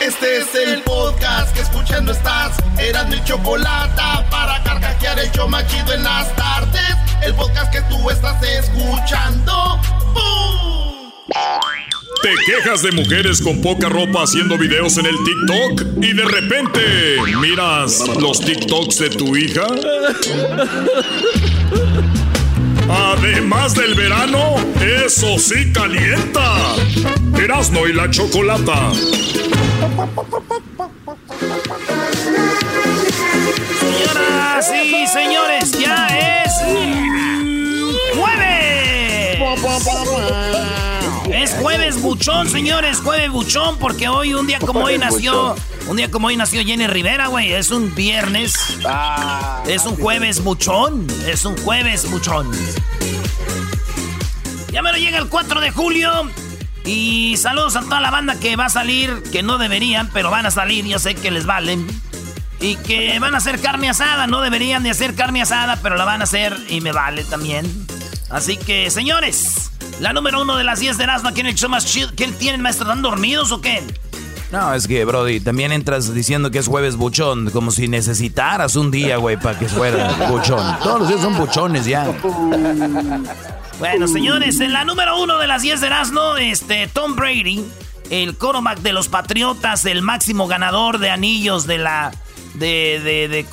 Este es el podcast que escuchando estás. Eran mi chocolate para carcajear el show machido en las tardes. El podcast que tú estás escuchando. ¡Bum! ¿Te quejas de mujeres con poca ropa haciendo videos en el TikTok? Y de repente, ¿miras los TikToks de tu hija? Además del verano, eso sí calienta. Erasno y la chocolata. Señoras y señores, ya es jueves. Es jueves buchón, señores, jueves buchón, porque hoy, un día como hoy nació, un día como hoy nació Jenny Rivera, güey, es un viernes, Ah, es un jueves buchón, es un jueves buchón. Ya me lo llega el 4 de julio. Y saludos a toda la banda que va a salir, que no deberían, pero van a salir, yo sé que les valen. Y que van a hacer carne asada, no deberían de hacer carne asada, pero la van a hacer y me vale también. Así que, señores, la número uno de las 10 de Erasmo aquí en el show más chido. ¿Qué tienen, maestro? ¿Están dormidos o qué? No, es que, Brody, también entras diciendo que es jueves buchón, como si necesitaras un día, güey, para que fuera buchón. Todos los días son buchones ya. Bueno, señores, en la número uno de las 10 de Erasmo, este, Tom Brady, el quarterback de los Patriotas, el máximo ganador de anillos de la. de, de, de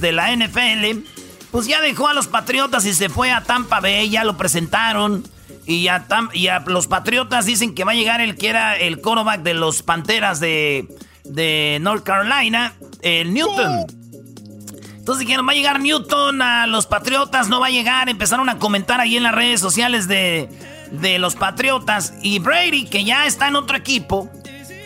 de la NFL, pues ya dejó a los Patriotas y se fue a Tampa Bay, ya lo presentaron. Y a, Tam- y a los Patriotas dicen que va a llegar el que era el quarterback de los Panteras de, de North Carolina, el Newton. Entonces dijeron, va a llegar Newton a los Patriotas, no va a llegar. Empezaron a comentar ahí en las redes sociales de, de los Patriotas. Y Brady, que ya está en otro equipo,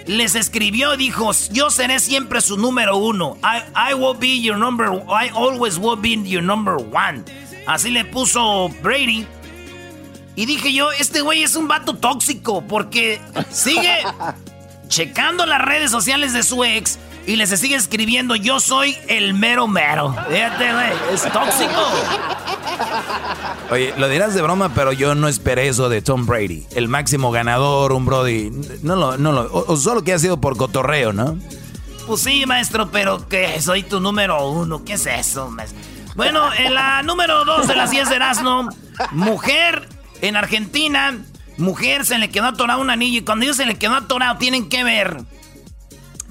les escribió y dijo, yo seré siempre su número uno. I, I will be your number, I always will be your number one. Así le puso Brady. Y dije yo, este güey es un vato tóxico porque sigue checando las redes sociales de su ex y les sigue escribiendo, yo soy el mero mero. Fíjate, güey, es tóxico. Oye, lo dirás de broma, pero yo no esperé eso de Tom Brady. El máximo ganador, un Brody. No lo, no lo, o, o solo que ha sido por cotorreo, ¿no? Pues sí, maestro, pero que soy tu número uno. ¿Qué es eso, maestro? Bueno, en la número dos de las 10 de Erasmo, mujer en Argentina, mujer se le quedó atorado un anillo y cuando digo se le quedó atorado, tienen que ver.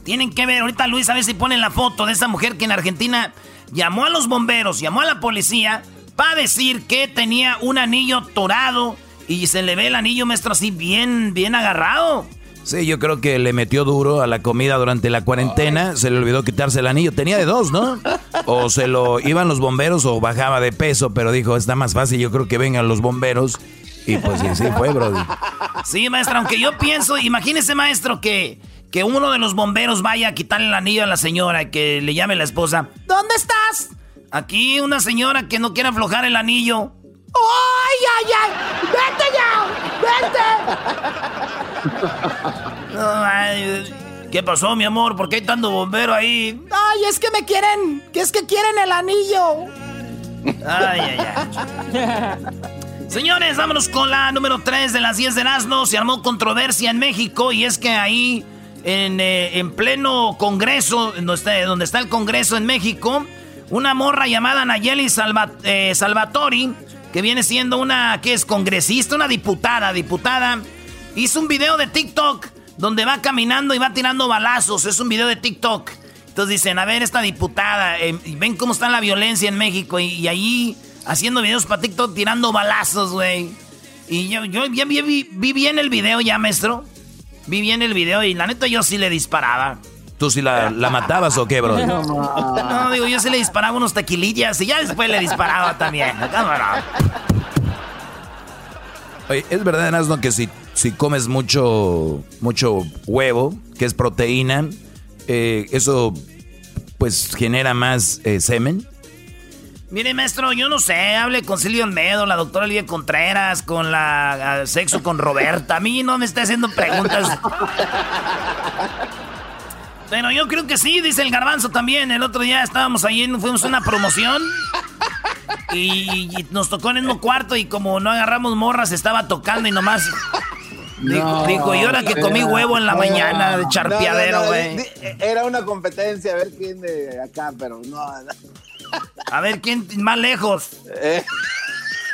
Tienen que ver, ahorita Luis a ver si ponen la foto de esa mujer que en Argentina llamó a los bomberos, llamó a la policía para decir que tenía un anillo atorado y se le ve el anillo, maestro, así bien, bien agarrado. Sí, yo creo que le metió duro a la comida durante la cuarentena. Se le olvidó quitarse el anillo. Tenía de dos, ¿no? O se lo iban los bomberos o bajaba de peso, pero dijo, está más fácil, yo creo que vengan los bomberos. Y pues sí, sí fue, Brody. Sí, maestra, aunque yo pienso, imagínese, maestro, que, que uno de los bomberos vaya a quitarle el anillo a la señora, que le llame la esposa. ¿Dónde estás? Aquí una señora que no quiere aflojar el anillo. ¡Ay, ay, ay! ¡Vete ya! ¡Vete! No, ¿Qué pasó, mi amor? ¿Por qué hay tanto bombero ahí? ¡Ay, es que me quieren! ¡Que es que quieren el anillo! Ay, ay, ay. Señores, vámonos con la número 3 de las 10 de Erasmo. Se armó controversia en México y es que ahí, en, eh, en pleno congreso, donde está, donde está el congreso en México, una morra llamada Nayeli Salva- eh, Salvatori, que viene siendo una, ¿qué es? Congresista, una diputada, diputada, hizo un video de TikTok donde va caminando y va tirando balazos. Es un video de TikTok. Entonces dicen, a ver, esta diputada, eh, y ven cómo está la violencia en México y, y ahí haciendo videos para TikTok tirando balazos, güey. Y yo, yo ya vi, vi- vi bien el video ya, maestro. Vi bien el video y la neta yo sí le disparaba. ¿Tú sí la, la matabas o qué, Brody? No, digo, yo sí le disparaba unos tequilillas y ya después le disparaba también. Cámara. Oye, es verdad, Erasmo, que si, si comes mucho, mucho huevo, que es proteína, eh, eso pues genera más eh, semen. Mire, maestro, yo no sé, hable con Silvio Almedo, la doctora Lidia Contreras, con la sexo con Roberta. A mí no me está haciendo preguntas. Pero yo creo que sí, dice el garbanzo también. El otro día estábamos ahí, fuimos a una promoción. Y, y nos tocó en el mismo cuarto y como no agarramos morras, estaba tocando y nomás dijo, y ahora que comí huevo en la mañana de charpeadero, güey. era una competencia, a ver quién de acá, pero no. A ver quién más lejos. Eh.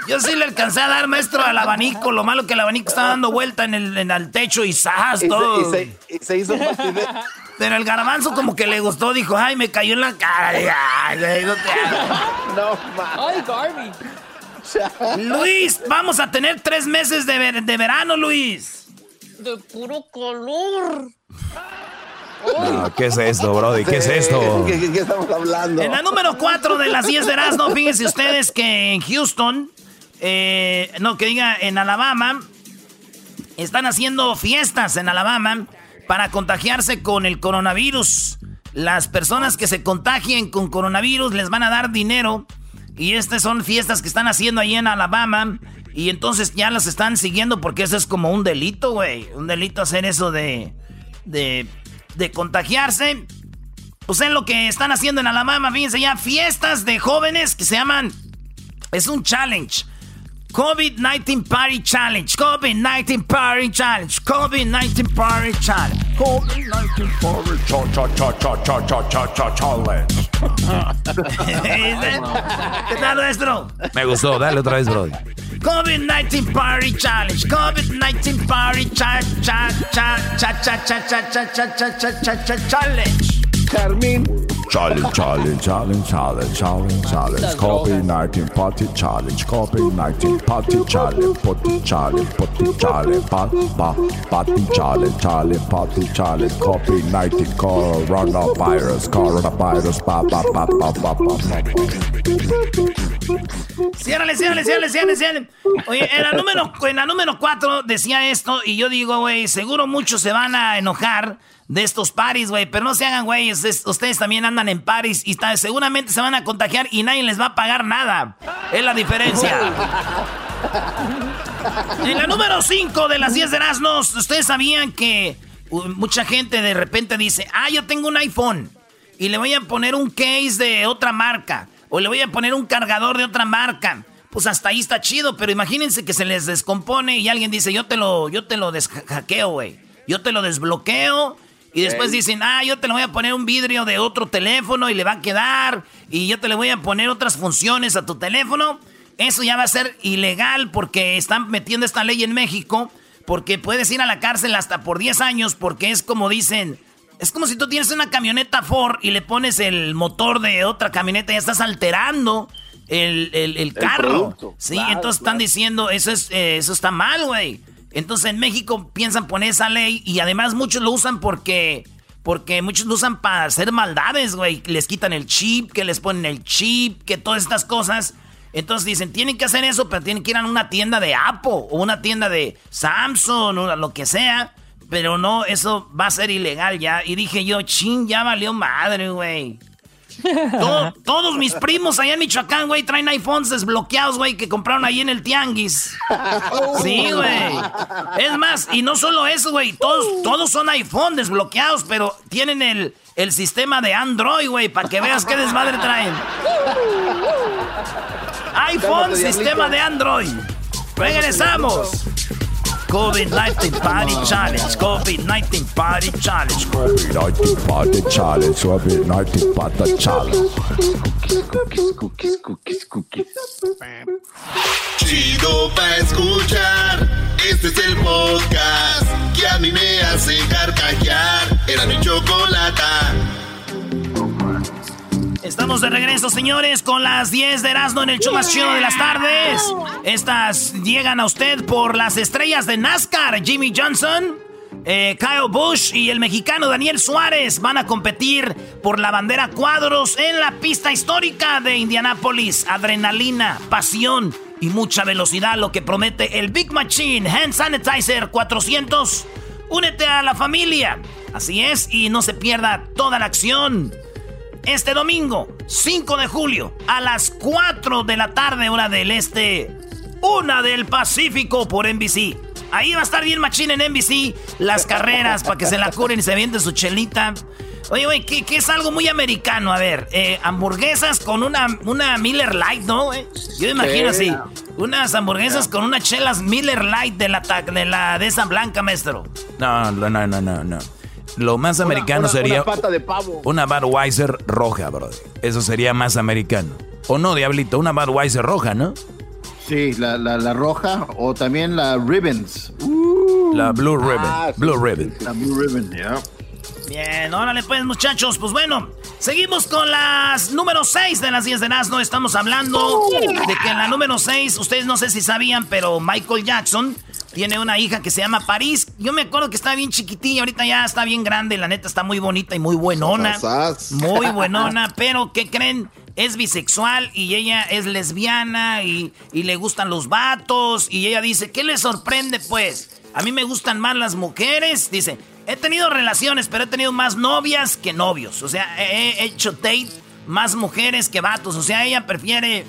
Yo sí le alcancé a dar, maestro, al abanico. Lo malo que el abanico estaba dando vuelta en el, en el techo y ¡zas! todo. y, se, hizo Pero el garbanzo como que le gustó, dijo, ay, me cayó en la cara. Ay, no, no Ay, Garby. Luis, vamos a tener tres meses de, de verano, Luis. De puro color. ¿Qué es esto, Brody? ¿Qué es esto? ¿Qué, estamos hablando? En la número cuatro de las 10 de Erasmo, fíjense ustedes que en Houston, eh, no, que diga en Alabama, están haciendo fiestas en Alabama para contagiarse con el coronavirus. Las personas que se contagien con coronavirus les van a dar dinero. Y estas son fiestas que están haciendo ahí en Alabama. Y entonces ya las están siguiendo porque eso es como un delito, güey. Un delito hacer eso de, de, de contagiarse. Pues es lo que están haciendo en Alabama. Fíjense ya, fiestas de jóvenes que se llaman... Es un challenge. COVID-19 Party Challenge. COVID-19 Party Challenge. COVID-19 Party Challenge. COVID-19 Party Challenge. ¿Qué tal, nuestro? Me gustó. Dale otra vez, bro. COVID-19 Party Challenge. COVID-19 Party Challenge. Cha cha cha cha cha cha cha cha cha cha cha challenge. Carmín. Challenge, challenge, challenge, challenge, challenge, challenge. COVID-19 party challenge. COVID-19 party challenge. Party challenge, party challenge. Party challenge, challenge, party challenge. COVID-19 coronavirus, coronavirus. Pa, pa, pa, pa, pa, pa. Ciérrale, ciérrale, ciérrale, ciérrale, ciérrale. Oye, en la número, en la número 4 decía esto y yo digo, güey, seguro muchos se van a enojar de estos paris, güey. Pero no se hagan, güey. Ustedes también andan en paris y seguramente se van a contagiar y nadie les va a pagar nada. Es la diferencia. en la número 5 de las 10 de Erasmus, ustedes sabían que mucha gente de repente dice, ah, yo tengo un iPhone y le voy a poner un case de otra marca o le voy a poner un cargador de otra marca. Pues hasta ahí está chido, pero imagínense que se les descompone y alguien dice, yo te lo, yo te lo deshackeo, güey. Yo te lo desbloqueo y después dicen, ah, yo te le voy a poner un vidrio de otro teléfono y le va a quedar. Y yo te le voy a poner otras funciones a tu teléfono. Eso ya va a ser ilegal porque están metiendo esta ley en México. Porque puedes ir a la cárcel hasta por 10 años porque es como dicen... Es como si tú tienes una camioneta Ford y le pones el motor de otra camioneta y ya estás alterando el, el, carro. sí, entonces están diciendo, eso, es, eh, eso está mal, güey. Entonces en México piensan poner esa ley y además muchos lo usan porque... Porque muchos lo usan para hacer maldades, güey. Les quitan el chip, que les ponen el chip, que todas estas cosas. Entonces dicen, tienen que hacer eso, pero tienen que ir a una tienda de Apple o una tienda de Samsung o lo que sea. Pero no, eso va a ser ilegal ya. Y dije yo, ching, ya valió madre, güey todos mis primos allá en Michoacán, güey, traen iPhones desbloqueados, güey, que compraron ahí en el tianguis. Sí, güey. Es más, y no solo eso, güey, todos, todos son iPhone desbloqueados, pero tienen el, el sistema de Android, güey, para que veas qué desmadre traen. iPhone, sistema de Android. Regresamos. COVID-19 Party Challenge, COVID-19 Party Challenge, COVID-19 Party Challenge, COVID-19 Party Challenge. Chido pa' escuchar, este es el podcast que a mí me hace carcajear. Era mi chocolata. Estamos de regreso, señores, con las 10 de Erasmo en el show más chido de las tardes. Estas llegan a usted por las estrellas de NASCAR. Jimmy Johnson, eh, Kyle Bush y el mexicano Daniel Suárez van a competir por la bandera cuadros en la pista histórica de Indianápolis. Adrenalina, pasión y mucha velocidad, lo que promete el Big Machine Hand Sanitizer 400. Únete a la familia. Así es, y no se pierda toda la acción este domingo, 5 de julio, a las 4 de la tarde, hora del este, una del Pacífico por NBC. Ahí va a estar bien machín en NBC las carreras para que se la curen y se viente su chelita. Oye, güey, ¿qué, es algo muy americano? A ver, eh, hamburguesas con una, una Miller Light, ¿no? Yo me imagino así. Unas hamburguesas con unas chelas Miller Light de la, de la de esa blanca, maestro. No, no, no, no, no. Lo más americano sería. Una pata de pavo. Una Budweiser roja, bro. Eso sería más americano. O no, Diablito, una Budweiser roja, ¿no? Sí, la, la, roja o también la Ribbons. la Blue Ribbon. Ah, Blue Ribbon. La Blue Ribbon, ya. Bien, órale pues muchachos, pues bueno, seguimos con las número 6 de las 10 de Nazno. Estamos hablando de que en la número 6, ustedes no sé si sabían, pero Michael Jackson tiene una hija que se llama París. Yo me acuerdo que estaba bien chiquitilla, ahorita ya está bien grande, la neta está muy bonita y muy buenona. Muy buenona, pero ¿qué creen? Es bisexual y ella es lesbiana y, y le gustan los vatos y ella dice, ¿qué le sorprende pues? A mí me gustan más las mujeres, dice, He tenido relaciones, pero he tenido más novias que novios. O sea, he hecho date más mujeres que vatos. O sea, ella prefiere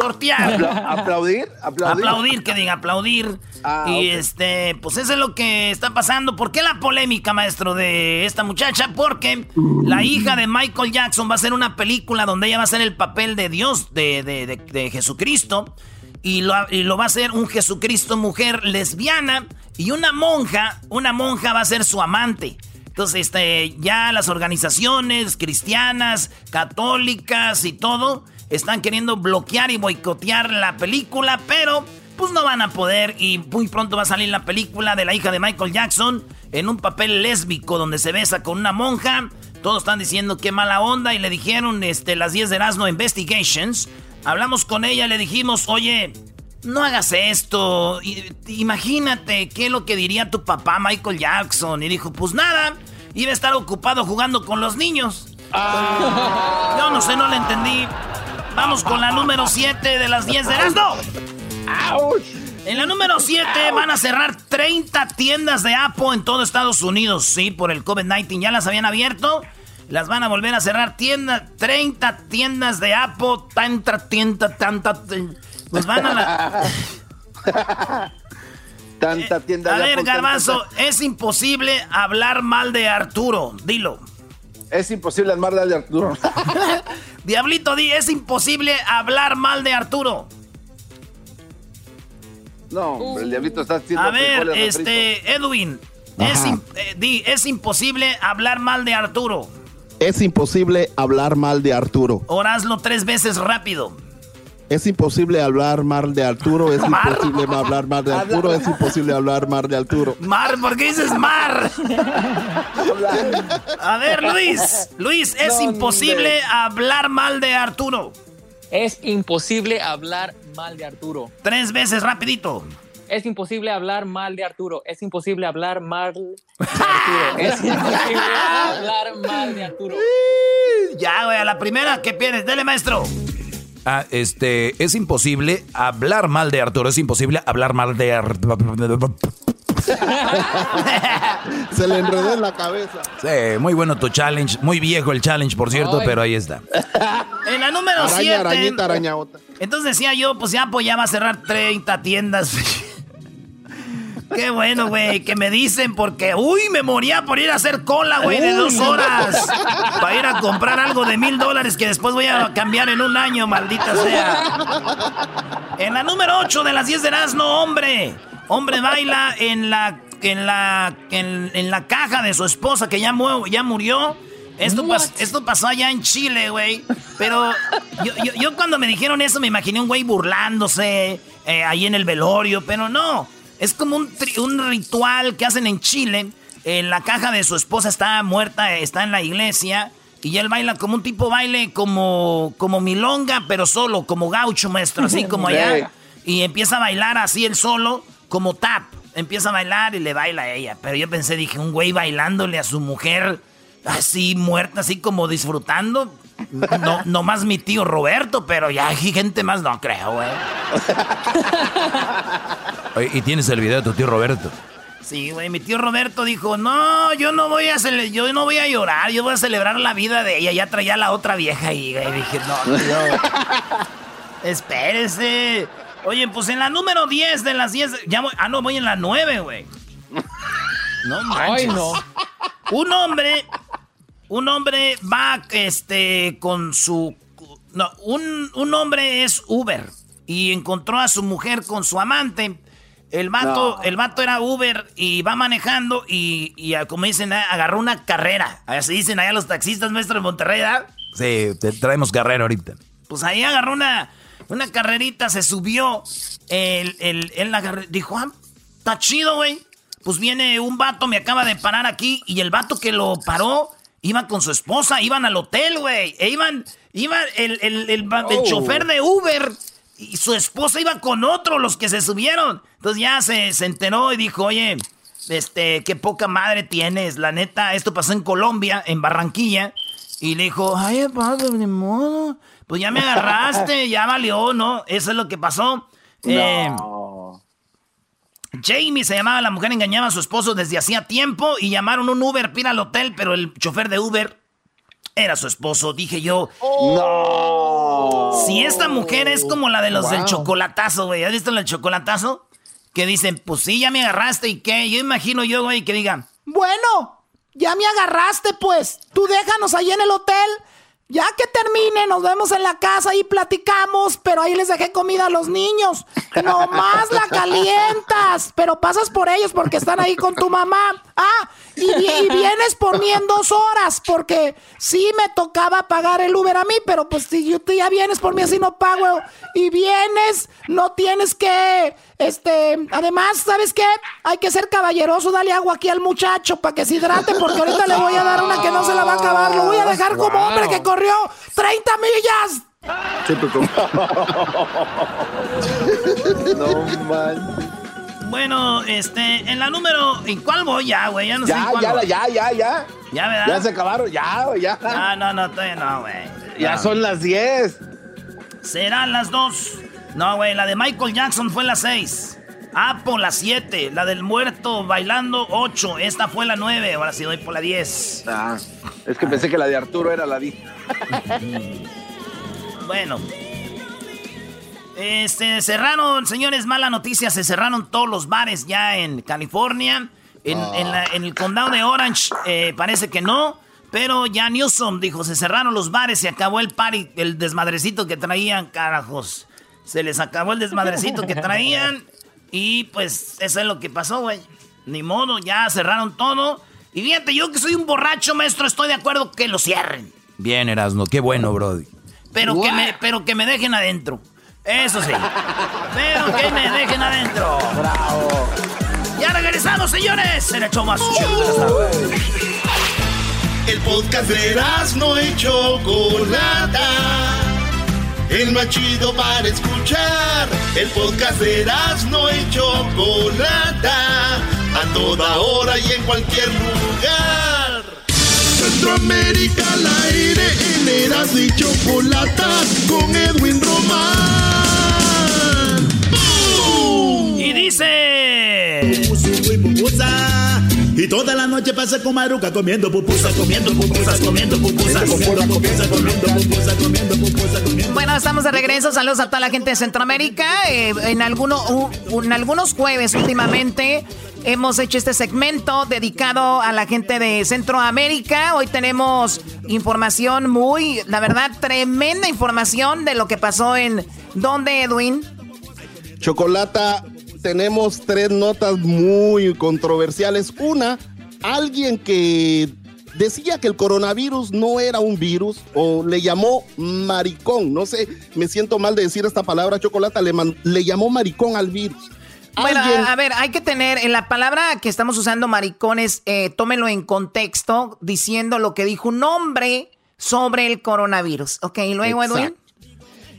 tortear. ¿Aplaudir? ¿Aplaudir? Aplaudir, que diga, aplaudir. Ah, y este, pues eso es lo que está pasando. ¿Por qué la polémica, maestro, de esta muchacha? Porque la hija de Michael Jackson va a hacer una película donde ella va a hacer el papel de Dios, de, de Jesucristo. Y lo, y lo va a hacer un Jesucristo mujer lesbiana y una monja, una monja va a ser su amante. Entonces, este, ya las organizaciones cristianas, católicas y todo están queriendo bloquear y boicotear la película, pero pues no van a poder y muy pronto va a salir la película de la hija de Michael Jackson en un papel lésbico donde se besa con una monja. Todos están diciendo qué mala onda y le dijeron este, las 10 de Erasmo Investigations. Hablamos con ella, le dijimos, oye, no hagas esto. Imagínate qué es lo que diría tu papá Michael Jackson. Y dijo, pues nada, iba a estar ocupado jugando con los niños. Ah. Yo no sé, no le entendí. Vamos con la número 7 de las 10 de Erasmo. En la número 7 van a cerrar 30 tiendas de Apple en todo Estados Unidos. Sí, por el COVID-19 ya las habían abierto. Las van a volver a cerrar tiendas, 30 tiendas de Apple, tanta tienda, tanta... Pues van a la... Tanta eh, tienda. a ver, Garbanzo, es imposible hablar mal de Arturo. Dilo. Es imposible hablar mal de Arturo. Diablito, di, es imposible hablar mal de Arturo. No, el diablito está haciendo. A ver, este, Edwin, es, eh, di, es imposible hablar mal de Arturo. Es imposible hablar mal de Arturo. Orazlo tres veces rápido. Es imposible hablar mal de Arturo, es imposible hablar mal de Arturo, es imposible hablar mal de Arturo. Mar, ¿por qué dices mar? A ver, Luis, Luis, es imposible hablar mal de Arturo. Es imposible hablar mal de Arturo. Tres veces, rapidito. Es imposible hablar mal de Arturo. Es imposible hablar mal de Arturo. Es imposible hablar mal de Arturo. Ya, güey, a la primera que pierdes. Dele, maestro. Ah, este, es imposible hablar mal de Arturo, es imposible hablar mal de Arturo. Se le enredó en la cabeza. Sí, muy bueno tu challenge, muy viejo el challenge, por cierto, pero ahí está. En la número 7. Entonces decía yo, pues ya, pues ya va a cerrar 30 tiendas. Qué bueno, güey, que me dicen porque, uy, me moría por ir a hacer cola, güey, de dos horas. Para ir a comprar algo de mil dólares que después voy a cambiar en un año, maldita sea. En la número 8 de las 10 de no, hombre. Hombre baila en la, en la, en, la caja de su esposa que ya, ya murió. Esto, esto, pasó allá en Chile, güey. Pero yo, cuando me dijeron eso me imaginé un güey burlándose eh, ahí en el velorio, pero no. Es como un, un ritual que hacen en Chile. En la caja de su esposa está muerta, está en la iglesia. Y él baila como un tipo baile como, como milonga, pero solo, como gaucho, maestro, así como allá. Y empieza a bailar así él solo, como tap. Empieza a bailar y le baila a ella. Pero yo pensé, dije, un güey bailándole a su mujer así muerta, así como disfrutando. No, no más mi tío Roberto, pero ya hay gente más, no creo, güey. y tienes el video de tu tío Roberto. Sí, güey, mi tío Roberto dijo, no, yo no voy a yo no voy a llorar, yo voy a celebrar la vida de ella. Ya traía la otra vieja y, dije, no, tío, espérese. Oye, pues en la número 10 de las 10. Ya voy, ah, no, voy en la 9, güey. No manches. Ay, no. Un hombre. Un hombre va este, con su. No, un, un hombre es Uber. Y encontró a su mujer con su amante. El vato, el vato era Uber y va manejando y, y como dicen, ah, agarró una carrera. Así dicen allá los taxistas nuestros de Monterrey, ¿verdad? Sí, te traemos carrera ahorita. Pues ahí agarró una, una carrerita, se subió. El, el, agarró, dijo, ah, está chido, güey. Pues viene un vato, me acaba de parar aquí. Y el vato que lo paró iba con su esposa, iban al hotel, güey. E iban, iba el, el, el, el chofer de Uber y su esposa iba con otro, los que se subieron. Entonces ya se, se enteró y dijo, oye, este, qué poca madre tienes. La neta, esto pasó en Colombia, en Barranquilla. Y le dijo, ay, padre, de modo. Pues ya me agarraste, ya valió, ¿no? Eso es lo que pasó. Eh, Jamie se llamaba, la mujer engañaba a su esposo desde hacía tiempo y llamaron un Uber para al hotel, pero el chofer de Uber era su esposo. Dije yo, no. Si esta mujer es como la de los del chocolatazo, güey. ¿Has visto el chocolatazo? Que dicen, pues sí, ya me agarraste y qué. Yo imagino yo, güey, que digan, bueno, ya me agarraste, pues. Tú déjanos ahí en el hotel ya que termine, nos vemos en la casa y platicamos, pero ahí les dejé comida a los niños. Nomás la calientas, pero pasas por ellos porque están ahí con tu mamá. Ah, y, vienes por mí en dos horas, porque sí me tocaba pagar el Uber a mí, pero pues si tú ya vienes por mí así no pago. Y vienes, no tienes que este, además, ¿sabes qué? Hay que ser caballeroso, dale agua aquí al muchacho para que se hidrate, porque ahorita le voy a dar una que no se la va a acabar. Lo voy a dejar como hombre que corrió 30 millas. no man. Bueno, este, en la número. ¿En cuál voy ya, güey? Ya no sé. Ya, ya, ya, ya, ya. Ya, ¿verdad? Ya se acabaron, ya, ya. Ah, no, no, todavía no, güey. Ya son las 10. Serán las 2. No, güey, la de Michael Jackson fue la 6. Apple la 7. La del muerto bailando 8. Esta fue la 9. Ahora sí doy por la 10. Ah, es que pensé que la de Arturo era la 10. bueno. Este, cerraron, señores, mala noticia. Se cerraron todos los bares ya en California. En, ah. el condado de Orange eh, parece que no. Pero ya Newsom dijo, se cerraron los bares, se acabó el party, el desmadrecito que traían, carajos. Se les acabó el desmadrecito que traían. Y pues eso es lo que pasó, güey. Ni modo, ya cerraron todo. Y fíjate, yo que soy un borracho, maestro, estoy de acuerdo que lo cierren. Bien, Erasmo, qué bueno, Brody. Pero que, me, pero que me dejen adentro. Eso sí. pero que me dejen adentro. Bravo. Ya regresamos, señores. Se le echó más chido. El podcast de no y Chocolata el más chido para escuchar. El podcast de no y Chocolata, a toda hora y en cualquier lugar. Centroamérica al aire, en Erasmo y Chocolata, con Edwin Román. Y dice... Y toda la noche pasa con Maruca comiendo pupusas, comiendo pupusas, comiendo pupusas, comiendo pupusas, comiendo pupusas, comiendo pupusas, comiendo Bueno, estamos de regreso. Saludos a toda la gente de Centroamérica. Eh, en, alguno, en algunos jueves últimamente hemos hecho este segmento dedicado a la gente de Centroamérica. Hoy tenemos información muy, la verdad, tremenda información de lo que pasó en... ¿Dónde, Edwin? Chocolata tenemos tres notas muy controversiales. Una, alguien que decía que el coronavirus no era un virus o le llamó maricón. No sé, me siento mal de decir esta palabra, Chocolata, le, le llamó maricón al virus. Bueno, a, ver, hay que tener en la palabra que estamos usando maricones, eh, tómelo en contexto, diciendo lo que dijo un hombre sobre el coronavirus. Ok, y luego, Edwin.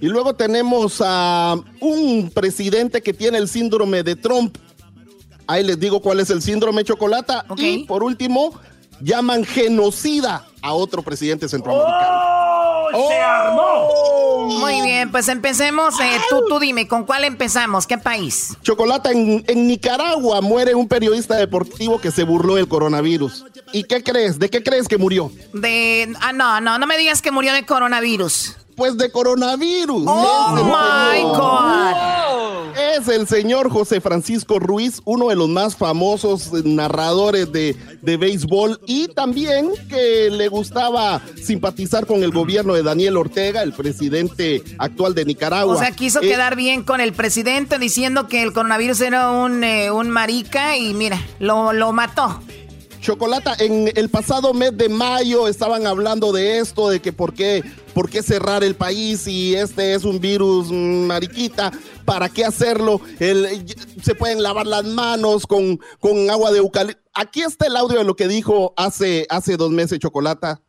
Y luego tenemos a un presidente que tiene el síndrome de Trump. Ahí les digo cuál es el síndrome chocolata. Y por último, llaman genocida a otro presidente centroamericano. ¡Oh! ¡Se armó! Muy bien, pues empecemos. Eh, tú, tú dime, ¿con cuál empezamos? ¿Qué país? Chocolata, en, en, Nicaragua muere un periodista deportivo que se burló del coronavirus. ¿Y qué crees? ¿De qué crees que murió? De... Ah, no, no, no me digas que murió de coronavirus de coronavirus. Oh my God. es el señor José Francisco Ruiz, uno de los más famosos narradores de, de béisbol y también que le gustaba simpatizar con el gobierno de Daniel Ortega, el presidente actual de Nicaragua. O sea, quiso Eh, quedar bien con el presidente diciendo que el coronavirus era un, eh, un marica y mira, lo, lo mató. Chocolata, en el pasado mes de mayo estaban hablando de esto, de que por qué, por qué cerrar el país si este es un virus mm, mariquita, para qué hacerlo, El- se pueden lavar las manos con, con agua de eucalipto. Aquí está el audio de lo que dijo hace, hace dos meses Chocolata.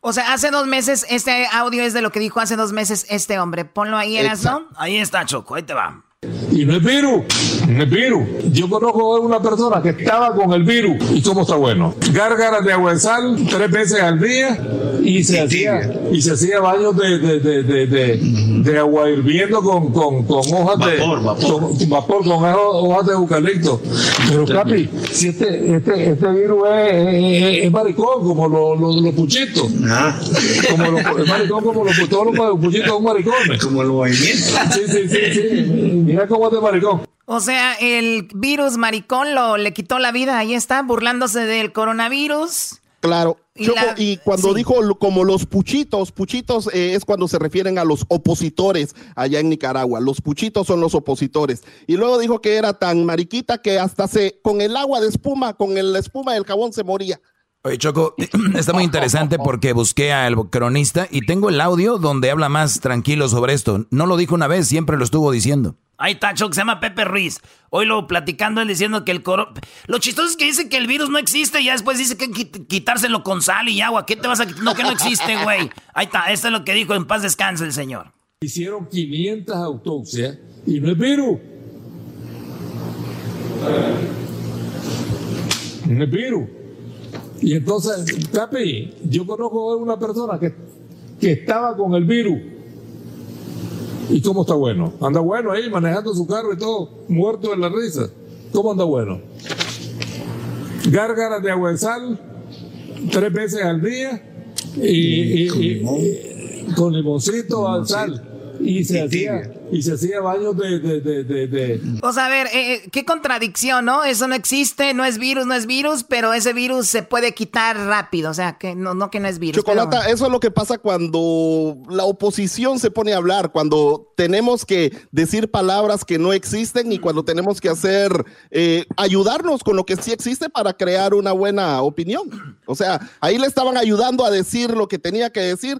O sea, hace dos meses, este audio es de lo que dijo hace dos meses este hombre. Ponlo ahí, Erasmo. Ahí está, Choco, ahí te va. Y no es virus, no es virus. Yo conozco a una persona que estaba con el virus y cómo está bueno. Gárgaras de agua en sal tres veces al día y se hacía y se hacía baños de, de, de, de, de- de agua hirviendo con, con, con hojas de Con, vapor con hojas, de eucalipto. Pero Capi, si este, este, este virus es, es- es maricón como los los- los puchitos. Como los, es maricón como los todos los puchitos son maricones. Como los movimientos. Sí, sí, sí, sí. Mira cómo es de maricón. O sea, el virus maricón lo, le quitó la vida. Ahí está, burlándose del coronavirus. Claro. Y Choco, la- y cuando sí. dijo lo- como los puchitos, puchitos eh, es cuando se refieren a los opositores allá en Nicaragua. Los puchitos son los opositores. Y luego dijo que era tan mariquita que hasta se, con el agua de espuma, con el- la espuma del jabón se moría. Oye, Choco, está muy interesante porque busqué al cronista y tengo el audio donde habla más tranquilo sobre esto. No lo dijo una vez, siempre lo estuvo diciendo. Ahí está, Choco, se llama Pepe Ruiz. Hoy lo platicando él diciendo que el coro... Lo chistoso es que dice que el virus no existe y ya después dice que quitárselo con sal y agua. ¿Qué te vas a quitar? No, que no existe, güey. Ahí está, esto es lo que dijo en paz descanse el señor. Hicieron 500 autopsias y no es virus. No es virus. Y entonces, Capi, yo conozco a una persona que, que estaba con el virus. ¿Y cómo está bueno? Anda bueno ahí, manejando su carro y todo, muerto de la risa. ¿Cómo anda bueno? Gárgaras de agua en sal, tres veces al día, y, y- y- y- con limoncito al sal. Y se, hacía, y se hacía baños de, de, de, de- de- O sea, a ver, eh, eh, qué contradicción, ¿no? Eso no existe, no es virus, no es virus, pero ese virus se puede quitar rápido. O sea, que no, no que no es virus. Chocolata, eso es lo que pasa cuando la oposición se pone a hablar, cuando tenemos que decir palabras que no existen y cuando tenemos que hacer, eh, ayudarnos con lo que sí existe para crear una buena opinión. O sea, ahí le estaban ayudando a decir lo que tenía que decir.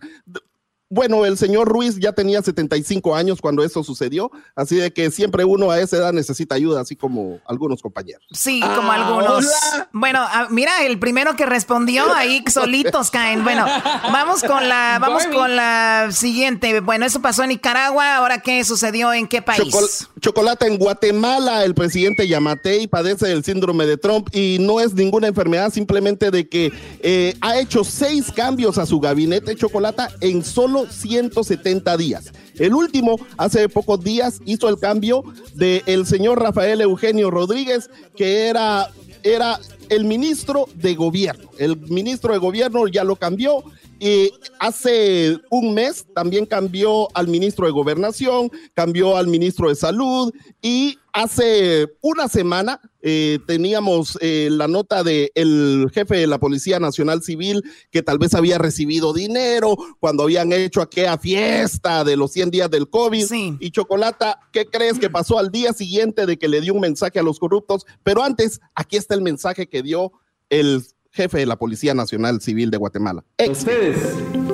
Bueno, el señor Ruiz ya tenía 75 años cuando eso sucedió, así de que siempre uno a esa edad necesita ayuda, así como algunos compañeros. Sí, como algunos. Bueno, ah, mira, el primero que respondió ahí solitos caen. Bueno, vamos con la, vamos con la siguiente. Bueno, eso pasó en Nicaragua. Ahora qué sucedió en qué país? Chocol- chocolate en Guatemala, el presidente Yamatei padece del síndrome de Trump y no es ninguna enfermedad, simplemente de que eh, ha hecho seis cambios a su gabinete chocolate en solo 170 días. El último, hace pocos días, hizo el cambio del el señor Rafael Eugenio Rodríguez, que era, era el ministro de gobierno. El ministro de gobierno ya lo cambió y hace un mes también cambió al ministro de Gobernación, cambió al ministro de Salud y hace una semana eh, teníamos eh, la nota del el jefe de la Policía Nacional Civil que tal vez había recibido dinero cuando habían hecho aquella fiesta de los 100 días del COVID. Y Chocolata, ¿qué crees que pasó al día siguiente de que le dio un mensaje a los corruptos? Pero antes, aquí está el mensaje que dio el jefe de la Policía Nacional Civil de Guatemala. Ustedes,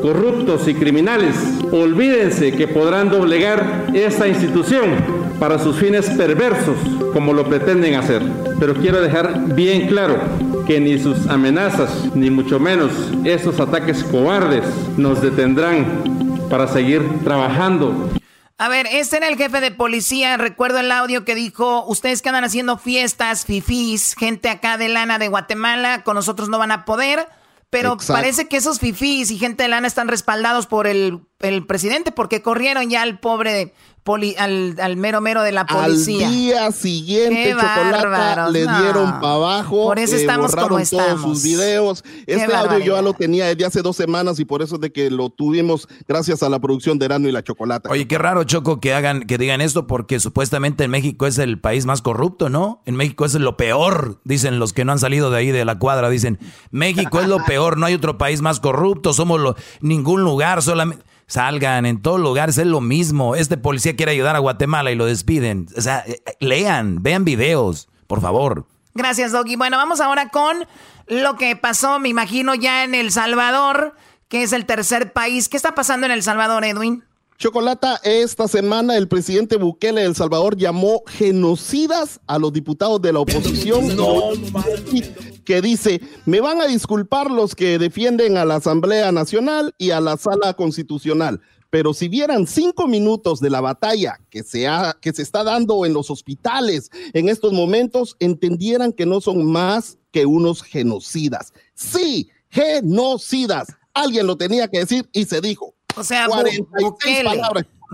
corruptos y criminales, olvídense que podrán doblegar esta institución para sus fines perversos, como lo pretenden hacer. Pero quiero dejar bien claro que ni sus amenazas, ni mucho menos esos ataques cobardes nos detendrán para seguir trabajando A ver, este era el jefe de policía. Recuerdo el audio que dijo: Ustedes que andan haciendo fiestas, fifís, gente acá de lana de Guatemala, con nosotros no van a poder. Pero Exacto. parece que esos fifís y gente de lana están respaldados por el el presidente porque corrieron ya al pobre al, mero mero de la policía. Al día siguiente, Chocolata le dieron para abajo. Por eso eh, estamos como estamos. todos sus videos. este audio yo ya lo tenía desde hace dos semanas y por eso es de que lo tuvimos gracias a la producción de Erano y la Chocolata. Oye, qué raro, Choco, que hagan, que digan esto porque supuestamente en México es el país más corrupto, ¿no? En México es lo peor, dicen los que no han salido de ahí de la cuadra, dicen, México es lo peor, no hay otro país más corrupto, somos lo, ningún lugar, solamente salgan en todos lugares, es lo mismo. Este policía quiere ayudar a Guatemala y lo despiden. O sea, eh, eh, lean, vean videos, por favor. Gracias, Doggy. Bueno, vamos ahora con lo que pasó, me imagino, ya en El Salvador, que es el tercer país. ¿Qué está pasando en El Salvador, Edwin? Chocolata, esta semana el presidente Bukele de El Salvador llamó genocidas a los diputados de la oposición que dice, me van a disculpar los que defienden a la Asamblea Nacional y a la Sala Constitucional, pero si vieran cinco minutos de la batalla que se, que se está dando en los hospitales en estos momentos, entendieran que no son más que unos genocidas. Sí, genocidas. Alguien lo tenía que decir y se dijo. O sea, Bukele,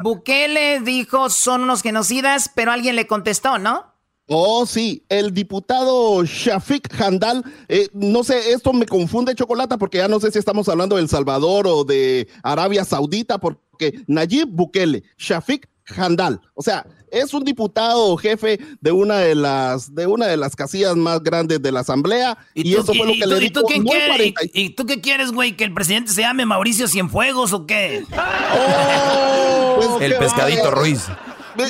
Bukele dijo son unos genocidas, pero alguien le contestó, ¿no? Oh, sí, el diputado Shafik Handal, eh, no sé, esto me confunde chocolate porque ya no sé si estamos hablando de El Salvador o de Arabia Saudita, porque Nayib Bukele, Shafik Handal, o sea, es un diputado jefe de una de las de una de las casillas más grandes de la asamblea y, eso fue lo que le dijo. ¿Y, tú qué quieres, güey? ¿Que el presidente se llame Mauricio Cienfuegos o qué? Oh, el pescadito Ruiz.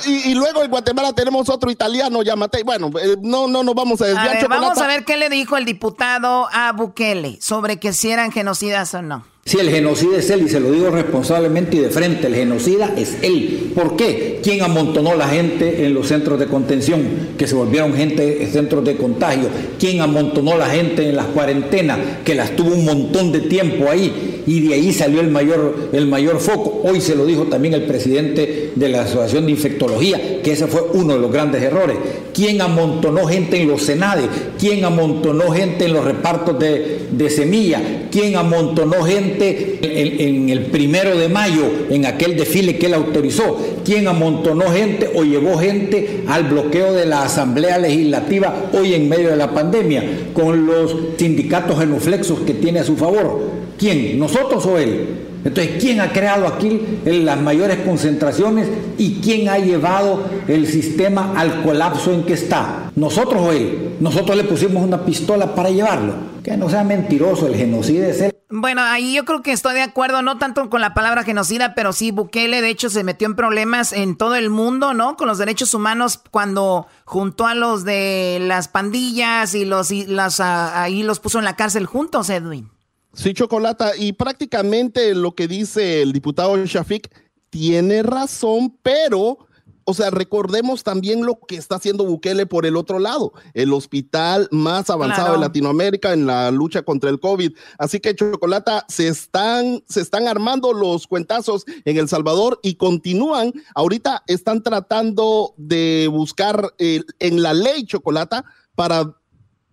Y, luego en Guatemala tenemos otro italiano, llamate. Bueno, eh, no, no nos vamos a desviar. vamos a ver qué le dijo el diputado a Bukele sobre que si eran genocidas o no. Si el genocida es él, y se lo digo responsablemente y de frente, el genocida es él. ¿Por qué? ¿Quién amontonó la gente en los centros de contención, que se volvieron gente centros de contagio? ¿Quién amontonó la gente en las cuarentenas, que las tuvo un montón de tiempo ahí? Y de ahí salió el mayor, el mayor foco. Hoy se lo dijo también el presidente de la Asociación de Infectología, que ese fue uno de los grandes errores. ¿Quién amontonó gente en los senades? ¿Quién amontonó gente en los repartos de, de semilla? ¿Quién amontonó gente en, el primero de mayo, en aquel desfile que él autorizó? ¿Quién amontonó gente o llevó gente al bloqueo de la Asamblea Legislativa hoy en medio de la pandemia con los sindicatos genuflexos que tiene a su favor? ¿Quién? ¿Nosotros o él? Entonces, ¿quién ha creado aquí las mayores concentraciones y quién ha llevado el sistema al colapso en que está? ¿Nosotros o él? Nosotros le pusimos una pistola para llevarlo. Que no sea mentiroso, el genocidio es. Bueno, ahí yo creo que estoy de acuerdo, no tanto con la palabra genocida, pero sí, Bukele de hecho se metió en problemas en todo el mundo, ¿no? Con los derechos humanos cuando juntó a los de las pandillas y los y las ahí los puso en la cárcel juntos, Edwin. Sí, Chocolata, y prácticamente lo que dice el diputado Shafik tiene razón, pero o sea, recordemos también lo que está haciendo Bukele por el otro lado, el hospital más avanzado de Latinoamérica en la lucha contra el COVID. Así que, Chocolata, se están, se están armando los cuentazos en El Salvador y continúan. Ahorita están tratando de buscar en la ley, Chocolata, para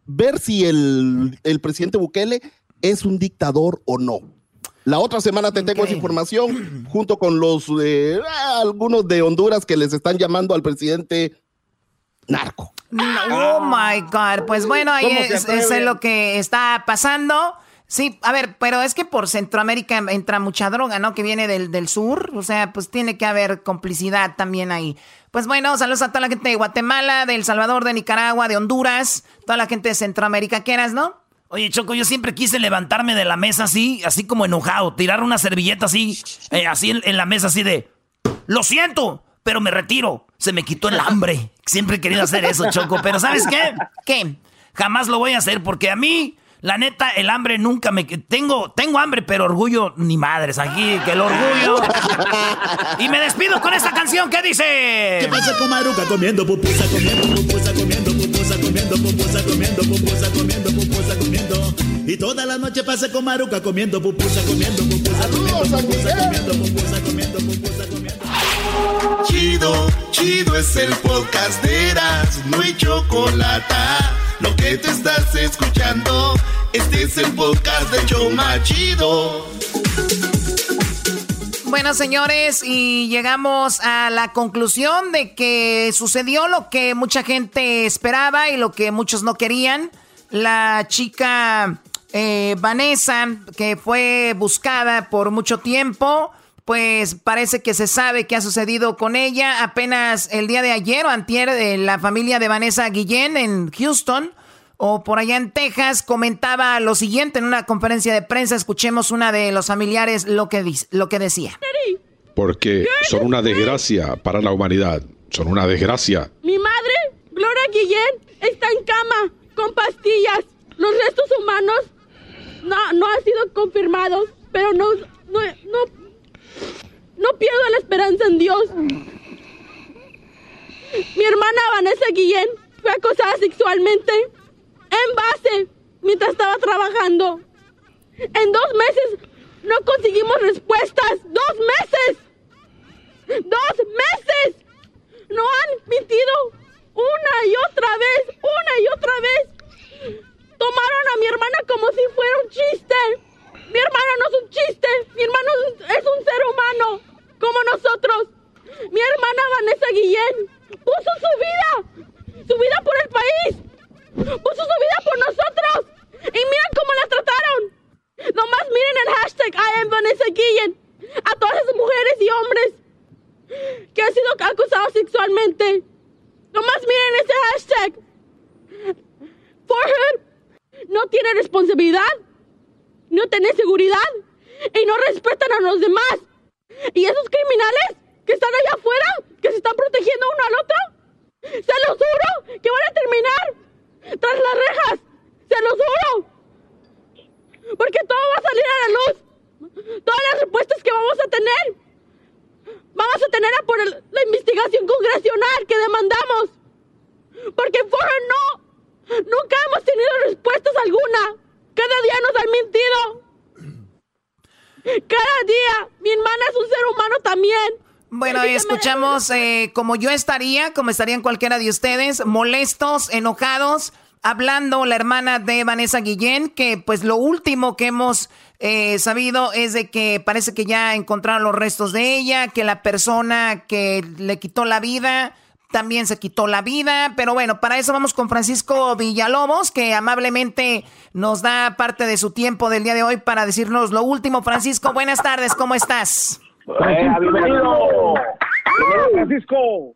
ver si el, el presidente Bukele es un dictador o no. La otra semana te tengo esa información junto con los eh, algunos de Honduras que les están llamando al presidente narco. oh my God. Pues bueno, ahí es, es, lo que está pasando. Sí, a ver, pero es que por Centroamérica entra mucha droga, ¿no? Que viene del, del sur. O sea, pues tiene que haber complicidad también ahí. Pues bueno, saludos a toda la gente de Guatemala, de El Salvador, de Nicaragua, de Honduras, toda la gente de Centroamérica. ¿Qué eras, no? Oye, Choco, yo siempre quise levantarme de la mesa así, así como enojado, tirar una servilleta así, eh, así en, la mesa, así de, lo siento, pero me retiro. Se me quitó el hambre. Siempre he querido hacer eso, Choco, pero ¿sabes qué? ¿Qué? Jamás lo voy a hacer porque a mí, la neta, el hambre nunca me... Tengo, tengo hambre, pero orgullo ni madres. Aquí, que el orgullo... y me despido con esta canción que dice... ¿Qué pasa con Maruca comiendo pupusa, comiendo pupusa, comiendo pupusa, comiendo pupusa, comiendo pupusa, comiendo pupusa, comiendo? Y toda la noche pasa con Maruca comiendo pupusa, comiendo pupusa, comiendo pupusa, comiendo pupusa, comiendo pupusa, comiendo Chido, chido es el podcast de Eras, no hay chocolate. Lo que te estás escuchando, este es el podcast de Choma Chido. Bueno, señores, y llegamos a la conclusión de que sucedió lo que mucha gente esperaba y lo que muchos no querían. La chica eh, Vanessa, que fue buscada por mucho tiempo, pues parece que se sabe qué ha sucedido con ella. Apenas el día de ayer o antier, de la familia de Vanessa Guillén en Houston o por allá en Texas comentaba lo siguiente en una conferencia de prensa. Escuchemos una de los familiares lo que, lo que decía. Porque son una desgracia para la humanidad. Son una desgracia. Mi madre, Gloria Guillén, está en cama con pastillas. Los restos humanos no, no han sido confirmados, pero no, no, no, no pierdo la esperanza en Dios. Mi hermana Vanessa Guillén fue acosada sexualmente en base mientras estaba trabajando. En dos meses no conseguimos respuestas. ¡Dos meses! ¡Dos meses! No han mentido una y otra vez, una y otra vez. Tomaron a mi hermana como si fuera un chiste. Mi hermana no es un chiste. Mi hermano es un ser humano, como nosotros. Mi hermana Vanessa Guillén puso su vida, su vida por el país puso su vida por nosotros. Y miren cómo la trataron. Nomás miren el hashtag I am Vanessa Guillen. A todas esas mujeres y hombres que han sido acusados sexualmente. Nomás miren ese hashtag. Forhead no tiene responsabilidad, no tiene seguridad y no respetan a los demás. Y esos criminales que están allá afuera, que se están protegiendo uno al otro, se los juro que van a terminar tras las rejas. Se los juro. Porque todo va a salir a la luz. Todas las respuestas que vamos a tener. Vamos a tener por la investigación congresional que demandamos. Porque Forren no. Nunca hemos tenido respuestas alguna. Cada día nos han mentido. Cada día. Mi hermana es un ser humano también. Bueno, escuchamos eh, como yo estaría, como estarían cualquiera de ustedes, molestos, enojados, hablando la hermana de Vanessa Guillén, que pues lo último que hemos eh, sabido es de que parece que ya encontraron los restos de ella, que la persona que le quitó la vida también se quitó la vida, pero bueno, para eso vamos con Francisco Villalobos, que amablemente nos da parte de su tiempo del día de hoy para decirnos lo último. Francisco, buenas tardes, ¿cómo estás? Eh, bienvenido. Francisco.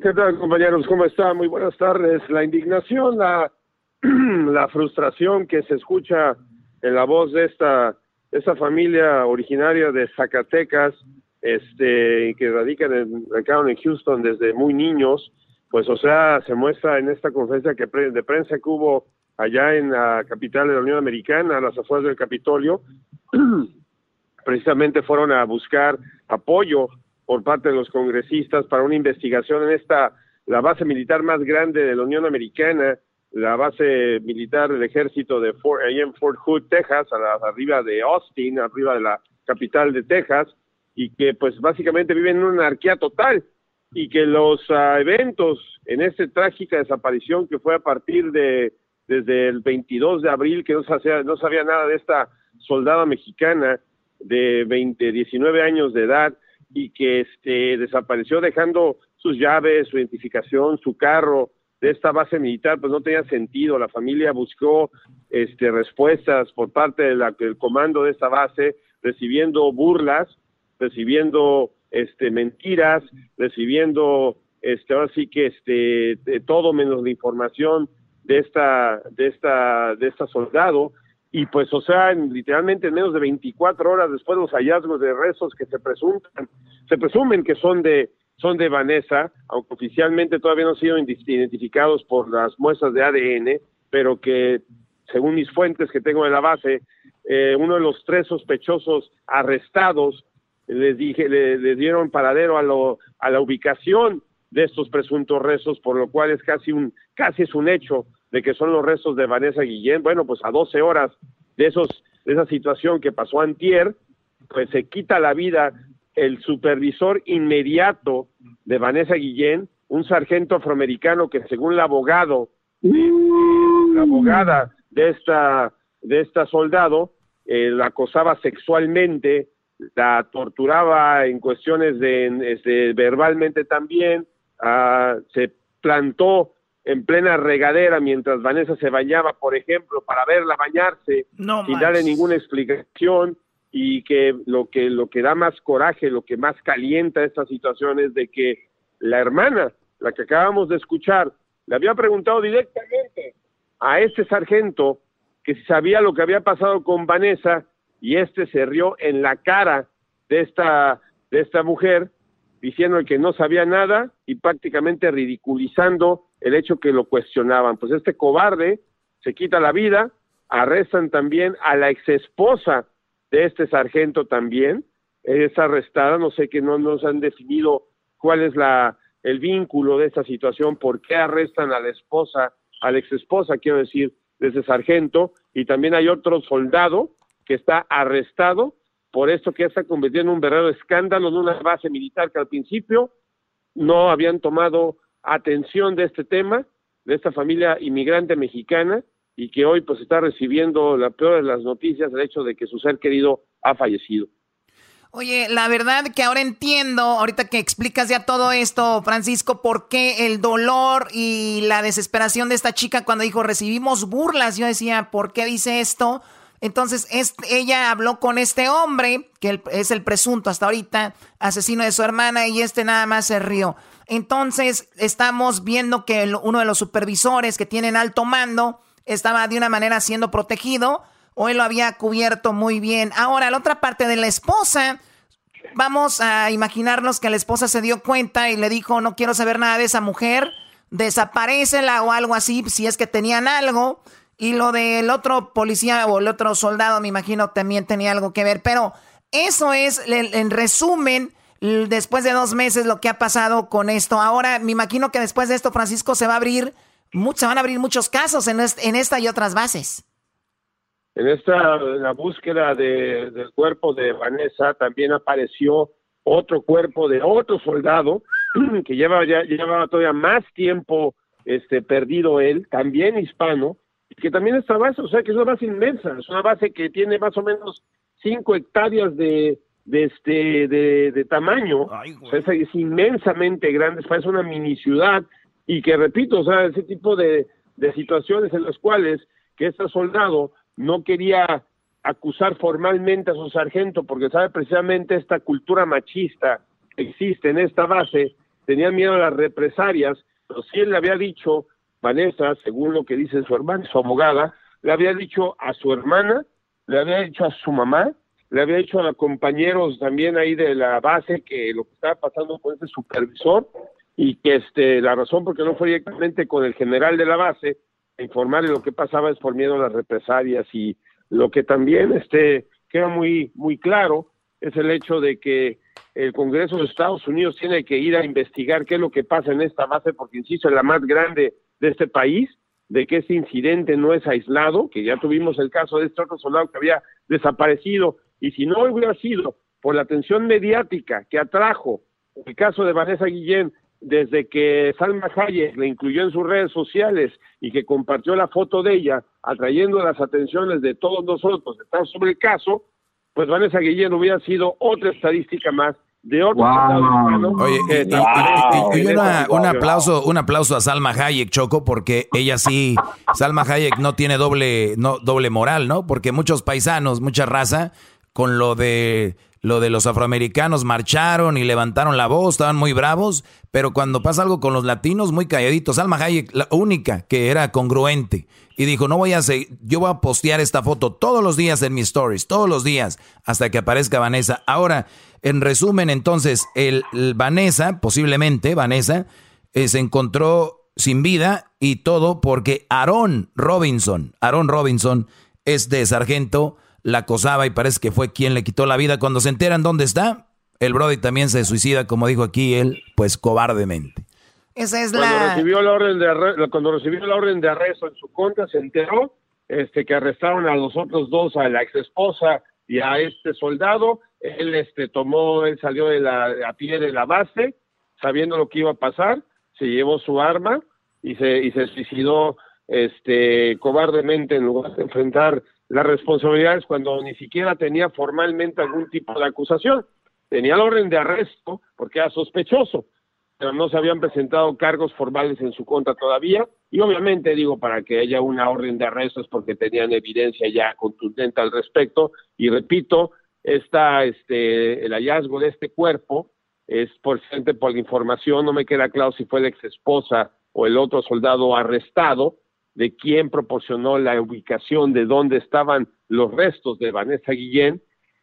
¿Qué tal, compañeros? ¿Cómo están? Muy buenas tardes. La indignación, la, la frustración que se escucha en la voz de esta, esta familia originaria de Zacatecas, este, que radican en, en Houston desde muy niños, pues, o sea, se muestra en esta conferencia que de prensa que hubo allá en la capital de la Unión Americana, a las afueras del Capitolio, precisamente fueron a buscar apoyo por parte de los congresistas para una investigación en esta, la base militar más grande de la Unión Americana, la base militar del ejército de Fort, en Fort Hood, Texas, a la, arriba de Austin, arriba de la capital de Texas, y que pues básicamente viven en una anarquía total y que los ah, eventos en esta trágica desaparición que fue a partir de desde el 22 de abril que no sabía, no sabía nada de esta soldada mexicana de 20, 19 años de edad y que este, desapareció dejando sus llaves, su identificación, su carro de esta base militar, pues no tenía sentido. La familia buscó este, respuestas por parte de del comando de esta base, recibiendo burlas, recibiendo este, mentiras, recibiendo este, ahora sí que este, todo menos la información de esta, de esta, de esta soldado. Y pues, o sea, literalmente en menos de 24 horas después de los hallazgos de restos que se presumen, se presumen que son de, son de Vanessa, aunque oficialmente todavía no han sido identificados por las muestras de ADN, pero que, según mis fuentes que tengo en la base, eh, uno de los tres sospechosos arrestados les dije, le, dieron paradero a, lo, a la ubicación de estos presuntos restos, por lo cual es casi un, casi es un hecho de que son los restos de Vanessa Guillén, bueno, pues a 12 horas de, esos, de esa situación que pasó antier, pues se quita la vida el supervisor inmediato de Vanessa Guillén, un sargento afroamericano que según el abogado, la abogada de esta, de esta soldado, eh, la acosaba sexualmente la torturaba en cuestiones de, este, verbalmente también, ah, se plantó en plena regadera mientras Vanessa se bañaba, por ejemplo, para verla bañarse sin darle ninguna explicación y que lo que lo que da más coraje, lo que más calienta esta situación es de que la hermana, la que acabamos de escuchar, le había preguntado directamente a este sargento que si sabía lo que había pasado con Vanessa y este se rió en la cara de esta de esta mujer diciendo que no sabía nada y prácticamente ridiculizando el hecho que lo cuestionaban. Pues este cobarde se quita la vida, arrestan también a la exesposa de este sargento también, es arrestada, no sé que no nos han definido cuál es la el vínculo de esta situación, por qué arrestan a la esposa, a la exesposa, quiero decir, de ese sargento, y también hay otro soldado que está arrestado por esto que está convirtiendo en un verdadero escándalo en una base militar que al principio no habían tomado atención de este tema, de esta familia inmigrante mexicana, y que hoy pues está recibiendo la peor de las noticias, el hecho de que su ser querido ha fallecido. Oye, la verdad que ahora entiendo, ahorita que explicas ya todo esto, Francisco, por qué el dolor y la desesperación de esta chica cuando dijo recibimos burlas. Yo decía, ¿por qué dice esto? Entonces, ella habló con este hombre, que es el presunto hasta ahorita, asesino de su hermana, y este nada más se rió. Entonces, estamos viendo que uno de los supervisores que tienen alto mando estaba de una manera siendo protegido o él lo había cubierto muy bien. Ahora, la otra parte de la esposa, vamos a imaginarnos que la esposa se dio cuenta y le dijo, no quiero saber nada de esa mujer, desaparecela o algo así, si es que tenían algo. Y lo del otro policía o el otro soldado, me imagino, también tenía algo que ver. Pero eso es, en resumen, después de dos meses, lo que ha pasado con esto. Ahora, me imagino que después de esto, Francisco, se va a abrir, se van a abrir muchos casos en, en esta y otras bases. En esta la búsqueda del cuerpo de Vanessa también apareció otro cuerpo de otro soldado que lleva ya llevaba todavía más tiempo este perdido él, también hispano, que también esta base, o sea que es una base inmensa, es una base que tiene más o menos cinco hectáreas de, de este de, tamaño, o sea, es, inmensamente grande, parece una mini ciudad, y que repito, o sea, ese tipo de, de situaciones en las cuales que este soldado no quería acusar formalmente a su sargento porque sabe precisamente esta cultura machista que existe en esta base, tenía miedo a las represalias, pero si él le había dicho, Vanessa, según lo que dice su hermana, su abogada, le había dicho a su hermana, le había dicho a su mamá, le había dicho a los compañeros también ahí de la base que lo que estaba pasando con ese supervisor y que este la razón por qué no fue directamente con el general de la base informar de lo que pasaba es por miedo a las represalias y lo que también este, queda muy, muy claro es el hecho de que el Congreso de Estados Unidos tiene que ir a investigar qué es lo que pasa en esta base, porque insisto, es la más grande de este país, de que ese incidente no es aislado, que ya tuvimos el caso de este otro soldado que había desaparecido, y si no hubiera sido por la atención mediática que atrajo el caso de Vanessa Guillén desde que Salma Hayek le incluyó en sus redes sociales y que compartió la foto de ella, atrayendo las atenciones de todos nosotros que estamos sobre el caso, pues Vanessa Guillén hubiera sido otra estadística más de otro Oye, y, un aplauso, un aplauso a Salma Hayek, Choco, porque ella sí, Salma Hayek no tiene doble, no, doble moral, ¿no? Porque muchos paisanos, mucha raza, con lo de lo de los afroamericanos marcharon y levantaron la voz, estaban muy bravos, pero cuando pasa algo con los latinos, muy calladitos. Alma Hayek, la única que era congruente, y dijo, no voy a seguir, yo voy a postear esta foto todos los días en mis stories, todos los días, hasta que aparezca Vanessa. Ahora, en resumen, entonces, el, Vanessa, posiblemente Vanessa, eh, se encontró sin vida y todo porque Aaron Robinson, Aaron Robinson es de sargento la acosaba y parece que fue quien le quitó la vida. Cuando se enteran dónde está, el Brody también se suicida, como dijo aquí él, pues cobardemente. Esa es cuando Recibió la orden de cuando recibió la orden de arresto en su contra, se enteró este, que arrestaron a los otros dos, a la ex esposa y a este soldado. Él este, tomó, él salió de la, a pie de la base, sabiendo lo que iba a pasar, se llevó su arma y se, y se suicidó este, cobardemente en lugar de enfrentar las responsabilidades cuando ni siquiera tenía formalmente algún tipo de acusación. Tenía el orden de arresto porque era sospechoso, pero no se habían presentado cargos formales en su contra todavía. Y obviamente digo, para que haya una orden de arresto es porque tenían evidencia ya contundente al respecto. Y repito, esta, este, el hallazgo de este cuerpo es por, por la información, no me queda claro si fue la ex esposa o el otro soldado arrestado, de quién proporcionó la ubicación de dónde estaban los restos de Vanessa Guillén,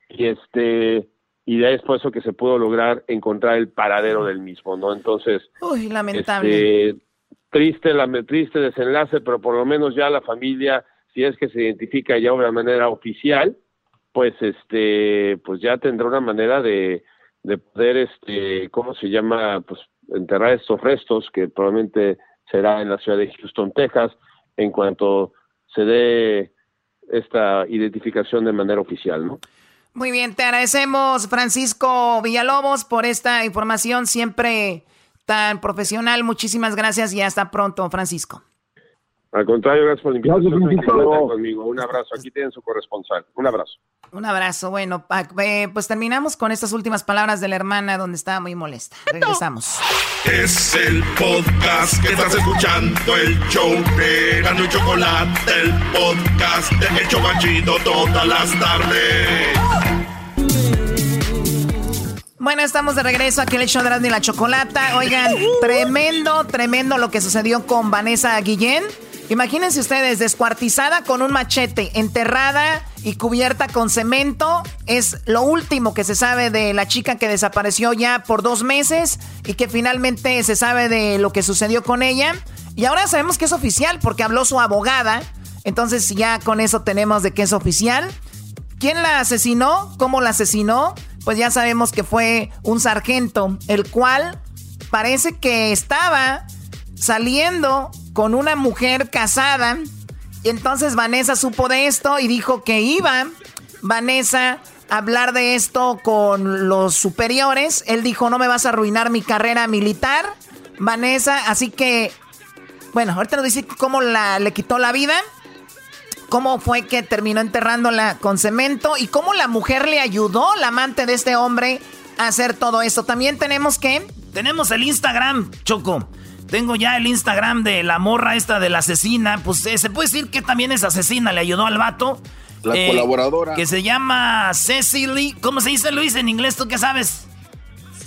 y este y es por eso que se pudo lograr encontrar el paradero del mismo, ¿no? Entonces, Uy, lamentable. Este, triste, la, triste desenlace, pero por lo menos ya la familia, si es que se identifica ya de manera oficial, pues este, pues ya tendrá una manera de, de poder, este, ¿cómo se llama? Pues enterrar estos restos, que probablemente será en la ciudad de Houston, Texas, en cuanto se dé esta identificación de manera oficial, ¿no? Muy bien, te agradecemos Francisco Villalobos por esta información siempre tan profesional. Muchísimas gracias y hasta pronto, Francisco. Al contrario, gracias por la invitación. conmigo. Un abrazo. Aquí tienen su corresponsal. Un abrazo. Un abrazo. Bueno, eh, pues terminamos con estas últimas palabras de la hermana donde estaba muy molesta. Regresamos. Es el podcast que estás escuchando, el show de Gano y Chocolate, el podcast de El Chocachito todas las tardes. Bueno, estamos de regreso aquí en el show de y la Chocolata. Oigan, tremendo, tremendo lo que sucedió con Vanessa Guillén. Imagínense ustedes, descuartizada con un machete, enterrada y cubierta con cemento. Es lo último que se sabe de la chica que desapareció ya por dos meses y que finalmente se sabe de lo que sucedió con ella. Y ahora sabemos que es oficial porque habló su abogada. Entonces ya con eso tenemos de que es oficial. ¿Quién la asesinó? ¿Cómo la asesinó? Pues ya sabemos que fue un sargento, el cual parece que estaba saliendo con una mujer casada. Y entonces Vanessa supo de esto y dijo que iba Vanessa a hablar de esto con los superiores. Él dijo, no me vas a arruinar mi carrera militar, Vanessa. Así que, bueno, ahorita nos dice cómo le quitó la vida. Cómo fue que terminó enterrándola con cemento y cómo la mujer le ayudó, la amante de este hombre, a hacer todo esto. También tenemos que... Tenemos el Instagram, Choco. Tengo ya el Instagram de la morra esta de la asesina. Pues eh, se puede decir que también es asesina, le ayudó al vato. La eh, colaboradora. Que se llama Cecily. ¿Cómo se dice Luis en inglés? ¿Tú qué sabes?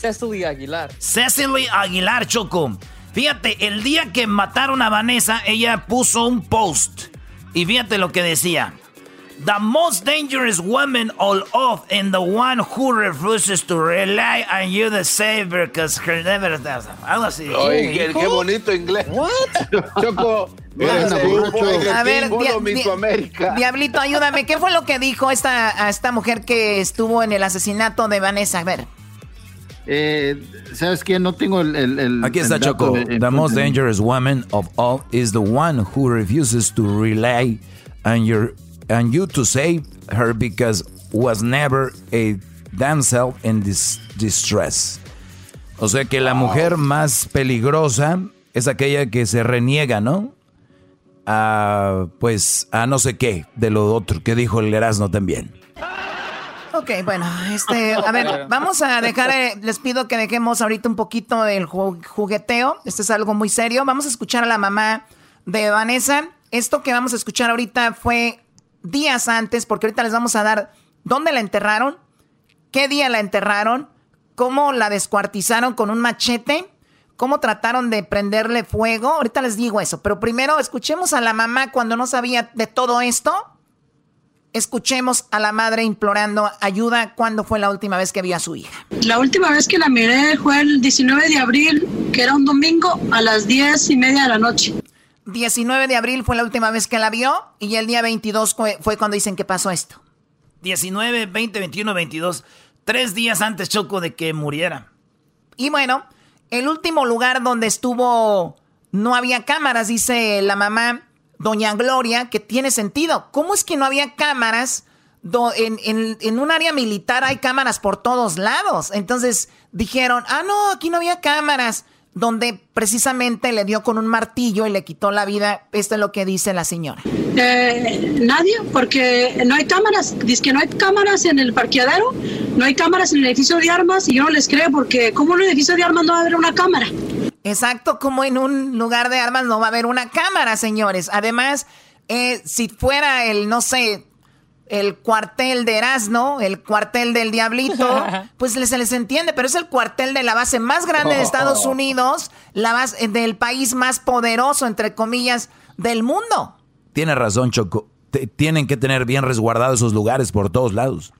Cecily Aguilar. Cecily Aguilar, Choco. Fíjate, el día que mataron a Vanessa, ella puso un post. Y fíjate lo que decía. The most dangerous woman all off and the one who refuses to rely on you to save because her never does. Algo así. Oye, qué, qué, bonito inglés. What? Choco. a ver, Diablito, ayúdame. ¿Qué fue lo que dijo esta, a esta mujer que estuvo en el asesinato de Vanessa? A ver. Eh, ¿Sabes qué? No tengo el. el, el Aquí está Choco. the most dangerous woman of all is the one who refuses to rely on your and you to save her because was never a damsel in distress. O sea que la mujer más peligrosa es aquella que se reniega, ¿no? A, pues, a no sé qué, de lo otro que dijo el Erasmo también. Ok, bueno, este, a ver, vamos a dejar, eh, les pido que dejemos ahorita un poquito el jugueteo, esto es algo muy serio, vamos a escuchar a la mamá de Vanessa, esto que vamos a escuchar ahorita fue días antes, porque ahorita les vamos a dar dónde la enterraron, qué día la enterraron, cómo la descuartizaron con un machete, cómo trataron de prenderle fuego. Ahorita les digo eso, pero primero escuchemos a la mamá cuando no sabía de todo esto. Escuchemos a la madre implorando ayuda cuando fue la última vez que vio a su hija. La última vez que la miré fue el 19 de abril, que era un domingo, a las 10 y media de la noche. 19 de abril fue la última vez que la vio y el día 22 fue, cuando dicen que pasó esto. 19, 20, 21, 22. Tres días antes, Choco, de que muriera. Y bueno, el último lugar donde estuvo no había cámaras, dice la mamá, doña Gloria, que tiene sentido. ¿Cómo es que no había cámaras? En, en, en, un área militar hay cámaras por todos lados. Entonces dijeron, ah, no, aquí no había cámaras. Donde precisamente le dio con un martillo y le quitó la vida. Esto es lo que dice la señora. Eh, nadie, porque no hay cámaras. Dice que no hay cámaras en el parqueadero, no hay cámaras en el edificio de armas y yo no les creo porque ¿cómo en un edificio de armas no va a haber una cámara? Exacto, como en un lugar de armas no va a haber una cámara, señores. Además, eh, si fuera el, no sé, el cuartel de Erasmo, el cuartel del Diablito, pues se les entiende, pero es el cuartel de la base más grande de Estados oh. Unidos, la base del país más poderoso, entre comillas, del mundo. Tiene razón, Choco. tienen que tener bien resguardados esos lugares por todos lados.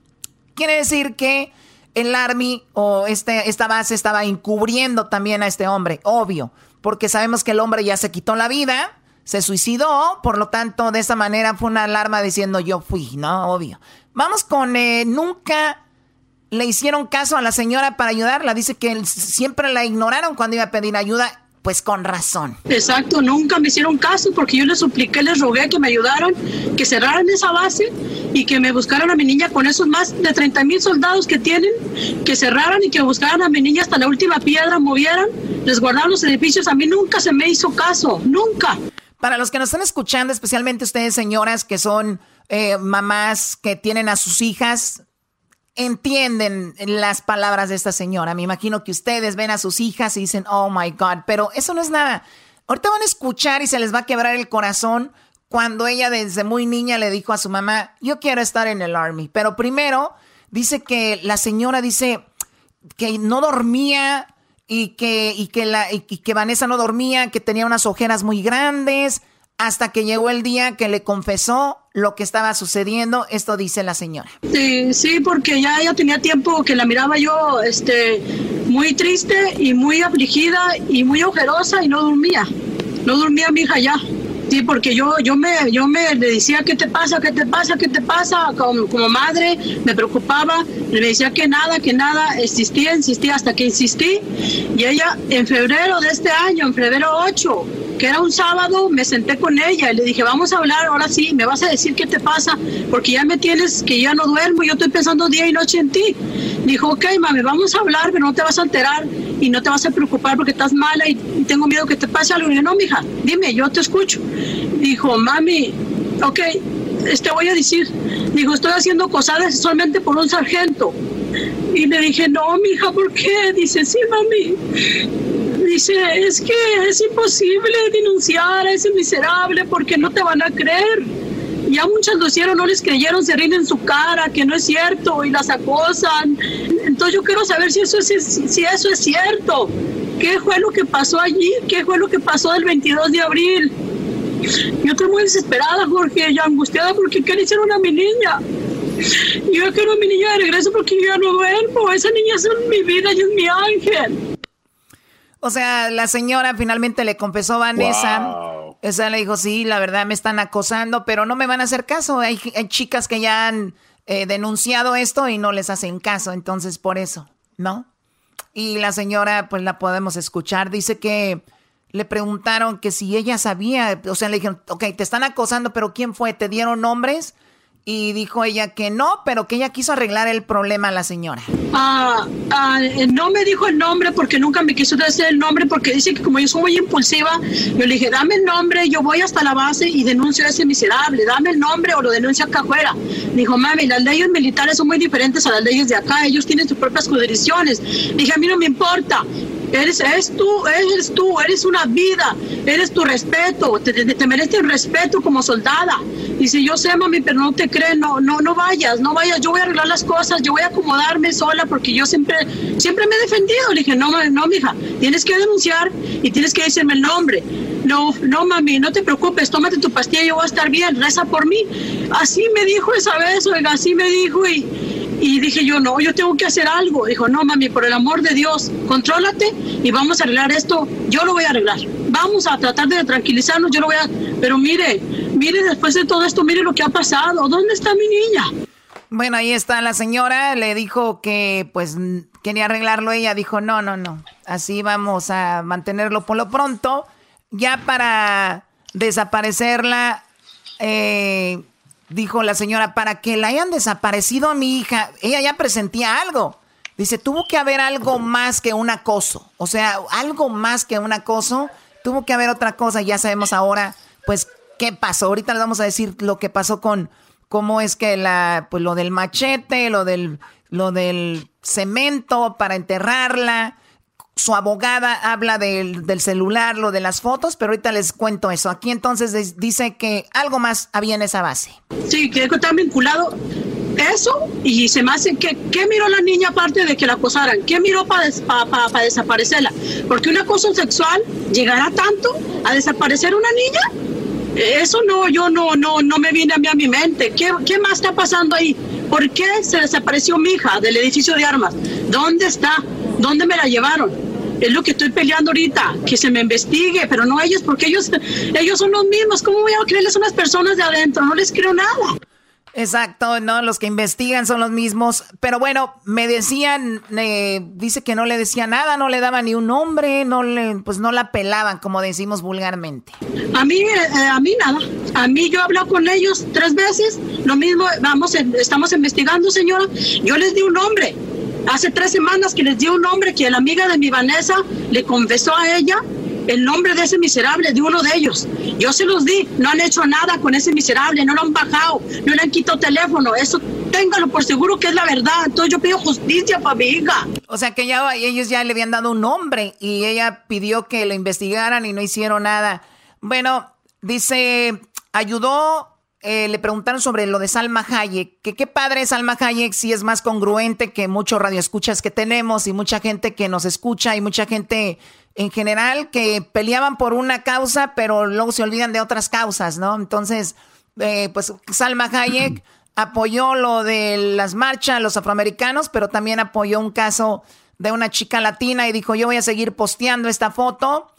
Quiere decir que el Army o este, esta base estaba encubriendo también a este hombre, obvio, porque sabemos que el hombre ya se quitó la vida se suicidó, por lo tanto, de esa manera fue una alarma diciendo yo fui, ¿no? Obvio. Vamos con eh, nunca le hicieron caso a la señora para ayudarla. Dice que siempre la ignoraron cuando iba a pedir ayuda. Pues con razón. Exacto, nunca me hicieron caso porque yo les supliqué, les rogué que me ayudaran, que cerraran esa base y que me buscaran a mi niña con esos más de 30 mil soldados que tienen, que cerraran y que buscaran a mi niña hasta la última piedra, movieran, les guardaron los edificios. A mí nunca se me hizo caso, nunca. Para los que nos están escuchando, especialmente ustedes, señoras, que son eh, mamás que tienen a sus hijas, entienden las palabras de esta señora. Me imagino que ustedes ven a sus hijas y dicen, oh my God, pero eso no es nada. Ahorita van a escuchar y se les va a quebrar el corazón cuando ella desde muy niña le dijo a su mamá, yo quiero estar en el Army. Pero primero dice que la señora dice que no dormía y que, y que, la, y que Vanessa no dormía, que tenía unas ojeras muy grandes, hasta que llegó el día que le confesó lo que estaba sucediendo. Esto dice la señora. Sí, sí, porque ya, ya tenía tiempo que la miraba yo este, muy triste y muy afligida y muy ojerosa y no dormía. No dormía mi hija ya. Sí, porque yo, yo, me, yo me decía, ¿qué te pasa? ¿Qué te pasa? ¿Qué te pasa? Como, como madre me preocupaba, le decía que nada, que nada, existía, insistía hasta que insistí. Y ella en febrero de este año, en febrero 8, que era un sábado, me senté con ella y le dije, vamos a hablar, ahora sí, me vas a decir qué te pasa, porque ya me tienes, que ya no duermo, yo estoy pensando día y noche en ti. Dijo, ok, mami, vamos a hablar, pero no te vas a alterar y no te vas a preocupar porque estás mala y, tengo miedo que te pase algo. Y dije, no, mija, dime, yo te escucho. Dijo, mami, ok, te este, voy a decir. Dijo, estoy haciendo cosas sexualmente por un sargento. Y le dije, no, mija, ¿por qué? Dice, sí, mami. Dice, es que es imposible denunciar a ese miserable porque no te van a creer ya muchas lo hicieron, no les creyeron, se ríen en su cara, que no es cierto y las acosan. Entonces yo quiero saber si eso es, si eso es cierto. ¿Qué fue lo que pasó allí? ¿Qué fue lo que pasó el 22 de abril? Yo estoy muy desesperada, Jorge, ya angustiada porque ¿qué le hicieron a mi niña? Yo quiero a mi niña de regreso porque yo ya no duermo. Esa niña es mi vida y es mi ángel. O sea, la señora finalmente le confesó a Vanessa. Esa le dijo, sí, la verdad me están acosando, pero no me van a hacer caso. Hay, chicas que ya han eh, denunciado esto y no les hacen caso, entonces por eso, ¿no? Y la señora, pues la podemos escuchar, dice que le preguntaron que si ella sabía, o sea, le dijeron, ok, te están acosando, pero ¿quién fue? ¿Te dieron nombres? Y dijo ella que no, pero que ella quiso arreglar el problema a la señora. Ah, ah, no me dijo el nombre porque nunca me quiso decir el nombre porque dice que como yo soy muy impulsiva, yo le dije, dame el nombre, yo voy hasta la base y denuncio a ese miserable, dame el nombre o lo denuncio acá afuera. Dijo, mami, las leyes militares son muy diferentes a las leyes de acá, ellos tienen sus propias jurisdicciones. Dije, a mí no me importa, Eres, eres tú, eres tú, eres una vida, eres tu respeto, te, te, mereces el respeto como soldada. Si yo sé, mami, pero no te crees, no, no, no vayas, no vayas, yo voy a arreglar las cosas, yo voy a acomodarme sola porque yo siempre, siempre me he defendido. Le dije, no, no, mija, tienes que denunciar y tienes que decirme el nombre. No, no, mami, no te preocupes, tómate tu pastilla, yo voy a estar bien, reza por mí. Así me dijo esa vez, oiga, así me dijo y y dije yo, no, yo tengo que hacer algo. Dijo, no, mami, por el amor de Dios, contrólate y vamos a arreglar esto. Yo lo voy a arreglar. Vamos a tratar de tranquilizarnos, yo lo voy a... Pero mire, mire después de todo esto, mire lo que ha pasado. ¿Dónde está mi niña? Bueno, ahí está la señora, le dijo que pues quería arreglarlo ella, dijo, no, no, no, así vamos a mantenerlo por lo pronto, ya para desaparecerla, eh, dijo la señora, para que la hayan desaparecido a mi hija, ella ya presentía algo. Dice, tuvo que haber algo más que un acoso. O sea, algo más que un acoso. Tuvo que haber otra cosa. Ya sabemos ahora, pues, qué pasó. Ahorita les vamos a decir lo que pasó con cómo es que la, pues, lo del machete, lo del, lo del cemento para enterrarla. Su abogada habla del, del celular, lo de las fotos, pero ahorita les cuento eso. Aquí entonces dice que algo más había en esa base. Sí, que está vinculado eso y se me hace que ¿qué miró la niña aparte de que la acosaran? ¿Qué miró para desaparecerla? Porque un acoso sexual llegará tanto a desaparecer una niña. Eso no, yo no, no, no me viene a mí a mi mente. ¿Qué, ¿Qué más está pasando ahí? ¿Por qué se desapareció mi hija del edificio de armas? ¿Dónde está? ¿Dónde me la llevaron? Es lo que estoy peleando ahorita, que se me investigue, pero no ellos, porque ellos, ellos son los mismos. ¿Cómo voy a creerles a unas personas de adentro? No les creo nada. Exacto, no, los que investigan son los mismos. Pero bueno, me decían, eh, dice que no le decía nada, no le daba ni un nombre, no le, pues no la pelaban, como decimos vulgarmente. A mí, eh, a mí nada. A mí yo hablado con ellos tres veces, lo mismo, vamos, estamos investigando, señora. Yo les di un nombre. Hace tres semanas que les di un nombre que la amiga de mi Vanessa le confesó a ella el nombre de ese miserable, de uno de ellos. Yo se los di, no han hecho nada con ese miserable, no lo han bajado, no le han quitado teléfono. Eso téngalo por seguro que es la verdad. Entonces yo pido justicia para mi hija. O sea que ya ellos ya le habían dado un nombre y ella pidió que lo investigaran y no hicieron nada. Bueno, dice, ayudó eh, le preguntaron sobre lo de Salma Hayek, que qué padre es Salma Hayek si es más congruente que muchos radioescuchas que tenemos y mucha gente que nos escucha y mucha gente en general que peleaban por una causa, pero luego se olvidan de otras causas, ¿no? Entonces, eh, pues Salma Hayek apoyó lo de las marchas, los afroamericanos, pero también apoyó un caso de una chica latina y dijo, yo voy a seguir posteando esta foto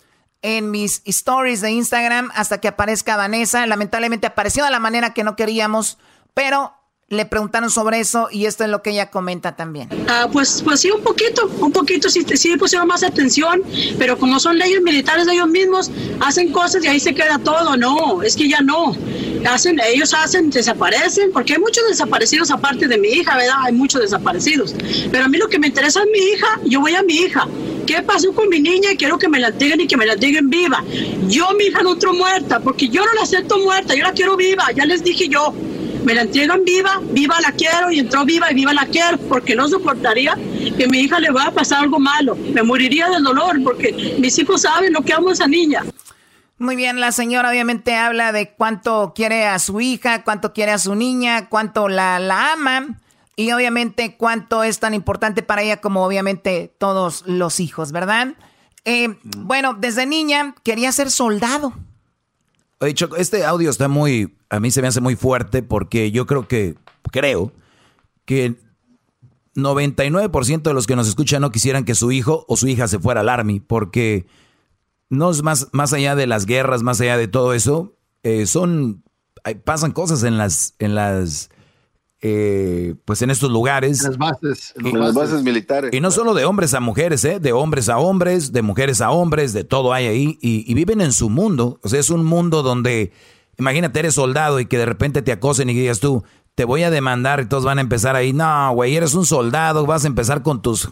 en mis stories de Instagram hasta que aparezca Vanessa. Lamentablemente apareció de la manera que no queríamos, pero le preguntaron sobre eso y esto es lo que ella comenta también. Ah, pues, pues sí, un poquito, un poquito sí, sí pusieron más atención, pero como son leyes militares de ellos mismos, hacen cosas y ahí se queda todo. No, es que ya no. Hacen, ellos hacen, desaparecen, porque hay muchos desaparecidos aparte de mi hija, ¿verdad? Hay muchos desaparecidos. Pero a mí lo que me interesa es mi hija, yo voy a mi hija. ¿Qué pasó con mi niña? Quiero que me la digan y que me la digan viva. Yo, mi hija, no entró muerta, porque yo no la acepto muerta, yo la quiero viva, ya les dije yo. Me la entregan viva, viva la quiero y entró viva y viva la quiero, porque no soportaría que mi hija le va a pasar algo malo. Me moriría del dolor, porque mis hijos saben lo que amo a esa niña. Muy bien, la señora obviamente habla de cuánto quiere a su hija, cuánto quiere a su niña, cuánto la, la ama y obviamente cuánto es tan importante para ella como obviamente todos los hijos, ¿verdad? Eh, bueno, desde niña quería ser soldado. Oye, Choco, este audio está muy, a mí se me hace muy fuerte porque yo creo que, creo que 99% de los que nos escuchan no quisieran que su hijo o su hija se fuera al army porque no es más, más allá de las guerras, más allá de todo eso, eh, son, pasan cosas en las, en las, eh, pues en estos lugares. En las bases, en, las bases militares. Y no solo de hombres a mujeres, ¿eh? de hombres a hombres, de mujeres a hombres, de todo hay ahí, y, y viven en su mundo, o sea, es un mundo donde, imagínate, eres soldado y que de repente te acosen y digas tú, te voy a demandar y todos van a empezar ahí, no, güey, eres un soldado, vas a empezar con tus,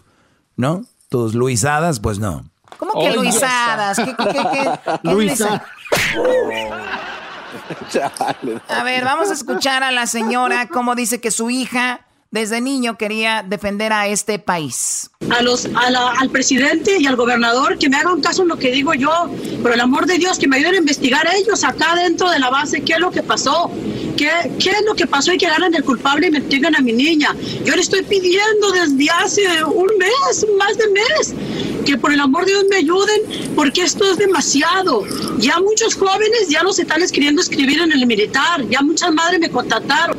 ¿no? Tus luisadas, pues no. ¿Cómo que Luisadas? ¿Qué, qué, qué, Luisa. A ver, vamos a escuchar a la señora cómo dice que su hija desde niño quería defender a este país. A los, al presidente y al gobernador que me hagan caso en lo que digo yo, por el amor de Dios, que me ayuden a investigar ellos acá dentro de la base qué es lo que pasó, qué, es lo que pasó y que agarren el culpable y me tengan a mi niña. Yo le estoy pidiendo desde hace un mes, más de mes, que por el amor de Dios me ayuden, porque esto es demasiado. Ya muchos jóvenes ya no se están escribiendo escribir en el militar, ya muchas madres me contactaron.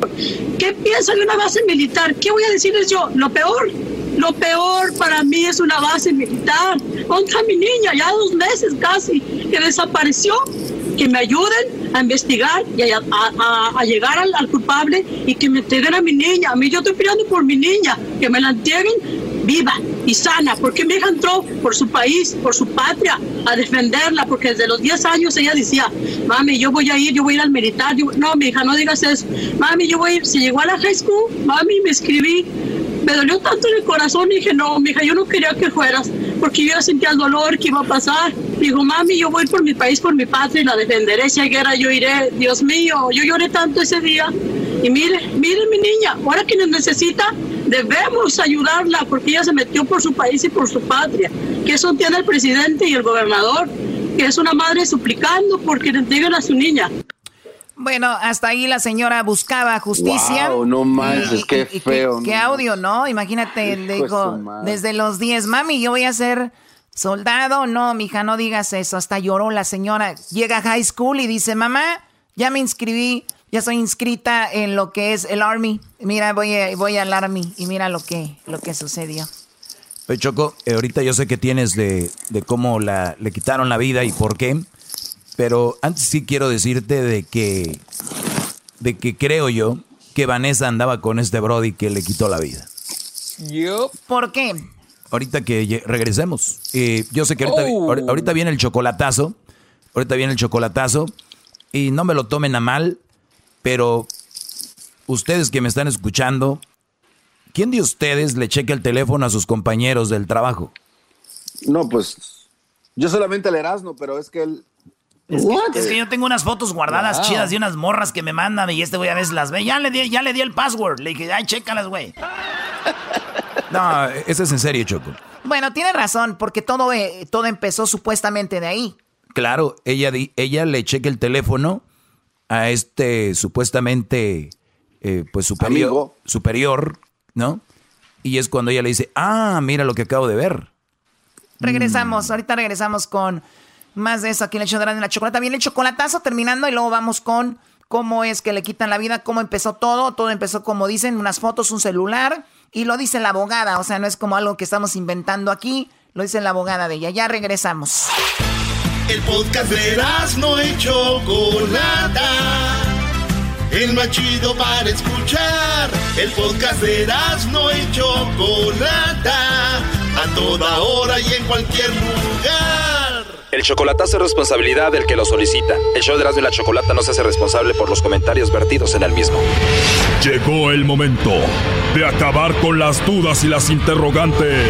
¿Qué piensan de una base militar? ¿Qué voy a decirles yo? Lo peor, lo peor para mí es una base militar. Contra mi niña, ya dos meses casi, que desapareció. Que me ayuden a investigar y a, llegar al, al, culpable y que me entreguen a mi niña. A mí yo estoy pidiendo por mi niña, que me la entreguen viva y sana, porque mi hija entró por su país, por su patria, a defenderla, porque desde los 10 años ella decía, mami, yo voy a ir, yo voy a ir al militar, no, mi hija, no digas eso, mami, yo voy a ir, si llegó a la high school, mami, me escribí, Me dolió tanto en el corazón y dije, no, mija, yo no quería que fueras, porque yo ya sentía el dolor que iba a pasar. Digo, mami, yo voy por mi país, por mi patria y la defenderé. Si hay guerra, yo iré. Dios mío, yo lloré tanto ese día. Y mire, mire mi niña, ahora que nos necesita, debemos ayudarla porque ella se metió por su país y por su patria. Que eso tiene el presidente y el gobernador, que es una madre suplicando porque le entreguen a su niña. Bueno, hasta ahí la señora buscaba justicia. Wow, no manches, qué feo. Qué, audio, ¿no? Imagínate, le dijo desde los 10, mami, yo voy a ser soldado. No, mija, no digas eso. Hasta lloró la señora. Llega a high school y dice, mamá, ya me inscribí, ya soy inscrita en lo que es el Army. Mira, voy, voy al Army y mira lo que, lo que sucedió. Oye, Choco, eh, ahorita yo sé que tienes de, de cómo la, le quitaron la vida y por qué. Pero antes sí quiero decirte de que, de que creo yo que Vanessa andaba con este Brody que le quitó la vida. Yo. ¿Por qué? Ahorita que regresemos. Eh, yo sé que ahorita, oh. ahorita viene el chocolatazo. Ahorita viene el chocolatazo. Y no me lo tomen a mal, pero ustedes que me están escuchando, ¿quién de ustedes le checa el teléfono a sus compañeros del trabajo? No, pues yo solamente el Erasmo, pero es que él es que, yo tengo unas fotos guardadas chidas de unas morras que me mandan y este güey a veces las ve. Ya le di, ya le di el password. Le dije, ay, chécalas, güey. No, eso es en serio, Choco. Bueno, tiene razón, porque todo, eh, todo empezó supuestamente de ahí. Claro, ella, ella le checa el teléfono a este supuestamente eh, pues superior, superior, ¿no? Y es cuando ella le dice, ah, mira lo que acabo de ver. Regresamos, ahorita regresamos con más de eso aquí en el hecho de la chocolate. Viene el chocolatazo terminando y luego vamos con cómo es que le quitan la vida, cómo empezó todo. Todo empezó como dicen, unas fotos, un celular y lo dice la abogada. O sea, no es como algo que estamos inventando aquí, lo dice la abogada de ella. Ya regresamos. El podcast de no hecho Chocolata. El más chido para escuchar. El podcast de no hecho Chocolata. A toda hora y en cualquier lugar. El chocolatazo es responsabilidad del que lo solicita. El show de Erasmo y la Chocolata no se hace responsable por los comentarios vertidos en el mismo. Llegó el momento de acabar con las dudas y las interrogantes.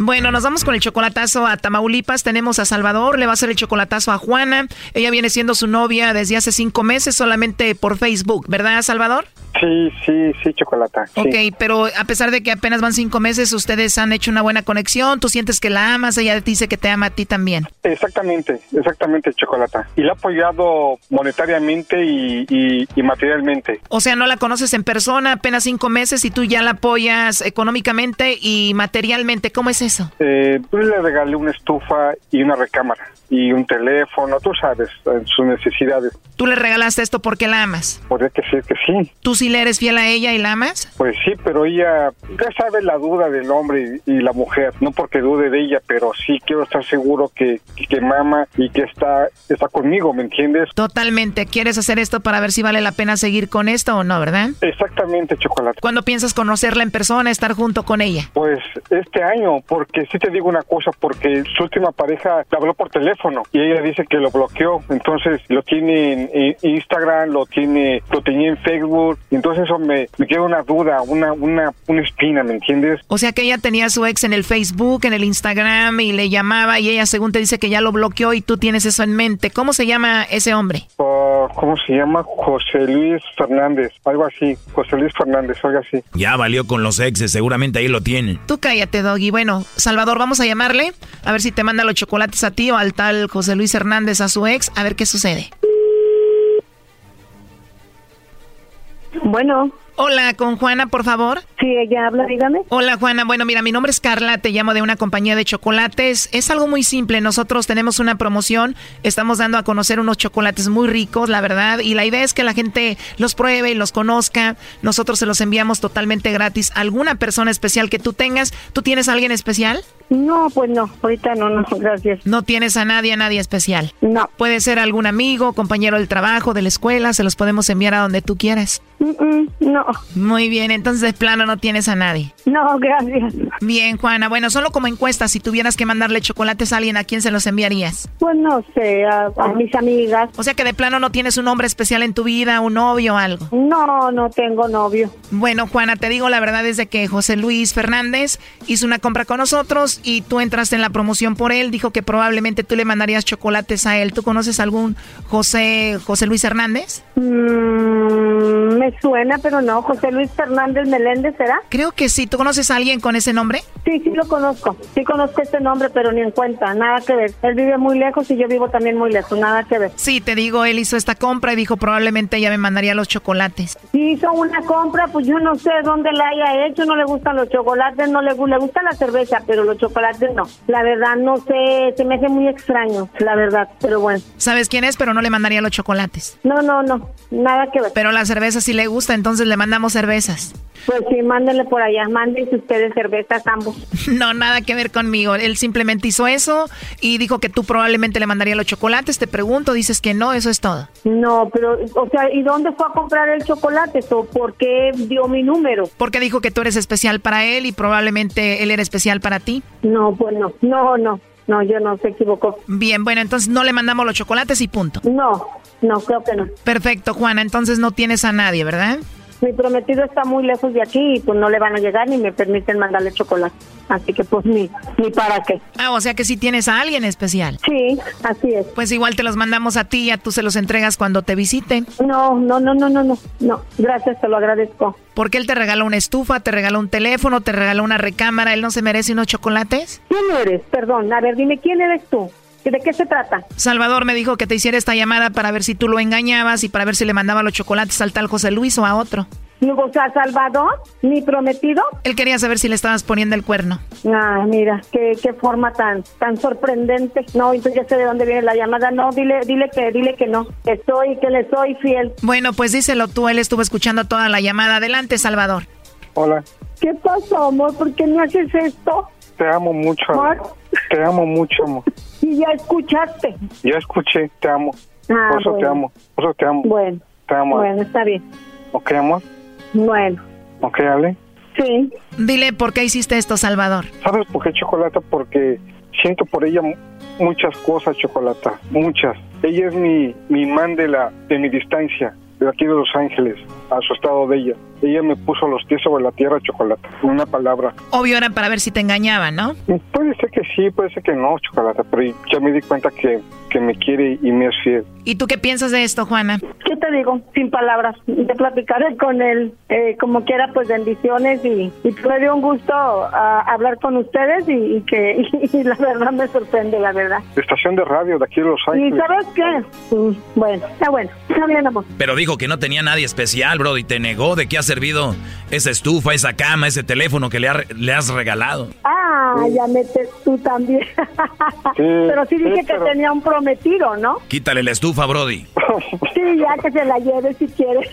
Bueno, nos vamos con el chocolatazo a Tamaulipas. Tenemos a Salvador, le va a hacer el chocolatazo a Juana. Ella viene siendo su novia desde hace cinco meses solamente por Facebook, ¿verdad, Salvador? Sí, sí, sí, chocolata. Ok, pero a pesar de que apenas van cinco meses, ustedes han hecho una buena conexión. Tú sientes que la amas, ella dice que te ama a ti también. Exactamente, exactamente, chocolata. Y la ha apoyado monetariamente y, materialmente. O sea, no la conoces en persona, apenas cinco meses y tú ya la apoyas económicamente y materialmente. ¿Cómo es eso? Eh, pues le regalé una estufa y una recámara y un teléfono, tú sabes, sus necesidades. ¿Tú le regalaste esto porque la amas? Podría decir que sí. ¿Tú sí le eres fiel a ella y la amas? Pues sí, pero ella ya sabe la duda del hombre y, la mujer, no porque dude de ella, pero sí quiero estar seguro que, que mama y que está, está conmigo, ¿me entiendes? Totalmente. ¿Quieres hacer esto para ver si vale la pena seguir con esto o no, verdad? Exactamente, Chocolate. ¿Cuándo piensas conocerla en persona, estar junto con ella? Pues este año, porque sí te digo una cosa, porque su última pareja le habló por teléfono y ella dice que lo bloqueó. Entonces lo tiene en, Instagram, lo tiene, lo tenía en Facebook. Entonces eso me, me queda una duda, una, una, una espina, ¿me entiendes? O sea que ella tenía a su ex en el Facebook, en el Instagram y le llamaba y ella según te dice que ya lo bloqueó y tú tienes eso en mente. ¿Cómo se llama ese hombre? Oh, ¿Cómo se llama? José Luis Fernández, algo así. José Luis Fernández, algo así. Ya valió con los exes, seguramente ahí lo tiene. Tú cállate, Doggy. Bueno, Salvador, vamos a llamarle a ver si te manda los chocolates a ti o al tal José Luis Hernández a su ex, a ver qué sucede. Bueno. Hola, con Juana, por favor. Sí, ella habla, dígame. Hola, Juana. Bueno, mira, mi nombre es Carla, te llamo de una compañía de chocolates. Es algo muy simple. Nosotros tenemos una promoción, estamos dando a conocer unos chocolates muy ricos, la verdad, y la idea es que la gente los pruebe y los conozca. Nosotros se los enviamos totalmente gratis. ¿Alguna persona especial que tú tengas? ¿Tú tienes a alguien especial? No, pues no, ahorita no, no, gracias. No tienes a nadie, a nadie especial. No. Puede ser algún amigo, compañero del trabajo, de la escuela, se los podemos enviar a donde tú quieras. No. Muy bien, entonces de plano no tienes a nadie. No, gracias. Bien, Juana. Bueno, solo como encuesta, si tuvieras que mandarle chocolates a alguien, ¿a quién se los enviarías? Pues no sé, a, mis amigas. O sea que de plano no tienes un hombre especial en tu vida, un novio o algo. No, no tengo novio. Bueno, Juana, te digo la verdad es de que José Luis Fernández hizo una compra con nosotros y tú entraste en la promoción por él. Dijo que probablemente tú le mandarías chocolates a él. ¿Tú conoces algún José José Luis Hernández? Mm, me suena, pero no. José Luis Fernández Meléndez, ¿será? Creo que sí. ¿Tú conoces a alguien con ese nombre? Sí, sí lo conozco. Sí conozco este nombre, pero ni en cuenta. Nada que ver. Él vive muy lejos y yo vivo también muy lejos. Nada que ver. Sí, te digo, él hizo esta compra y dijo probablemente ella me mandaría los chocolates. Sí, hizo una compra, pues yo no sé dónde la haya hecho. No le gustan los chocolates, no le, le gusta la cerveza, pero los chocolates no. La verdad, no sé. Se me hace muy extraño, la verdad. Pero bueno. ¿Sabes quién es? Pero no le mandaría los chocolates. No, no, no. Nada que ver. Pero la cerveza sí le gusta, entonces le mandamos cervezas. Pues sí, mándenle por allá, mándense ustedes cervezas ambos. No, nada que ver conmigo. Él simplemente hizo eso y dijo que tú probablemente le mandaría los chocolates. Te pregunto, dices que no, eso es todo. No, pero, o sea, ¿y dónde fue a comprar el chocolate? ¿O por qué dio mi número? Porque dijo que tú eres especial para él y probablemente él era especial para ti. No, pues no, no, no. No, yo no, se equivocó. Bien, bueno, entonces no le mandamos los chocolates y punto. No, no, creo que no. Perfecto, Juana, entonces no tienes a nadie, ¿verdad? mi prometido está muy lejos de aquí y pues no le van a llegar ni me permiten mandarle chocolate. Así que pues ni, ni para qué. Ah, o sea que sí tienes a alguien especial. Sí, así es. Pues igual te los mandamos a ti, ya tú se los entregas cuando te visiten. No, no, no, no, no, no. No, gracias, te lo agradezco. Porque él te regaló una estufa, te regaló un teléfono, te regaló una recámara, ¿él no se merece unos chocolates? ¿Quién eres? Perdón, a ver, dime, ¿quién eres tú? ¿De qué se trata? Salvador me dijo que te hiciera esta llamada para ver si tú lo engañabas y para ver si le mandaba los chocolates al tal José Luis o a otro. O sea, Salvador, mi prometido. Él quería saber si le estabas poniendo el cuerno. Ah, mira, qué, qué forma tan tan sorprendente. No, entonces ya sé de dónde viene la llamada. No, dile, dile que, dile que no. Que soy, que le soy fiel. Bueno, pues díselo tú. Él estuvo escuchando toda la llamada. Adelante, Salvador. Hola. ¿Qué pasó, amor? ¿Por qué no haces esto? Te amo mucho. Amor. Te amo mucho, amor. Y ya escuchaste. Ya escuché, te amo. Ah, por eso te amo, por eso te amo. Bueno. Te amo. Bueno, está bien. ¿Ok, amor? Bueno. ¿Ok, Ale? Sí. Dile por qué hiciste esto, Salvador. ¿Sabes por qué Chocolata? Porque siento por ella muchas cosas, Chocolata, muchas. Ella es mi, mi de, la, de mi distancia, de aquí de Los Ángeles, a su estado de ella. Ella me puso los pies sobre la tierra, Chocolata, una palabra. Obvio era para ver si te engañaba, ¿no? Puede ser que sí, puede ser que no, Chocolata, pero ya me di cuenta que, que me quiere y me es fiel. ¿Y tú qué piensas de esto, Juana? ¿Qué te digo? Sin palabras. Te platicaré con él, eh, como quiera, pues bendiciones y, y me dio un gusto ah, hablar con ustedes y, y que y la verdad me sorprende, la verdad. Estación de radio de aquí de Los Ángeles. ¿Y sabes qué? Mm, bueno, está bueno, está bien, amor. Pero dijo que no tenía nadie especial, bro, y te negó de qué ha servido esa estufa, esa cama, ese teléfono que le, ha- le has regalado. Ah, ya metes tú también. pero sí dije sí, que pero- tenía un prometido, ¿no? Quítale la estufa, Brody. Sí, ya que se la lleve si quiere.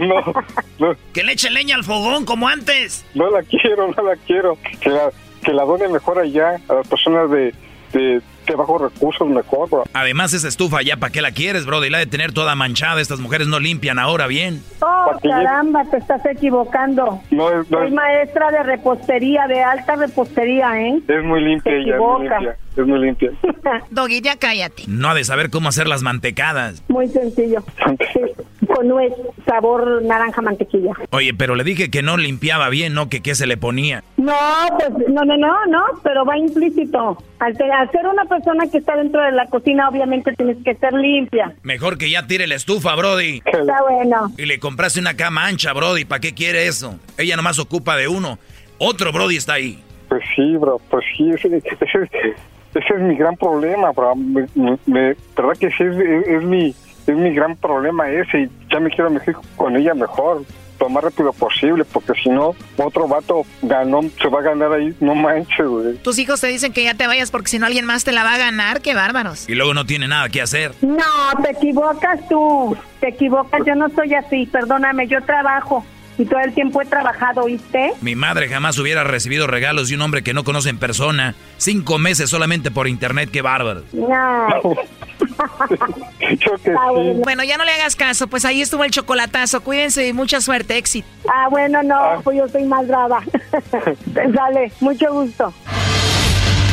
No, no, Que le eche leña al fogón como antes. no la quiero, no la quiero. Que la, que la done mejor allá a las personas de, de, de bajos recursos, mejor, bro. Además, esa estufa ya, ¿para qué la quieres, Brody? La de tener toda manchada. Estas mujeres no limpian ahora bien. Oh, caramba, te estás equivocando. No es, no Soy es, maestra de repostería, de alta repostería, ¿eh? es muy limpia Te ella, es muy limpia. Es muy limpia. Doggy, ya cállate. No ha de saber cómo hacer las mantecadas. Muy sencillo. Sí, con nuez, sabor naranja mantequilla. Oye, pero le dije que no limpiaba bien, ¿no? Que qué se le ponía. No, pues no, no, no, no, pero va implícito. Al, te- al ser una persona que está dentro de la cocina, obviamente tienes que ser limpia. Mejor que ya tire la estufa, Brody. Está bueno. Y le compraste una cama ancha, Brody. ¿Para qué quiere eso? Ella nomás ocupa de uno. Otro Brody está ahí. Pues sí, bro, pues sí, ese, ese- ese es mi gran problema, bro. Me, me- me- verdad que sí, es, es- es mi, es mi gran problema ese y ya me quiero mejor con ella mejor. lo más rápido posible, porque si no, otro vato ganó, se va a ganar ahí, no manches, güey. Tus hijos te dicen que ya te vayas porque si no alguien más te la va a ganar, qué bárbaros. Y luego no tiene nada que hacer. No, te equivocas tú, te equivocas, yo no soy así, perdóname, yo trabajo. Y todo el tiempo he trabajado, ¿oíste? Mi madre jamás hubiera recibido regalos de un hombre que no conoce en persona. Cinco meses solamente por internet, qué bárbaro. No. Bueno, ya no le hagas caso, pues ahí estuvo el chocolatazo. Cuídense y mucha suerte, éxito. Ah, bueno, no, pues yo soy más brava. Dale, mucho gusto.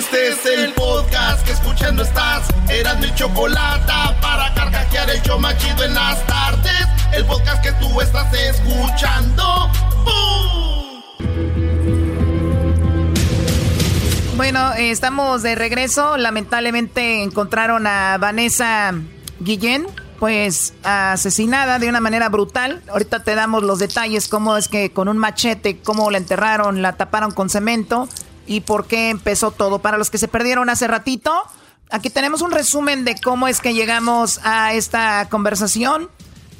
Este es el podcast que escuchando estás. Eran mi chocolate para carcajear el yo machido en las tardes. El podcast que tú estás escuchando. Bueno, eh, estamos de regreso. Lamentablemente encontraron a Vanessa Guillén, pues asesinada de una manera brutal. Ahorita te damos los detalles, cómo es que con un machete, cómo la enterraron, la taparon con cemento y por qué empezó todo. Para los que se perdieron hace ratito, aquí tenemos un resumen de cómo es que llegamos a esta conversación.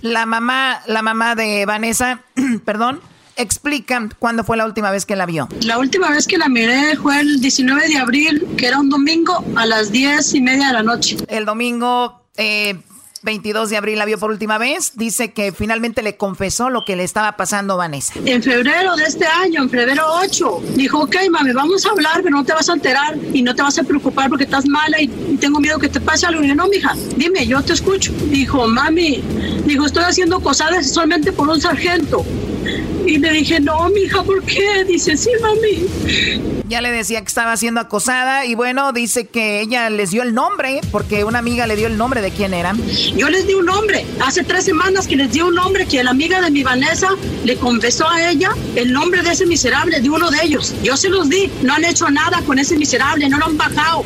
La mamá, la mamá de Vanessa, perdón, explica cuándo fue la última vez que la vio. La última vez que la miré fue el 19 de abril, que era un domingo, a las 10 y media de la noche. El domingo eh, 22 de abril la vio por última vez. Dice que finalmente le confesó lo que le estaba pasando a Vanessa. En febrero de este año, en febrero 8, dijo, ok, mami, vamos a hablar, pero no te vas a enterar y no te vas a preocupar porque estás mala y, tengo miedo que te pase algo. Y yo, no, mija, dime, yo te escucho. Dijo, mami, dijo, estoy haciendo cosas solamente por un sargento. Y le dije, no, mija, ¿por qué? Dice, sí, mami. Ya le decía que estaba siendo acosada y bueno, dice que ella les dio el nombre porque una amiga le dio el nombre de quién era. Yo les di un nombre. Hace tres semanas que les di un nombre que la amiga de mi Vanessa le confesó a ella el nombre de ese miserable, de uno de ellos. Yo se los di. No han hecho nada con ese miserable, no lo han bajado.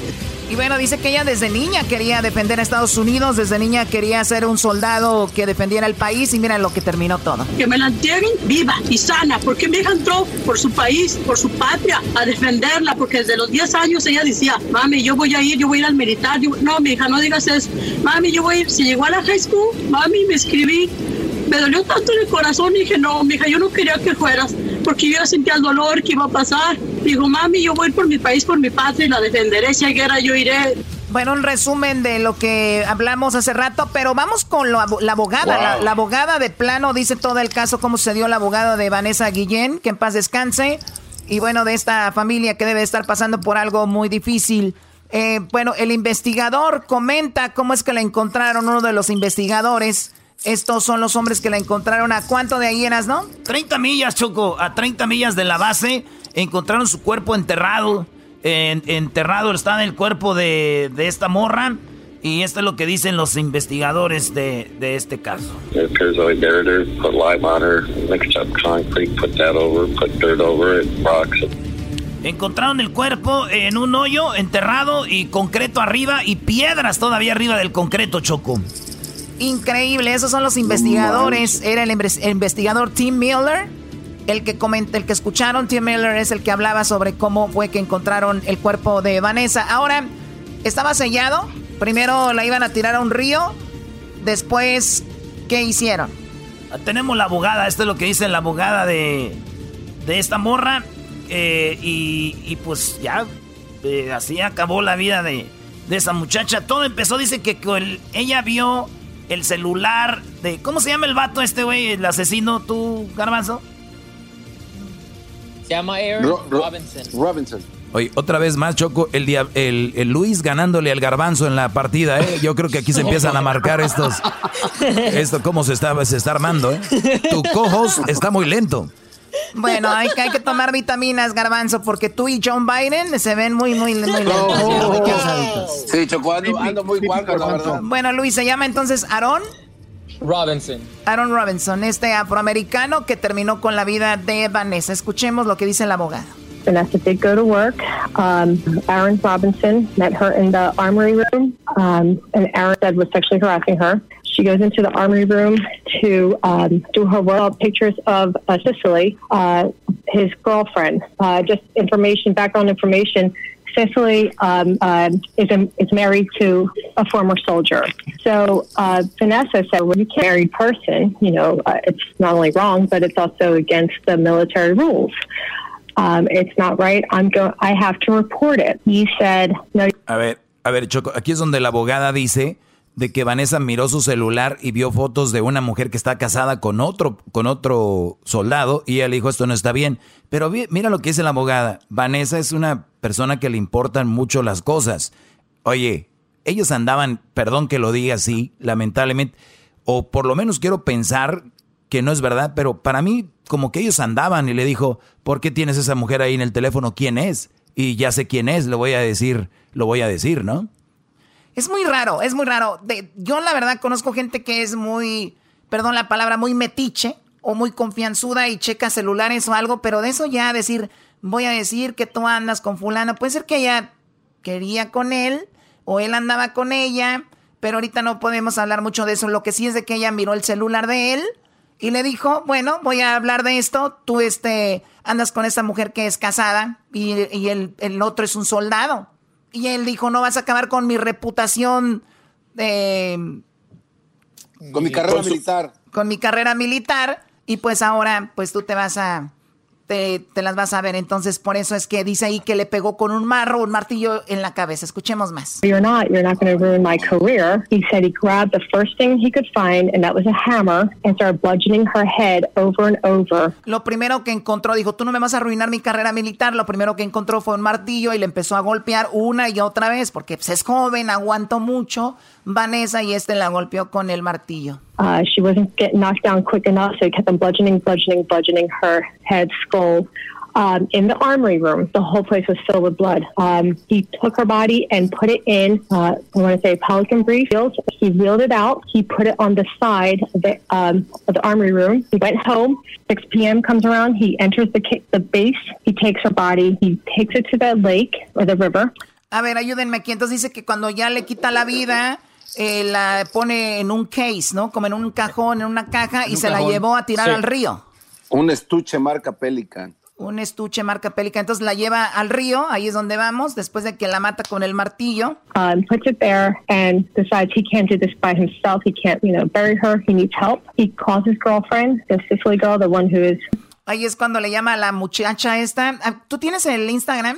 Y bueno, dice que ella desde niña quería defender a Estados Unidos, desde niña quería ser un soldado que defendiera el país y mira lo que terminó todo. Que me la entierren viva y sana, porque mi hija entró por su país, por su patria, a defenderla, porque desde los 10 años ella decía, mami, yo voy a ir, yo voy a ir al militar. no, mi hija, no digas eso. Mami, yo voy a ir. Si llegó a la high school, mami, me escribí. Me dolió tanto en el corazón y dije, no, mi hija, yo no quería que fueras, porque yo sentía el dolor que iba a pasar. Digo, mami, yo voy por mi país, por mi patria y la defenderé. Si hay guerra, yo iré. Bueno, un resumen de lo que hablamos hace rato, pero vamos con la abogada. La, abogada de plano dice todo el caso, cómo se dio la abogada de Vanessa Guillén, que en paz descanse. Y bueno, de esta familia que debe estar pasando por algo muy difícil. Eh, bueno, el investigador comenta cómo es que la encontraron, uno de los investigadores. Estos son los hombres que la encontraron. ¿A cuánto de ahí eras, no? 30 millas, Choco. A 30 millas de la base encontraron su cuerpo enterrado. enterrado está en el cuerpo de, esta morra. Y esto es lo que dicen los investigadores de, este caso. Encontraron el cuerpo en un hoyo enterrado y concreto arriba y piedras todavía arriba del concreto, Choco. Increíble, esos son los investigadores. Era el investigador Tim Miller el que comenta, el que escucharon, Tim Miller es el que hablaba sobre cómo fue que encontraron el cuerpo de Vanessa. Ahora, estaba sellado. Primero la iban a tirar a un río. Después, ¿qué hicieron? Tenemos la abogada, esto es lo que dice la abogada de, de esta morra. Eh, y, pues ya, eh, así acabó la vida de, de, esa muchacha. Todo empezó, dice que ella vio el celular de... ¿Cómo se llama el vato este, güey? El asesino, tú, Garbanzo. Se llama Aaron Robinson. Robinson. Oye, otra vez más, Choco, el, el, el, Luis ganándole al garbanzo en la partida, ¿eh? Yo creo que aquí se empiezan a marcar estos. Esto, cómo se está, se está armando, ¿eh? Tu cojos está muy lento. Bueno, hay, hay, que tomar vitaminas, garbanzo, porque tú y John Biden se ven muy, muy, muy lentos. sí, Choco, ando, muy guapo, la verdad. Bueno, Luis, se llama entonces Aaron. Robinson. Aaron Robinson, este afroamericano que terminó con la vida de Vanessa. Escuchemos lo que dice el abogado. Vanessa did go to work. Um, Aaron Robinson met her in the armory room, um, and Aaron said was sexually harassing her. She goes into the armory room to um, do her work. Pictures of uh, Cicely, uh, his girlfriend. Uh, just information, background information. Cicely um, uh, is, a, is married to a former soldier. So uh, Vanessa said, when you a married person, you know, uh, it's not only wrong, but it's also against the military rules. Um, it's not right. I'm go I have to report it. He said, no. A ver, a ver, Choco, aquí es donde la abogada dice de que Vanessa miró su celular y vio fotos de una mujer que está casada con otro, con otro soldado y ella le dijo esto no está bien. Pero mira lo que dice la abogada. Vanessa es una persona que le importan mucho las cosas. Oye, ellos andaban, perdón que lo diga así, lamentablemente, o por lo menos quiero pensar que no es verdad, pero para mí como que ellos andaban y le dijo, ¿por qué tienes esa mujer ahí en el teléfono? ¿Quién es? Y ya sé quién es, lo voy a decir, lo voy a decir, ¿no? Es muy raro, es muy raro. yo la verdad conozco gente que es muy, perdón la palabra, muy metiche o muy confianzuda y checa celulares o algo, pero de eso ya decir, voy a decir que tú andas con fulano, puede ser que ella quería con él o él andaba con ella, pero ahorita no podemos hablar mucho de eso. Lo que sí es de que ella miró el celular de él y le dijo, bueno, voy a hablar de esto, tú este, andas con esta mujer que es casada y, el, el otro es un soldado. Y él dijo, no vas a acabar con mi reputación de... Con mi carrera militar. Con mi carrera militar. Y pues ahora, pues tú te vas a te, las vas a ver. Entonces, por eso es que dice ahí que le pegó con un marro, un martillo en la cabeza. Escuchemos más. You're not, you're not going to ruin my career. He said he grabbed the first thing he could find, and that was a hammer, and started bludgeoning her head over and over. Lo primero que encontró, dijo, tú no me vas a arruinar mi carrera militar. Lo primero que encontró fue un martillo y le empezó a golpear una y otra vez, porque pues, es joven, aguantó mucho. Vanessa y este la golpeó con el martillo. Uh, she wasn't getting knocked down quick enough, so he kept on bludgeoning, bludgeoning, bludgeoning her head, skull. Um, in the armory room, the whole place was filled with blood. Um, he took her body and put it in, uh, I want to say, pelican brief. He wheeled it out. He put it on the side of the, um, of the armory room. He went home. 6 p.m. comes around. He enters the, the base. He takes her body. He takes it to the lake or the river. A ver, ayúdenme aquí. Entonces dice que cuando ya le quita la vida, eh, la pone en un case, ¿no? Como en un cajón, en una caja, y se la llevó a tirar al río. Un estuche marca Pelican. Un estuche marca Pelican. Entonces la lleva al río, ahí es donde vamos, después de que la mata con el martillo. Um, puts it there and decides he can't do this by himself. He can't, you know, bury her. He needs help. He calls his girlfriend, the Sicily girl, the one who is... Ahí es cuando le llama a la muchacha esta. Ah, ¿Tú tienes el Instagram?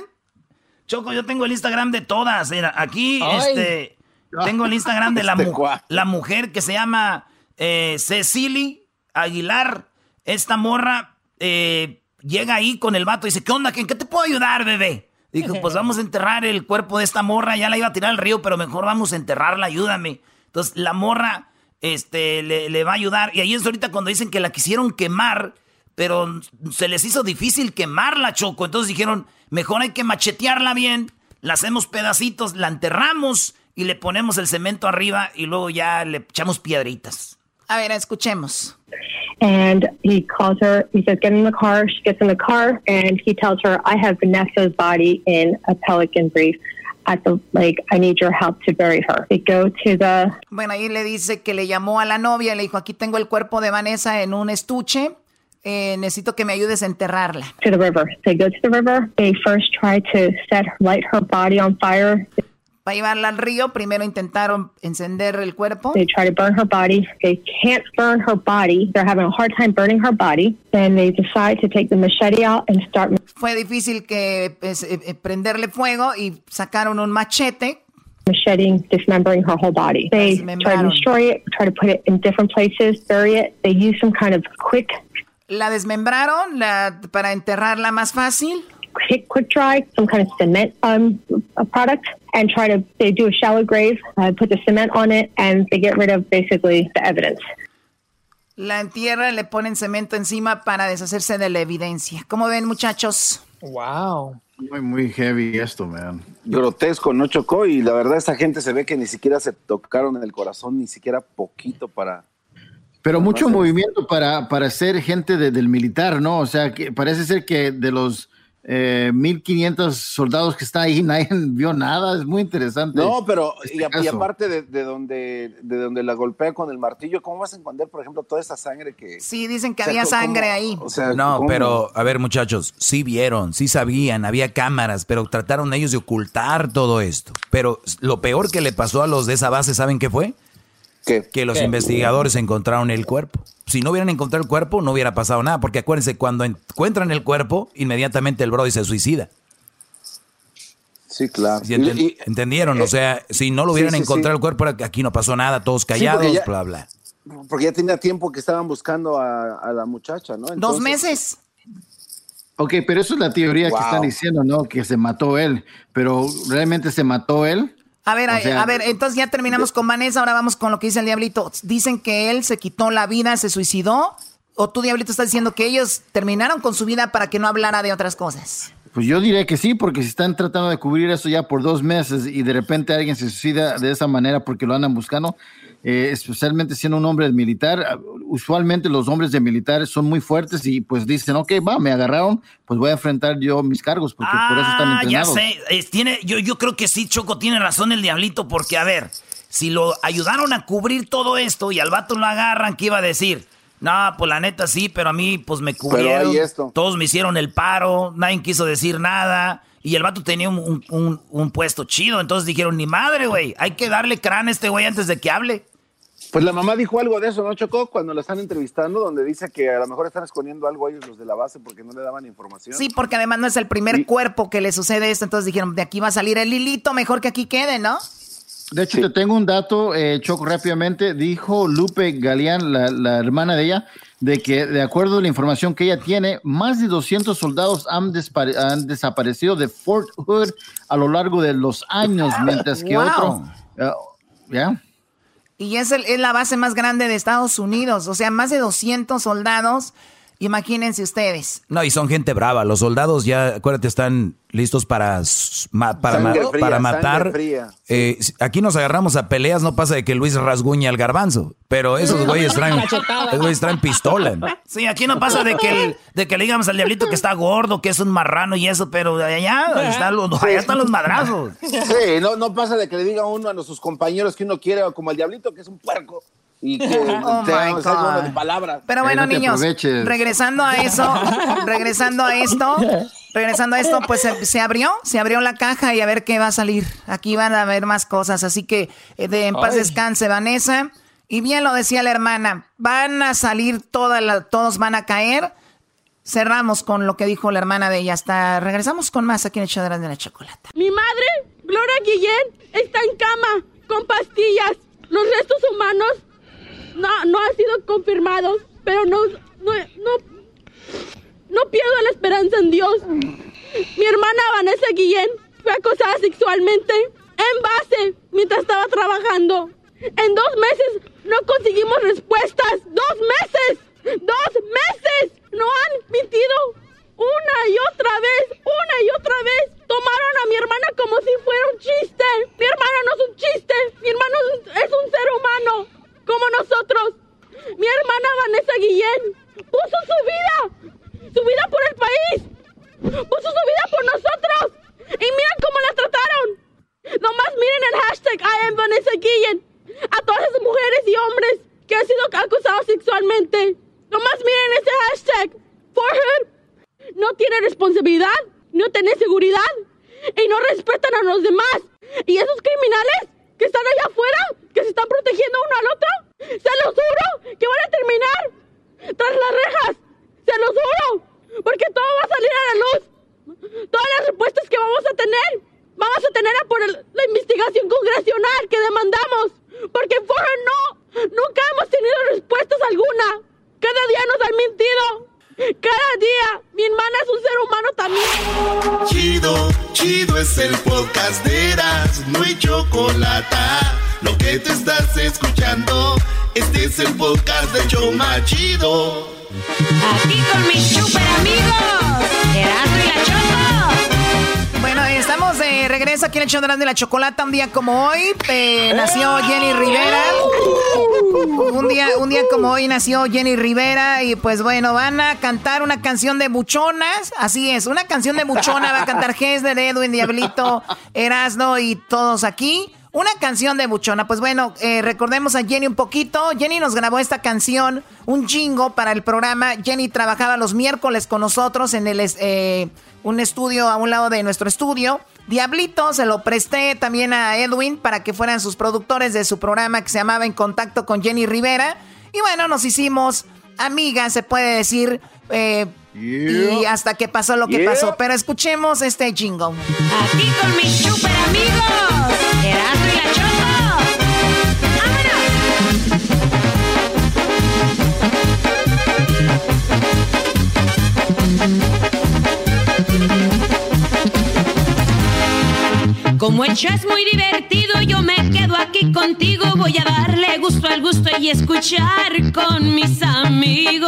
Choco, yo tengo el Instagram de todas. Mira, aquí, este tengo el Instagram de la, este la mujer que se llama eh, Cecily Aguilar. Esta morra eh, llega ahí con el vato y dice, ¿qué onda? ¿En qué te puedo ayudar, bebé? Dijo, pues vamos a enterrar el cuerpo de esta morra. Ya la iba a tirar al río, pero mejor vamos a enterrarla, ayúdame. Entonces la morra este, le, le va a ayudar. Y ahí es ahorita cuando dicen que la quisieron quemar, pero se les hizo difícil quemarla, Choco. Entonces dijeron, mejor hay que machetearla bien, la hacemos pedacitos, la enterramos y le ponemos el cemento arriba y luego ya le echamos piedritas. A ver, escuchemos. And he calls her, he says, get in the car. She gets in the car and he tells her, I have Vanessa's body in a pelican brief at the lake. I need your help to bury her. They go to the... Bueno, ahí le dice que le llamó a la novia, le dijo, aquí tengo el cuerpo de Vanessa en un estuche. Eh, necesito que me ayudes a enterrarla. To the river. They go to the river. They first try to set, light her body on fire. Para llevarla al río, primero intentaron encender el cuerpo. They try to burn her body. They can't burn her body. They're having a hard time burning her body. Then they decide to take the machete out and start. Fue difícil que pues, eh, eh, prenderle fuego y sacaron un machete macheting, dismembering her whole body. They try to destroy it, try to put it in different places, bury it. They use some kind of quick. La desmembraron la, para enterrarla más fácil. Quick, quick dry, some kind of cement um, product. and try to they do a shallow grave, uh, put the cement on it, and they get rid of basically the evidence. La entierran, le ponen cemento encima para deshacerse de la evidencia. ¿Cómo ven, muchachos? Wow. Muy, muy heavy esto, man. Grotesco, no chocó y la verdad esta gente se ve que ni siquiera se tocaron en el corazón, ni siquiera poquito para... Pero mucho movimiento para, para ser gente del militar, ¿no? O sea, que parece ser que de los eh, 1500 soldados que están ahí, nadie vio nada, es muy interesante. No, pero este y, a- y caso. aparte de, de donde de donde la golpea con el martillo, ¿cómo vas a esconder, por ejemplo, toda esa sangre que Sí, dicen que O sea, había ¿cómo- sangre ahí. O sea, no, ¿cómo? pero a ver muchachos, sí vieron, sí sabían, había cámaras, pero trataron ellos de ocultar todo esto. Pero lo peor que le pasó a los de esa base, ¿saben qué fue? Que los ¿Qué? investigadores encontraron el cuerpo. Si no hubieran encontrado el cuerpo, no hubiera pasado nada, porque acuérdense, cuando encuentran el cuerpo, inmediatamente el Brody se suicida. Sí, claro. ¿Sí enten- Y- y- ¿Entendieron? o sea, si no lo hubieran sí, sí, encontrado sí. el cuerpo, aquí no pasó nada, todos callados, ya- bla, bla. porque ya tenía tiempo que estaban buscando a, a la muchacha, ¿no? Dos meses. Ok, pero eso es la teoría Wow. que están diciendo, ¿no? Que se mató él, pero realmente se mató él. A ver, a, sea, a ver, entonces ya terminamos con Vanessa, ahora vamos con lo que dice el Diablito. Dicen que él se quitó la vida, se suicidó, o tú, Diablito, estás diciendo que ellos terminaron con su vida para que no hablara de otras cosas. Pues yo diría que sí, porque si están tratando de cubrir eso ya por dos meses y de repente alguien se suicida de esa manera porque lo andan buscando, eh, especialmente siendo un hombre militar, ah, usualmente los hombres de militares son muy fuertes y pues dicen, ok, va, me agarraron, pues voy a enfrentar yo mis cargos porque por eso están Ah, ya entrenados. sé. Es- tiene, yo, yo creo que sí, Choco, tiene razón el diablito, porque a ver, si lo ayudaron a cubrir todo esto y al vato lo agarran, ¿qué iba a decir? No, pues la neta sí, pero a mí pues me cubrieron. hay esto. Todos me hicieron el paro, nadie quiso decir nada. Y el vato tenía un, un- un- un puesto chido, entonces dijeron, ni madre, güey, hay que darle crán a este güey antes de que hable. Pues la mamá dijo algo de eso, ¿no, Chocó? Cuando la están entrevistando, donde dice que a lo mejor están escondiendo algo a ellos los de la base porque no le daban información. Sí, porque además no es el primer cuerpo que le sucede esto, entonces dijeron, de aquí va a salir el hilito, mejor que aquí quede, ¿no? De hecho, te tengo un dato, eh, Choco, rápidamente. Dijo Lupe Galeán, la, la hermana de ella, de que, de acuerdo a la información que ella tiene, más de 200 soldados han, desaparecido de Fort Hood a lo largo de los años, mientras que Wow. otro. ¿Ya? Y es, el- es la base más grande de Estados Unidos, o sea, más de 200 soldados. Imagínense ustedes. No, y son gente brava. Los soldados ya, acuérdate, están listos para, para, ma- fría, para matar. fría. Eh, aquí nos agarramos a peleas, no pasa de que Luis rasguña al garbanzo. Pero esos güeyes traen, esos güeyes traen pistola. Sí, aquí no pasa de que, el- de que le digamos al diablito que está gordo, que es un marrano y eso, pero allá están los, allá están los madrazos. Sí, no, no pasa de que le diga uno a nuestros compañeros que uno quiere, como el diablito, que es un puerco. Y que Oh, my God. de palabras. Pero bueno, no niños, aproveches. regresando a eso, regresando a esto, regresando a esto, pues se, se abrió, se abrió la caja y a ver qué va a salir. Aquí van a haber más cosas, así que eh, de en paz Ay. descanse, Vanessa. Y bien lo decía la hermana, van a salir todas la- todos van a caer. Cerramos con lo que dijo la hermana de ella. Hasta regresamos con más aquí en Echaderas de la Chocolata. Mi madre, Gloria Guillén, está en cama con pastillas. Los restos humanos no, no han sido confirmados, pero no, no, no, no pierdo la esperanza en Dios. Mi hermana Vanessa Guillén fue acosada sexualmente en base mientras estaba trabajando. En dos meses no conseguimos respuestas. ¡Dos meses! ¡Dos meses! No han mentido una y otra vez, una y otra vez. Tomaron a mi hermana como si fuera un chiste. Mi hermana no es un chiste. Mi hermano es un- es un ser humano, como nosotros. Mi hermana Vanessa Guillén puso su vida, la chocolata un día como hoy. Nació Jenny Rivera. Un día, un día como hoy nació Jenny Rivera. Y pues bueno, van a cantar una canción de buchonas. Así es, una canción de buchona va a cantar Hesler, Edwin, Diablito, Erasno y todos aquí. Una canción de buchona. Pues bueno, eh, recordemos a Jenny un poquito. Jenny nos grabó esta canción, un jingo para el programa. Jenny trabajaba los miércoles con nosotros en el eh, un estudio a un lado de nuestro estudio. Diablito se lo presté también a Edwin para que fueran sus productores de su programa que se llamaba En Contacto con Jenny Rivera. Y bueno, nos hicimos amigas, se puede decir. Eh, y hasta que pasó lo que pasó. Pero escuchemos este jingle. Aquí con mis super amigos. Como es muy divertido, yo me quedo aquí contigo. Voy a darle gusto al gusto y escuchar con mis amigos.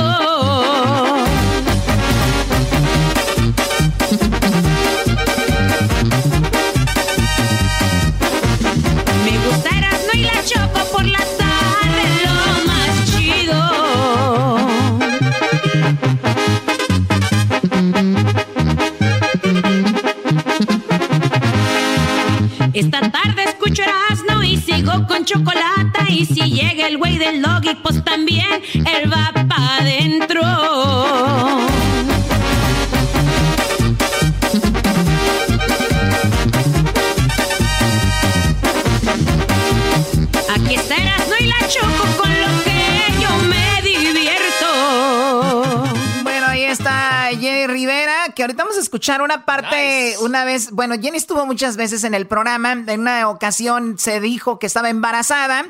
Esta tarde escucho Erasmo y sigo con chocolate. Y si llega el güey del logi, pues también él va pa' adentro. Aquí está Erasmo y la Choco con lo que yo me divierto. Bueno, ahí está Jenny Rivera, que ahorita vamos a escuchar una parte, una vez, bueno, Jenny estuvo muchas veces en el programa, en una ocasión se dijo que estaba embarazada,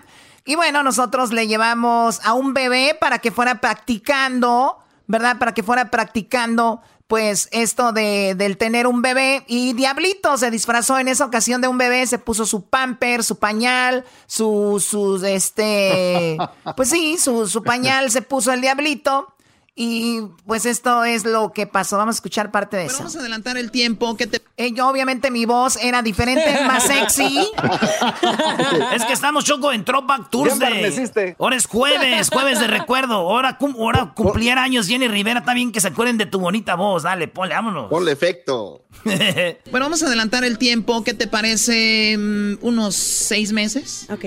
y bueno, nosotros le llevamos a un bebé para que fuera practicando, ¿verdad? Para que fuera practicando, pues, esto de, del tener un bebé, y Diablito se disfrazó en esa ocasión de un bebé, se puso su pamper, su pañal, su, su, este, pues sí, su, su pañal se puso el Diablito, y pues esto es lo que pasó. Vamos a escuchar parte de eso. Vamos a adelantar el tiempo. que te... Eh, yo, obviamente, mi voz era diferente, más sexy. es que estamos, Choco, en Throwback Tuesday. Ahora es jueves, jueves de recuerdo. Ahora, cum ahora cumpliera años Jenny Rivera. Está bien que se acuerden de tu bonita voz. Dale, ponle, vámonos. Ponle efecto. bueno, vamos a adelantar el tiempo. ¿Qué te parece? mm, ¿Unos seis meses? Ok.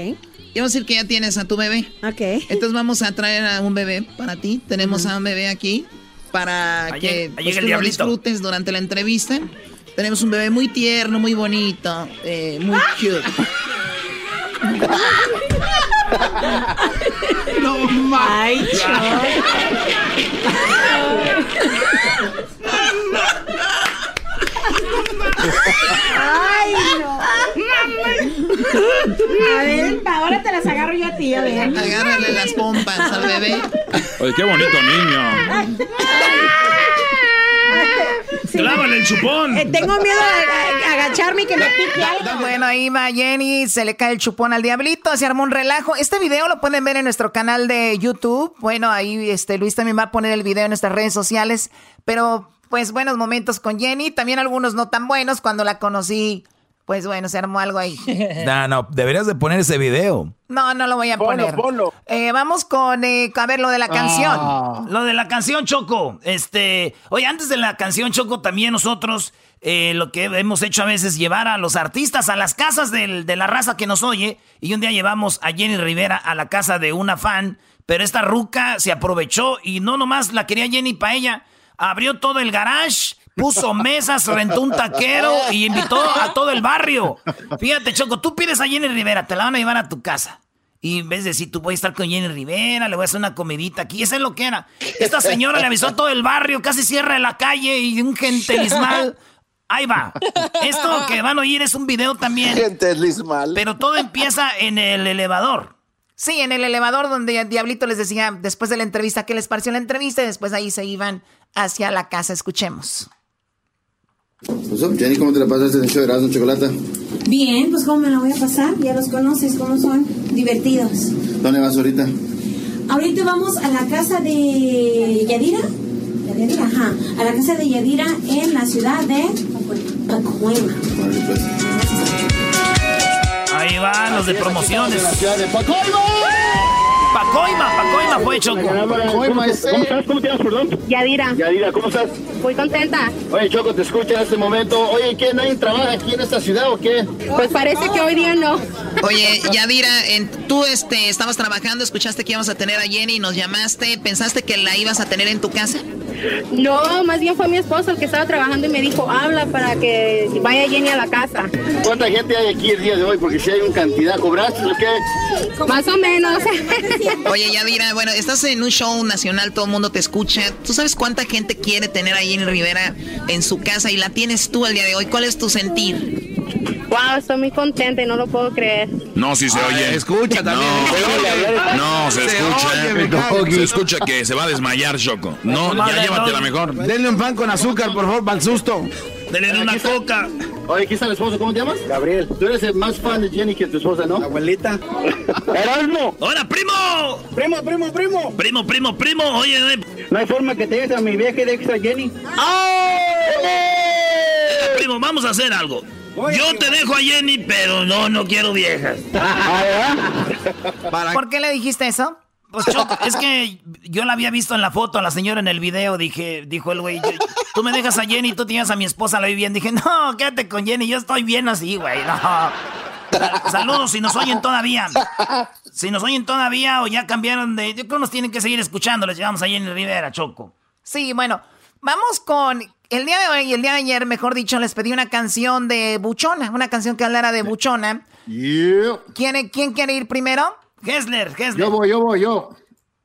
Y vamos a decir que ya tienes a tu bebé. Ok. Entonces vamos a traer a un bebé para ti. Tenemos a un bebé aquí para Ahí que ahí pues, tú lo disfrutes durante la entrevista. Tenemos un bebé muy tierno, muy bonito, eh, muy cute. No Ay, Ay, no. A ver, ahora te las agarro yo a ti, a ver. Agárrale las pompas al bebé. Oye, qué bonito niño. Clávale el chupón. Eh, tengo miedo de a- agacharme y que me pique algo. Bueno, ahí va Jenny, se le cae el chupón al diablito, se armó un relajo. Este video lo pueden ver en nuestro canal de YouTube. Bueno, ahí este Luis también va a poner el video en nuestras redes sociales. Pero, pues, buenos momentos con Jenny. También algunos no tan buenos. Cuando la conocí, pues bueno, se armó algo ahí. No, no, deberías de poner ese video. No, no lo voy a Ponlo, poner. ponlo. Eh, vamos con, eh, a ver, lo de la canción. Ah. Lo de la canción, Choco. Este, oye, antes de la canción, Choco, también nosotros eh, lo que hemos hecho a veces es llevar a los artistas a las casas del- de la raza que nos oye. Y un día llevamos a Jenny Rivera a la casa de una fan, pero esta ruca se aprovechó y no nomás la quería Jenny para ella. Abrió todo el garage, puso mesas, rentó un taquero y invitó a todo el barrio. Fíjate, Choco, tú pides a Jenny Rivera, te la van a llevar a tu casa. Y en vez de decir, tú voy a estar con Jenny Rivera, le voy a hacer una comidita aquí. Eso es lo que era. Esta señora le avisó a todo el barrio, casi cierra la calle y un gentelismal. Ahí va. Esto que van a oír es un video también. Gentelismal. Pero todo empieza en el elevador. Sí, en el elevador donde Diablito les decía después de la entrevista qué les pareció la entrevista y después ahí se iban hacia la casa. Escuchemos. Up, Jenny? ¿Cómo te la pasaste en el show de Erasmo Chocolata? Bien, pues cómo me la voy a pasar, ya los conoces, cómo son, divertidos. ¿Dónde vas ahorita? Ahorita vamos a la casa de Yadira. Yadira, ajá. A la casa de Yadira en la ciudad de Pacoima. Ahí van los de promociones. Pacoima, Pacoima fue Choco. ¿Cómo estás? ¿Cómo te llamas, perdón? Yadira. Yadira, ¿cómo estás? Muy contenta. Oye, Choco, te escucho en este momento. Oye, ¿qué? ¿Nadie trabaja aquí en esta ciudad o qué? Pues parece que hoy día no. Oye, Yadira, en, tú este, estabas trabajando, escuchaste que íbamos a tener a Jenny, nos llamaste, ¿pensaste que la ibas a tener en tu casa? No, más bien fue mi esposo el que estaba trabajando y me dijo, habla para que vaya Jenny a la casa. ¿Cuánta gente hay aquí el día de hoy? Porque si hay una cantidad, ¿cobraste o qué? Más o menos. Oye, Yadira, bueno, estás en un show nacional, todo el mundo te escucha. ¿Tú sabes cuánta gente quiere tener a Jenny Rivera en su casa y la tienes tú el día de hoy? ¿Cuál es tu sentir? Wow, estoy muy contenta y no lo puedo creer. No, sí se oye. Escucha también. No, se, escucha. oye, se escucha que se va a desmayar, Choco. No, ya llévatela mejor. Denle un pan con azúcar, por favor, para el susto. Denle una coca. Oye, aquí está el esposo, ¿cómo te llamas? Gabriel. Tú eres el más fan de Jenny que tu esposa, ¿no? Abuelita. ¡Erasmo! ¡Hola, primo! ¡Primo, primo, primo! Primo, primo, primo. Oye, eh, No hay forma que te llegues a mi viaje de extra Jenny. primo, vamos a hacer algo. Yo te dejo a Jenny, pero no, no quiero viejas. ¿Por qué le dijiste eso? Pues Choco, es que yo la había visto en la foto, a la señora en el video, dije, dijo el güey, tú me dejas a Jenny, tú tienes a mi esposa, la vi bien. Dije, no, quédate con Jenny, yo estoy bien así, güey, no. Saludos si nos oyen todavía. Si nos oyen todavía o ya cambiaron de... Yo creo que nos tienen que seguir escuchando, les llevamos a Jenny Rivera, Choco. Sí, bueno, vamos con el día de hoy y el día de ayer, mejor dicho, les pedí una canción de Buchona, una canción que hablara de Buchona. ¿Quién, quién quiere ir primero? Hessler, Hessler. Yo voy, yo voy, yo.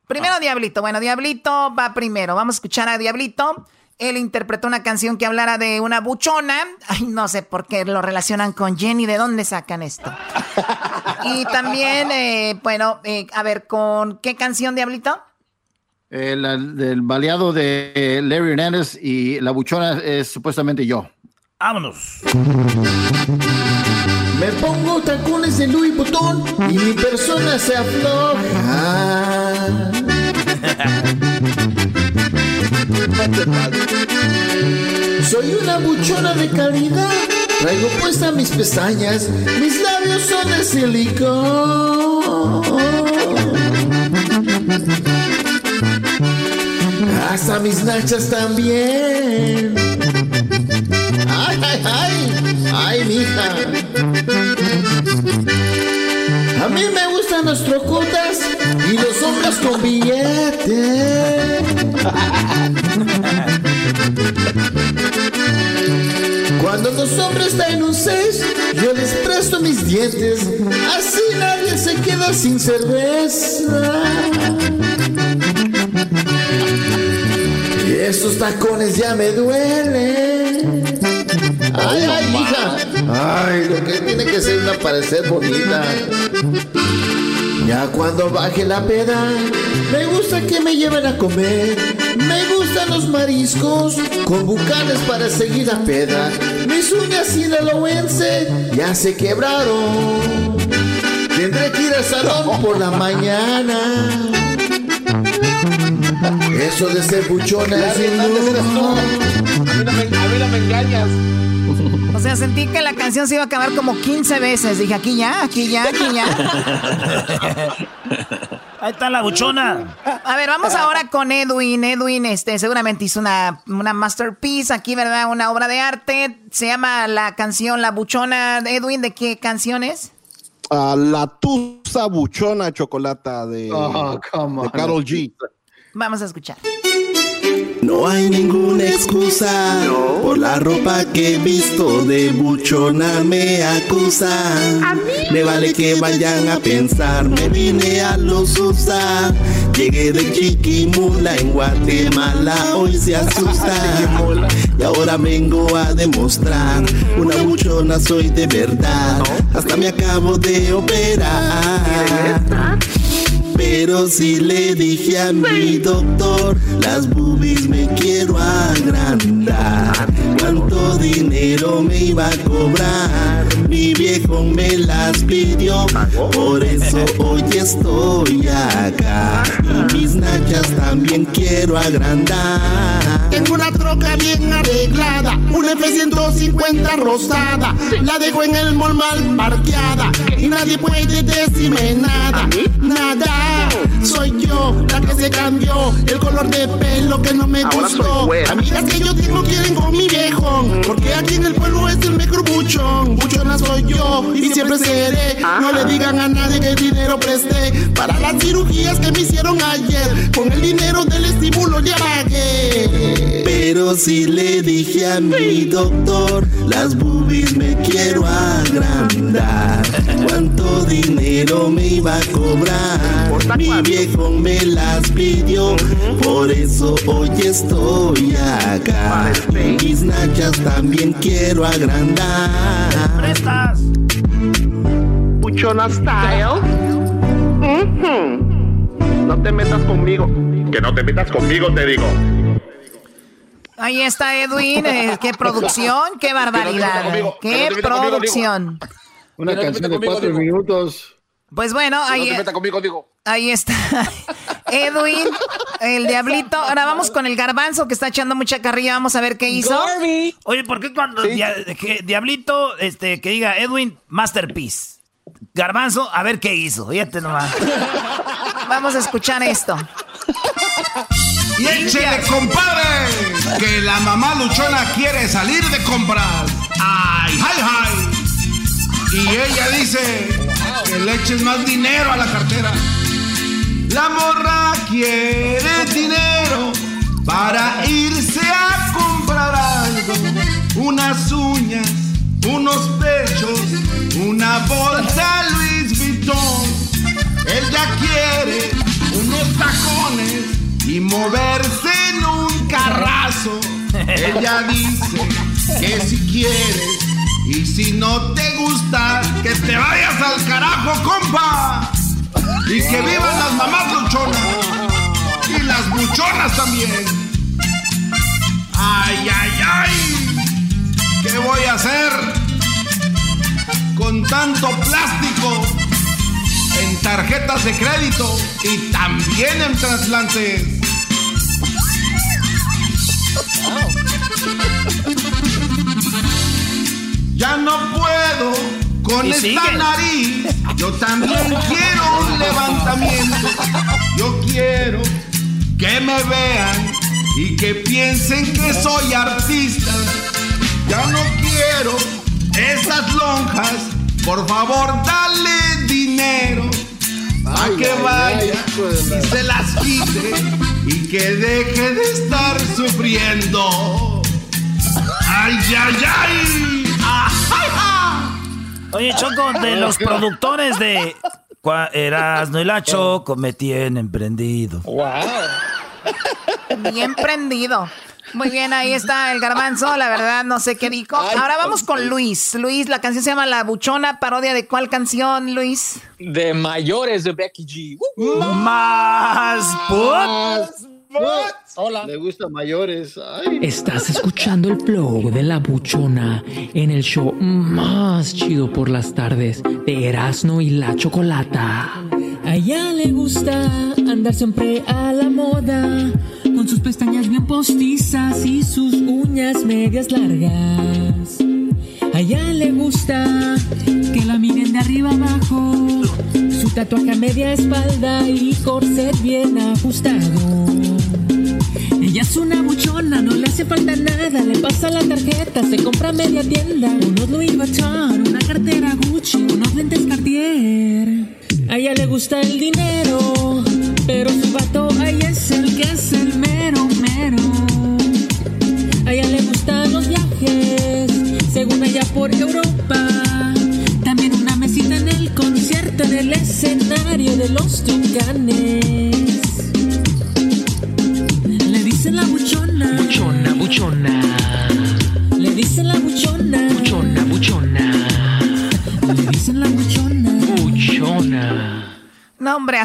Primero Diablito. Bueno, Diablito va primero. Vamos a escuchar a Diablito. Él interpretó una canción que hablara de una buchona. Ay, no sé por qué lo relacionan con Jenny. ¿De dónde sacan esto? y también, eh, bueno, eh, a ver, ¿con qué canción, Diablito? El, el del baleado de Larry Hernandez y la buchona es supuestamente yo. Vámonos. Me pongo tacones de Louis Vuitton y mi persona se afloja. Soy una buchona de calidad. Traigo puestas mis pestañas, mis labios son de silicón. Hasta mis nachas también. Ay, ay, ay, ay, mija. A mí me gustan los trocotas y los hombres con billete. Cuando los hombres traen un seis, yo les presto mis dientes. Así nadie se queda sin cerveza. Y esos tacones ya me duelen. Ay, ay, hija. Ay, lo que tiene que ser una parecer bonita. Ya cuando baje la peda, me gusta que me lleven a comer. Me gustan los mariscos con bucanes para seguir la peda. Mis uñas sinaloense ya se quebraron. Tendré que ir al salón por la mañana. Eso de ser buchona es bien duro. A mí no me engañas. O sea, sentí que la canción se iba a acabar como 15 veces. Dije, aquí ya, aquí ya, aquí ya. Ahí está la buchona. A ver, vamos ahora con Edwin. Edwin, este, seguramente hizo una, una masterpiece aquí, ¿verdad? Una obra de arte. Se llama la canción La Buchona. Edwin, ¿de qué canción es? a la tusa buchona chocolata de, Oh. Carol G. Vamos a escuchar. No hay ninguna excusa por la ropa que he visto de buchona me acusan. Me vale que vayan a pensar, me vine a los USA. Llegué de Chiquimula en Guatemala, hoy se asusta. Y ahora vengo a demostrar, una buchona soy de verdad. Hasta me acabo de operar. Pero si le dije a mi doctor, las boobies me quiero agrandar. ¿Cuánto dinero me iba a cobrar. Mi viejo me las pidió, por eso hoy estoy acá. Y mis nachas también quiero agrandar. Tengo una troca bien arreglada, una F-150 rosada. La dejo en el mall mal parqueada y nadie puede decirme nada. Nada, soy yo la que se cambió el color de pelo que no me gustó. Amigas que yo tengo quieren con mi viejo, porque aquí en el pueblo es el mejor buchón. Buchona soy yo y siempre seré. No le digan a nadie que dinero presté para las cirugías que me hicieron ayer. Con el dinero del estímulo ya pagué. Pero si le dije a mi doctor, las boobies me quiero agrandar. ¿Cuánto dinero me iba a cobrar? Mi viejo me las pidió, por eso hoy estoy acá. Mis nachas también quiero agrandar. ¡Prestas! Buchona style. No te metas conmigo. Que no te metas conmigo, te digo. Ahí está Edwin, eh, qué producción, qué barbaridad, conmigo, qué conmigo, producción. Una canción de cuatro minutos. Pues bueno, Que no ahí, te metas conmigo, digo. Ahí está Edwin, el diablito. Ahora vamos con el garbanzo que está echando mucha carrilla, vamos a ver qué hizo. Oye, ¿por qué cuando dia- Diablito, este, que diga Edwin Masterpiece? Garbanzo, a ver qué hizo. Fíjate nomás. Vamos a escuchar esto. Y échele, compadre, que la mamá luchona quiere salir de compras. ¡Ay, ay, ay! Y ella dice que le eches más dinero a la cartera. La morra quiere dinero para irse a comprar algo. Unas uñas, unos pechos, una bolsa Louis Vuitton. Ella quiere unos tacones y moverse en un carrazo. Ella dice que si quieres y si no te gusta, que te vayas al carajo, compa. Y que vivan las mamás luchonas y las buchonas también. Ay, ay, ay. ¿Qué voy a hacer con tanto plástico en tarjetas de crédito y también en trasplantes? Ya no puedo con esta nariz. Yo también quiero un levantamiento. Yo quiero que me vean y que piensen que soy artista. Ya no quiero esas lonjas. Por favor, dale dinero. A que ay, vaya y se las quite y que deje de estar sufriendo. ¡Ay, ay, ay! ¡Ah, ay, ay! Oye, Choco, de los productores de Erasmo y la Choco me tienen prendido. Bien prendido. Muy bien, ahí está el garbanzo, la verdad no sé qué dijo. Ahora vamos con Luis. Luis, la canción se llama La Buchona, parodia de cuál canción, Luis? De mayores de Becky G. Más Hola. Le gusta mayores. Ay. Estás escuchando el flow de la buchona en el show más chido por las tardes de Erasmo y la Chocolata. A ella le gusta andar siempre a la moda, con sus pestañas bien postizas y sus uñas medias largas. A ella le gusta que la miren de arriba abajo, su tatuaje a media espalda y corset bien ajustado. Ella es una buchona, no le hace falta nada, le pasa la tarjeta, se compra media tienda, unos Louis Vuitton, una cartera Gucci, unos lentes Cartier. A ella le gusta el dinero, pero su vato a ella es el que es el mero mero. A ella le gustan los viajes, según ella por Europa. También una mesita en el concierto en el escenario de los Tucanes.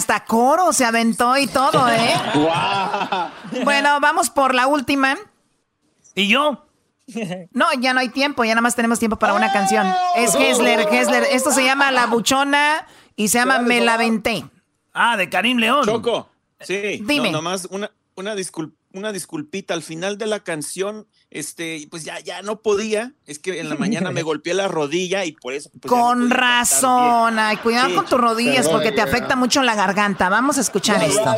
Hasta coro se aventó y todo, ¿eh? Bueno, vamos por la última. ¿Y yo? No, ya no hay tiempo, ya nada más tenemos tiempo para una canción. Es Hessler, Hessler. Esto se llama La Buchona y se llama Me la Venté. Ah, de Karim León. Choco, sí. Dime. No, nomás una, una, discul- una disculpita. Al final de la canción, este, pues ya, ya no podía. Es que en la mañana me golpeé la rodilla y por eso. pues, no Con podía razón. Ay, cuidado Sí, con tus rodillas porque te afecta mucho la garganta. Vamos a escuchar esto.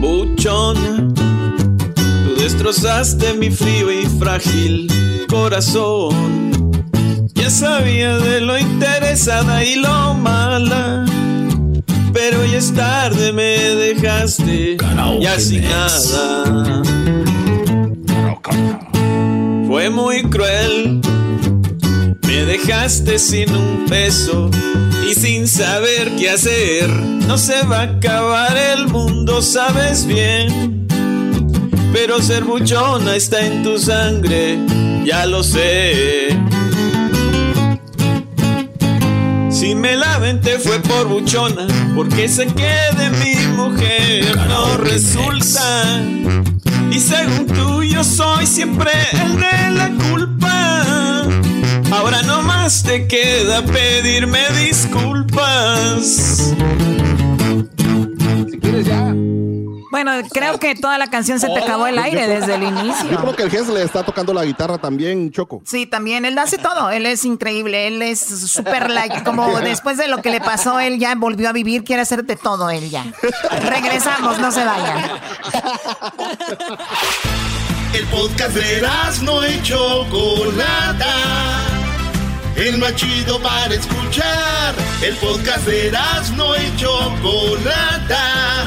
Buchona, tú destrozaste mi frío y frágil corazón. Ya sabía de lo interesada y lo mala, pero ya es tarde, me dejaste ya sin nada. Fue muy cruel, me dejaste sin un peso y sin saber qué hacer. No se va a acabar el mundo, sabes bien. Pero ser buchona está en tu sangre, ya lo sé. Si me la venté fue por buchona, porque se quede mi mujer, no resulta. Y según tú yo soy siempre el de la culpa. Ahora no más te queda pedirme disculpas. Bueno, creo que toda la canción se te acabó el aire desde el Yo inicio. creo que el Gess le está tocando la guitarra también, Choco. Sí, también, él hace todo, él es increíble, él es súper like, como después de lo que le pasó, él ya volvió a vivir, quiere hacer de todo él ya. Regresamos, no se vayan. El podcast de no y Chocolata. El más chido para escuchar. El podcast de no y Chocolata.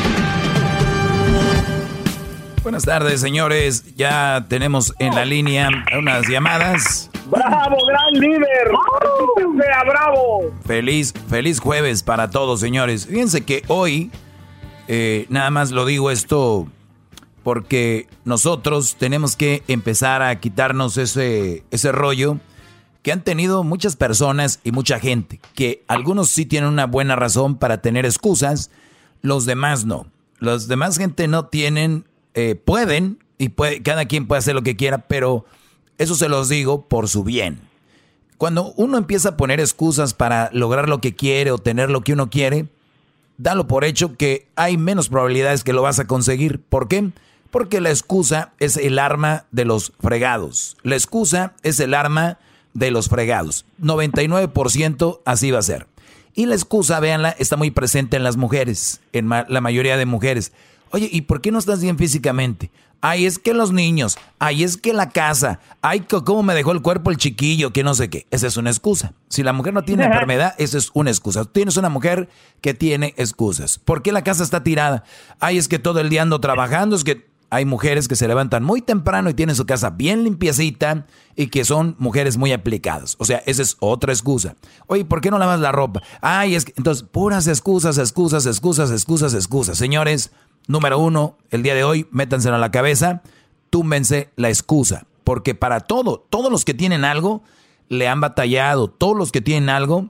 Buenas tardes, señores. Ya tenemos en la línea unas llamadas. ¡Bravo, gran líder! ¡Sea bravo! Feliz, feliz jueves para todos, señores. Fíjense que hoy, eh, nada más lo digo esto porque nosotros tenemos que empezar a quitarnos ese, ese rollo que han tenido muchas personas y mucha gente, que algunos sí tienen una buena razón para tener excusas, los demás no. Los demás gente no tienen, eh, pueden, y puede, cada quien puede hacer lo que quiera, pero eso se los digo por su bien. Cuando uno empieza a poner excusas para lograr lo que quiere o tener lo que uno quiere, dalo por hecho que hay menos probabilidades que lo vas a conseguir. ¿Por qué? Porque la excusa es el arma de los fregados. La excusa es el arma de los fregados. 99% así va a ser. Y la excusa, véanla, está muy presente en las mujeres, en la mayoría de mujeres. Oye, ¿y por qué no estás bien físicamente? Ay, es que los niños, ay, es que la casa, ay, cómo me dejó el cuerpo el chiquillo, que no sé qué. Esa es una excusa. Si la mujer no tiene enfermedad, esa es una excusa. Tienes una mujer que tiene excusas. ¿Por qué la casa está tirada? Ay, es que todo el día ando trabajando, es que hay mujeres que se levantan muy temprano y tienen su casa bien limpiecita y que son mujeres muy aplicadas. O sea, esa es otra excusa. Oye, ¿por qué no lavas la ropa? Ay, es que entonces puras excusas, excusas, excusas, excusas, excusas. Señores, número uno, el día de hoy, métanselo a la cabeza, túmbense la excusa. Porque para todo, todos los que tienen algo, le han batallado. Todos los que tienen algo,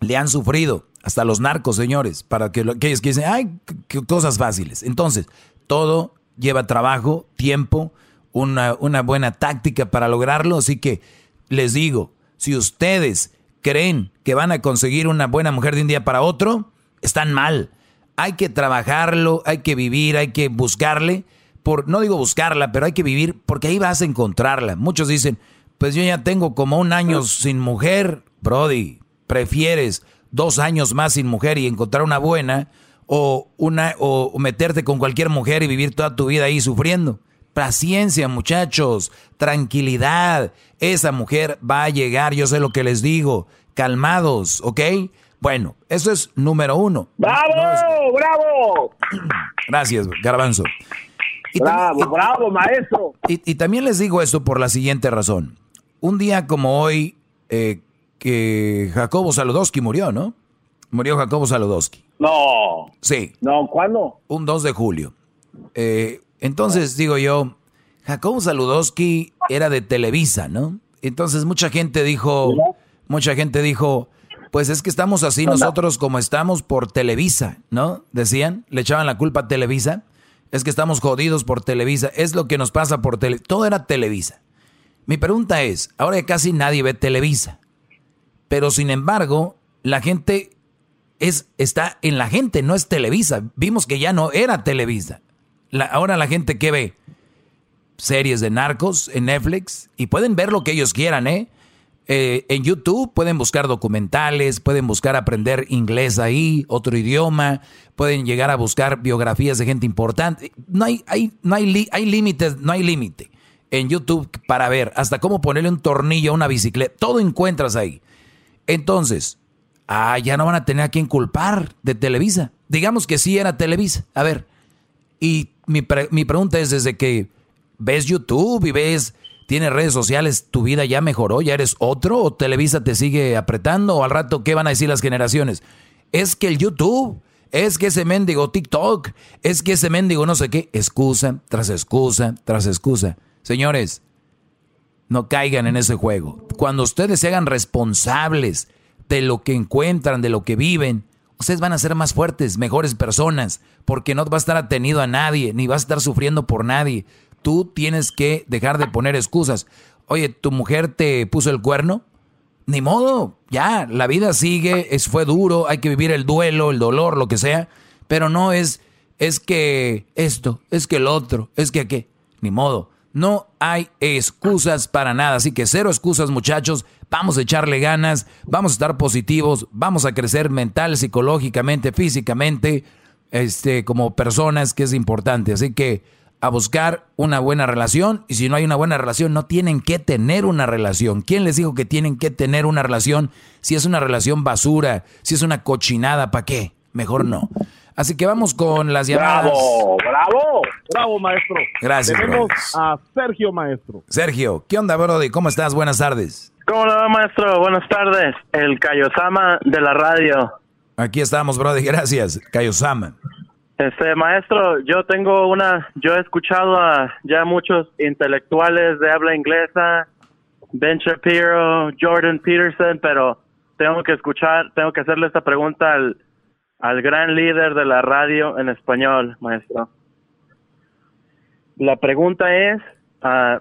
le han sufrido. Hasta los narcos, señores. Para que lo- aquellos que dicen, ay, qué cosas fáciles. Entonces, todo lleva trabajo, tiempo, una, una buena táctica para lograrlo. Así que les digo, si ustedes creen que van a conseguir una buena mujer de un día para otro, están mal. Hay que trabajarlo, hay que vivir, hay que buscarle. Por, no digo buscarla, pero hay que vivir porque ahí vas a encontrarla. Muchos dicen, pues yo ya tengo como un año sin mujer. Brody, prefieres dos años más sin mujer y encontrar una buena o, una, o meterte con cualquier mujer y vivir toda tu vida ahí sufriendo. Paciencia, muchachos, tranquilidad. Esa mujer va a llegar, yo sé lo que les digo. Calmados, ¿ok? Bueno, eso es número uno. ¡Bravo! ¡Bravo! Gracias, Garbanzo. Bravo, bravo, maestro. Y, y también les digo esto por la siguiente razón. un día como hoy, eh, que Jacobo Saludowski murió, ¿no? Murió Jacobo Saludowski. No. Sí. No, ¿cuándo? Un 2 de julio. Eh, entonces, digo yo, Jacobo Saludowski era de Televisa, ¿no? Entonces mucha gente dijo, mucha gente dijo, pues es que estamos así nosotros como estamos por Televisa, ¿no? Decían, le echaban la culpa a Televisa. Es que estamos jodidos por Televisa. Es lo que nos pasa por Televisa. Todo era Televisa. Mi pregunta es, ahora ya casi nadie ve Televisa. Pero sin embargo, la gente es, está en la gente, no es Televisa. Vimos que ya no era Televisa. ahora la gente que ve series de narcos en Netflix y pueden ver lo que ellos quieran, ¿eh? ¿Eh? en YouTube pueden buscar documentales, pueden buscar aprender inglés ahí, otro idioma, pueden llegar a buscar biografías de gente importante. No hay, hay, no hay, hay límites, no hay límite en YouTube para ver hasta cómo ponerle un tornillo a una bicicleta. Todo encuentras ahí. Entonces, ah, ya no van a tener a quien culpar de Televisa. Digamos que sí era Televisa. A ver, y mi, mi pregunta es desde que ves YouTube y ves, tienes redes sociales, tu vida ya mejoró, ya eres otro, o Televisa te sigue apretando, o al rato, ¿qué van a decir las generaciones? Es que el YouTube, es que ese mendigo TikTok, es que ese mendigo no sé qué, excusa tras excusa tras excusa. Señores, no caigan en ese juego. Cuando ustedes se hagan responsables de lo que encuentran, de lo que viven, ustedes van a ser más fuertes, mejores personas, porque no va a estar atenido a nadie, ni va a estar sufriendo por nadie. Tú tienes que dejar de poner excusas. Oye, ¿tu mujer te puso el cuerno? Ni modo, ya, la vida sigue, es, fue duro, hay que vivir el duelo, el dolor, lo que sea, pero no es, es que esto, es que el otro, es que qué, ni modo. No hay excusas para nada, así que cero excusas muchachos, vamos a echarle ganas, vamos a estar positivos, vamos a crecer mental, psicológicamente, físicamente, este, como personas, que es importante. Así que a buscar una buena relación y si no hay una buena relación no tienen que tener una relación. ¿Quién les dijo que tienen que tener una relación si es una relación basura, si es una cochinada, ¿para qué? Mejor no. Así que vamos con las llamadas. Bravo, bravo, bravo, maestro. Gracias. Tenemos a Sergio, maestro. Sergio, ¿qué onda, Brody? ¿Cómo estás? Buenas tardes. ¿Cómo le va, maestro? Buenas tardes. El Kayosama de la radio. Aquí estamos, Brody. Gracias, Kayosama. Este, maestro, yo tengo una, yo he escuchado a ya muchos intelectuales de habla inglesa, Ben Shapiro, Jordan Peterson, pero tengo que escuchar, tengo que hacerle esta pregunta al al gran líder de la radio en español, maestro. La pregunta es, ah,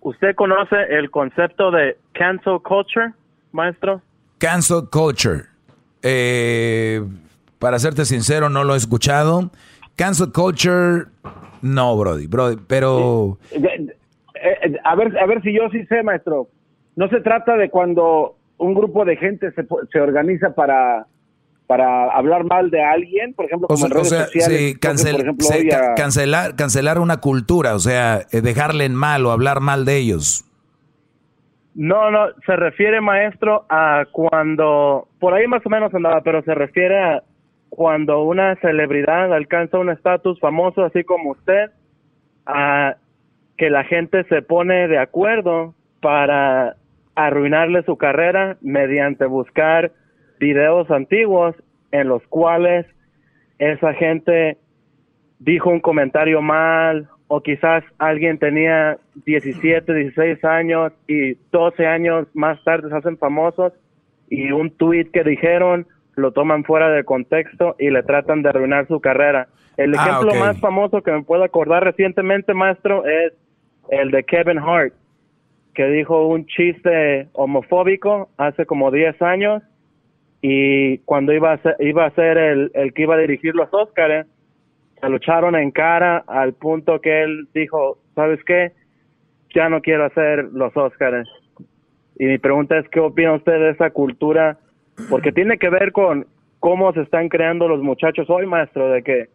¿usted conoce el concepto de cancel culture, maestro? Cancel culture. Eh, para serte sincero, no lo he escuchado. Cancel culture, no, Brody, Brody, pero... Eh, eh, a ver, a ver si yo sí sé, maestro. No se trata de cuando un grupo de gente se, se organiza para para hablar mal de alguien, por ejemplo, como en redes sociales. Sí, cancelar, cancelar una cultura, o sea, eh, dejarle en mal o hablar mal de ellos. No, no, se refiere, maestro, a cuando, por ahí más o menos andaba, pero se refiere a cuando una celebridad alcanza un estatus famoso, así como usted, que la gente se pone de acuerdo para arruinarle su carrera mediante buscar videos antiguos en los cuales esa gente dijo un comentario mal o quizás alguien tenía 17, 16 años y 12 años más tarde se hacen famosos y un tweet que dijeron lo toman fuera de contexto y le tratan de arruinar su carrera. El Ah, ejemplo más famoso que me puedo acordar recientemente, maestro, es el de Kevin Hart, que dijo un chiste homofóbico hace como 10 años y cuando iba a ser, iba a ser el, el que iba a dirigir los Óscares, se lo echaron en cara al punto que él dijo, ¿sabes qué? Ya no quiero hacer los Óscares. Y mi pregunta es, ¿qué opina usted de esa cultura? Porque tiene que ver con cómo se están creando los muchachos hoy, maestro, de que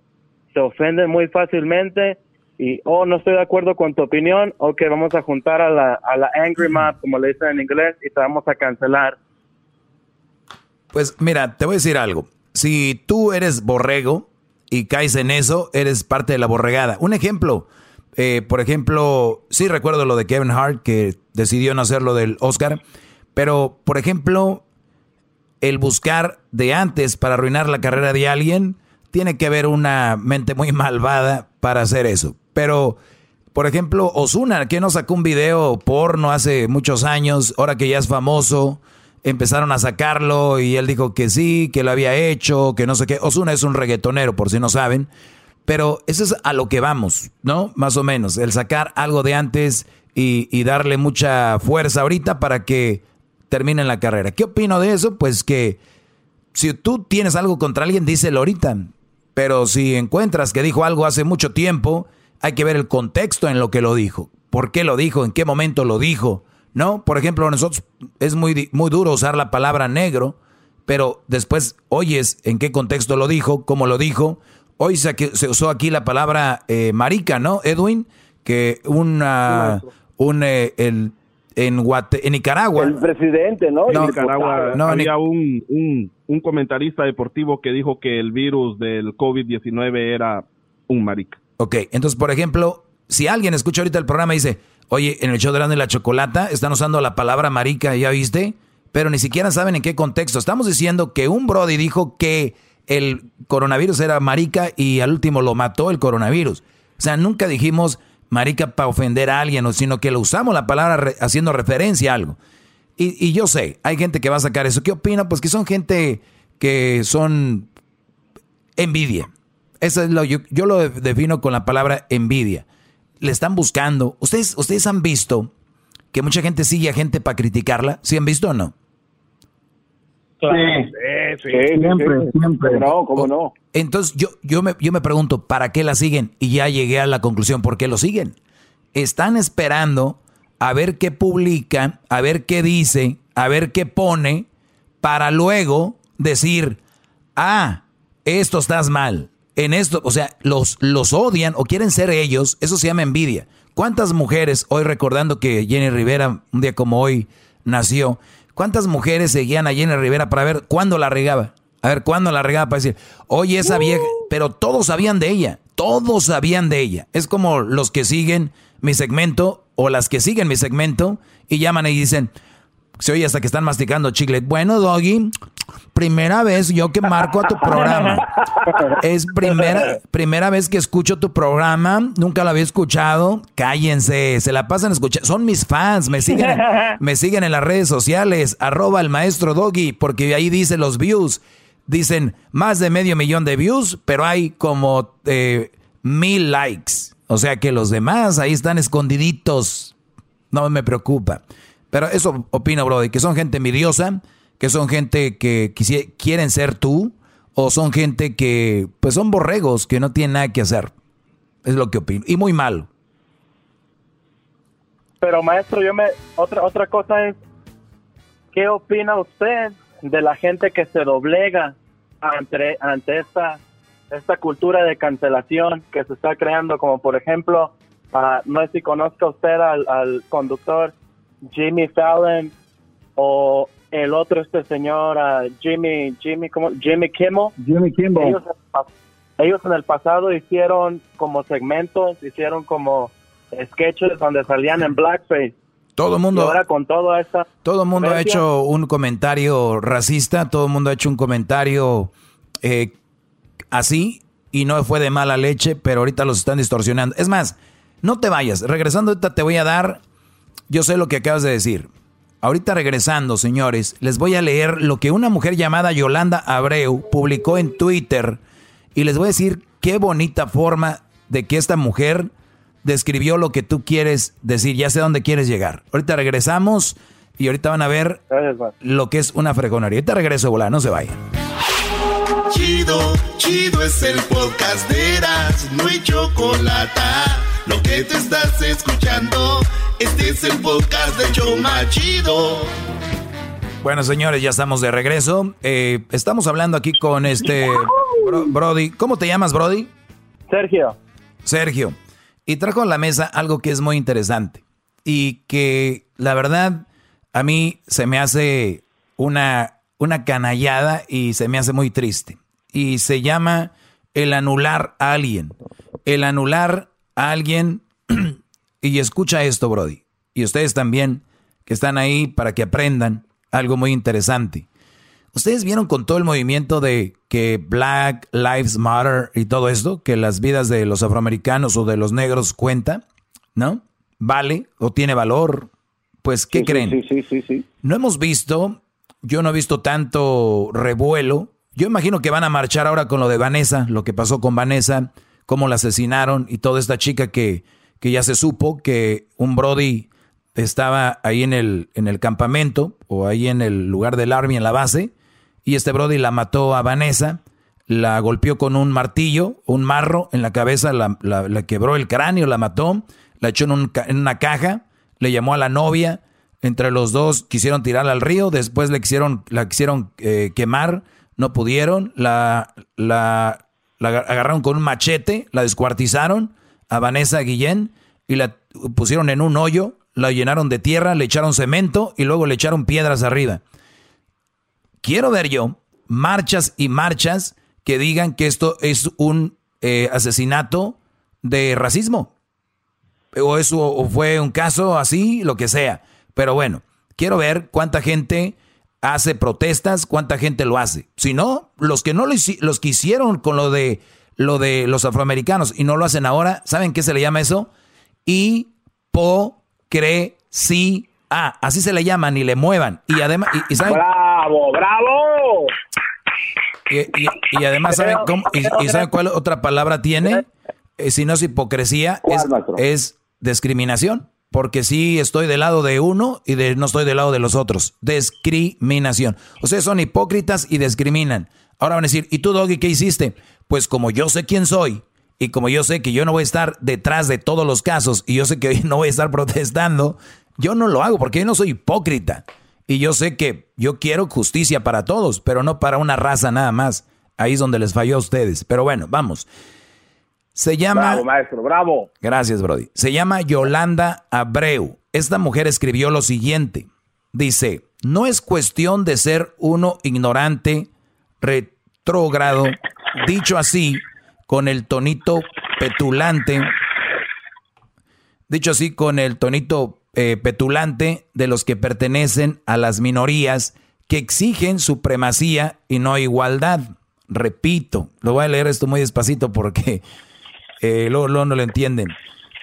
se ofenden muy fácilmente y, oh, no estoy de acuerdo con tu opinión, ok, vamos a juntar a la, a la Angry Mob, como le dicen en inglés, y te vamos a cancelar. Pues mira, te voy a decir algo. Si tú eres borrego y caes en eso, eres parte de la borregada. Un ejemplo, Eh, por ejemplo, sí recuerdo lo de Kevin Hart, que decidió no hacerlo del Oscar, pero, por ejemplo, el buscar de antes para arruinar la carrera de alguien, tiene que haber una mente muy malvada para hacer eso. Pero, por ejemplo, Osuna, que no sacó un video porno hace muchos años, ahora que ya es famoso, empezaron a sacarlo y él dijo que sí, que lo había hecho, que no sé qué. Osuna es un reggaetonero, por si no saben. Pero eso es a lo que vamos, ¿no? Más o menos, el sacar algo de antes y, y darle mucha fuerza ahorita para que terminen la carrera. ¿Qué opino de eso? Pues que si tú tienes algo contra alguien, díselo ahorita. Pero si encuentras que dijo algo hace mucho tiempo, hay que ver el contexto en lo que lo dijo. ¿Por qué lo dijo? ¿En qué momento lo dijo? ¿No? Por ejemplo, nosotros es muy, muy duro usar la palabra negro, pero después oyes en qué contexto lo dijo, cómo lo dijo. Hoy se, se usó aquí la palabra eh, marica, ¿no, Edwin? Que una, un, eh, el, en, en Nicaragua. El presidente, ¿no? En Nicaragua había un, un, un, comentarista deportivo que dijo que el virus del COVID-19 era un marica. Ok, entonces, por ejemplo, si alguien escucha ahorita el programa y dice, oye, en el show de la, de la chocolata están usando la palabra marica, ¿ya viste? Pero ni siquiera saben en qué contexto. Estamos diciendo que un Brody dijo que el coronavirus era marica y al último lo mató el coronavirus. O sea, nunca dijimos marica para ofender a alguien, sino que lo usamos la palabra haciendo referencia a algo. Y, yo sé, hay gente que va a sacar eso. ¿Qué opina? Pues que son gente que son envidia. Eso es lo, yo, yo lo defino con la palabra envidia. Le están buscando. ¿Ustedes, ustedes han visto que mucha gente sigue a gente para criticarla? ¿Sí han visto o no? Sí, sí, siempre, siempre. No, cómo no. Entonces yo, yo, me, yo me pregunto, ¿para qué la siguen? Y ya llegué a la conclusión, ¿por qué lo siguen? Están esperando a ver qué publica, a ver qué dice, a ver qué pone, para luego decir, ah, esto estás mal. En esto, o sea, los, los odian o quieren ser ellos, eso se llama envidia. ¿Cuántas mujeres, hoy recordando que Jenny Rivera, un día como hoy, nació, ¿Cuántas mujeres seguían a Jenny Rivera para ver cuándo la regaba? A ver, ¿cuándo la regaba para decir, oye, esa vieja? Pero todos sabían de ella, todos sabían de ella. Es como los que siguen mi segmento o las que siguen mi segmento y llaman y dicen, se oye hasta que están masticando chicle. Bueno, Doggy, primera vez yo que marco a tu programa. Es primera, primera vez que escucho tu programa. Nunca lo había escuchado. Cállense, se la pasan escuchando. Son mis fans, me siguen, me siguen en las redes sociales. Arroba el maestro Doggy, porque ahí dice los views. Dicen más de medio millón de views, pero hay como eh, mil likes. O sea que los demás ahí están escondiditos. No me preocupa. Pero eso opino, Brody, que son gente envidiosa, que son gente que quieren ser tú, o son gente que, pues son borregos, que no tienen nada que hacer. Es lo que opino. Y muy malo. Pero maestro, yo me, otra, otra cosa es, ¿qué opina usted de la gente que se doblega ante, ante esta, esta cultura de cancelación que se está creando? Como por ejemplo, uh, no sé si conozca usted al, al conductor Jimmy Fallon o el otro este señor uh, Jimmy Jimmy ¿cómo? Jimmy Kimmel. Jimmy Kimmel. Ellos, en el pasado hicieron como segmentos hicieron como sketches donde salían en blackface. Todo el mundo ahora con todo esta todo el mundo ha hecho un comentario racista todo el mundo ha hecho un comentario eh, así y no fue de mala leche pero ahorita los están distorsionando. Es más no te vayas. Regresando ahorita te voy a dar yo sé lo que acabas de decir. Ahorita regresando, señores, les voy a leer lo que una mujer llamada Yolanda Abreu publicó en Twitter y les voy a decir qué bonita forma de que esta mujer describió lo que tú quieres decir, ya sé dónde quieres llegar. Ahorita regresamos y ahorita van a ver lo que es una fregonería. Ahorita regreso, volá, no se vayan. Chido, chido es el podcast de Eras, no hay chocolate. Lo que te estás escuchando, este es el podcast de Choma Chido. Bueno, señores, ya estamos de regreso. Eh, estamos hablando aquí con este Brody. ¿Cómo te llamas, Brody? Sergio. Sergio. Y trajo a la mesa algo que es muy interesante y que la verdad a mí se me hace una, una canallada y se me hace muy triste. Y se llama el anular a alguien. El anular alguien y escucha esto, Brody. Y ustedes también, que están ahí para que aprendan algo muy interesante. Ustedes vieron con todo el movimiento de que Black Lives Matter y todo esto, que las vidas de los afroamericanos o de los negros cuenta, ¿no? ¿Vale o tiene valor? Pues, ¿qué creen? Sí, sí, sí, sí. No hemos visto, yo no he visto tanto revuelo. Yo imagino que van a marchar ahora con lo de Vanessa, lo que pasó con Vanessa, cómo la asesinaron y toda esta chica que, que ya se supo que un Brody estaba ahí en el, en el campamento o ahí en el lugar del Army, en la base, y este Brody la mató a Vanessa, la golpeó con un martillo, un marro en la cabeza, la, quebró el cráneo, la mató, la echó en, en, una caja, le llamó a la novia, entre los dos quisieron tirarla al río, después le quisieron, la quisieron eh, quemar, no pudieron, la, la, la agarraron con un machete, la descuartizaron a Vanessa Guillén y la pusieron en un hoyo, la llenaron de tierra, le echaron cemento y luego le echaron piedras arriba. Quiero ver yo marchas y marchas que digan que esto es un eh, asesinato de racismo. O eso o fue un caso así, lo que sea. Pero bueno, quiero ver cuánta gente hace protestas, cuánta gente lo hace. Si no, los que no lo los que hicieron con lo de lo de los afroamericanos y no lo hacen ahora, ¿saben qué se le llama eso? Hipocresía. Así se le llama, ni le muevan. Y además, y, ¡Bravo, bravo! Y, además, ¿saben, cómo, y, ¿saben cuál otra palabra tiene? Eh, si no es hipocresía, es, es, discriminación. Porque sí estoy del lado de uno y no estoy del lado de los otros. Discriminación. Ustedes son hipócritas y discriminan. Ahora van a decir, ¿y tú, Doggy, qué hiciste? Pues como yo sé quién soy y como yo sé que yo no voy a estar detrás de todos los casos y yo sé que hoy no voy a estar protestando, yo no lo hago porque yo no soy hipócrita. Y yo sé que yo quiero justicia para todos, pero no para una raza nada más. Ahí es donde les falló a ustedes. Pero bueno, vamos. Se llama... Bravo, maestro, bravo. Gracias, Brody. Se llama Yolanda Abreu. Esta mujer escribió lo siguiente. Dice, no es cuestión de ser uno ignorante, retrógrado, dicho así, con el tonito petulante, dicho así, con el tonito eh, petulante de los que pertenecen a las minorías que exigen supremacía y no igualdad. Repito, lo voy a leer esto muy despacito porque eh, luego, no lo entienden.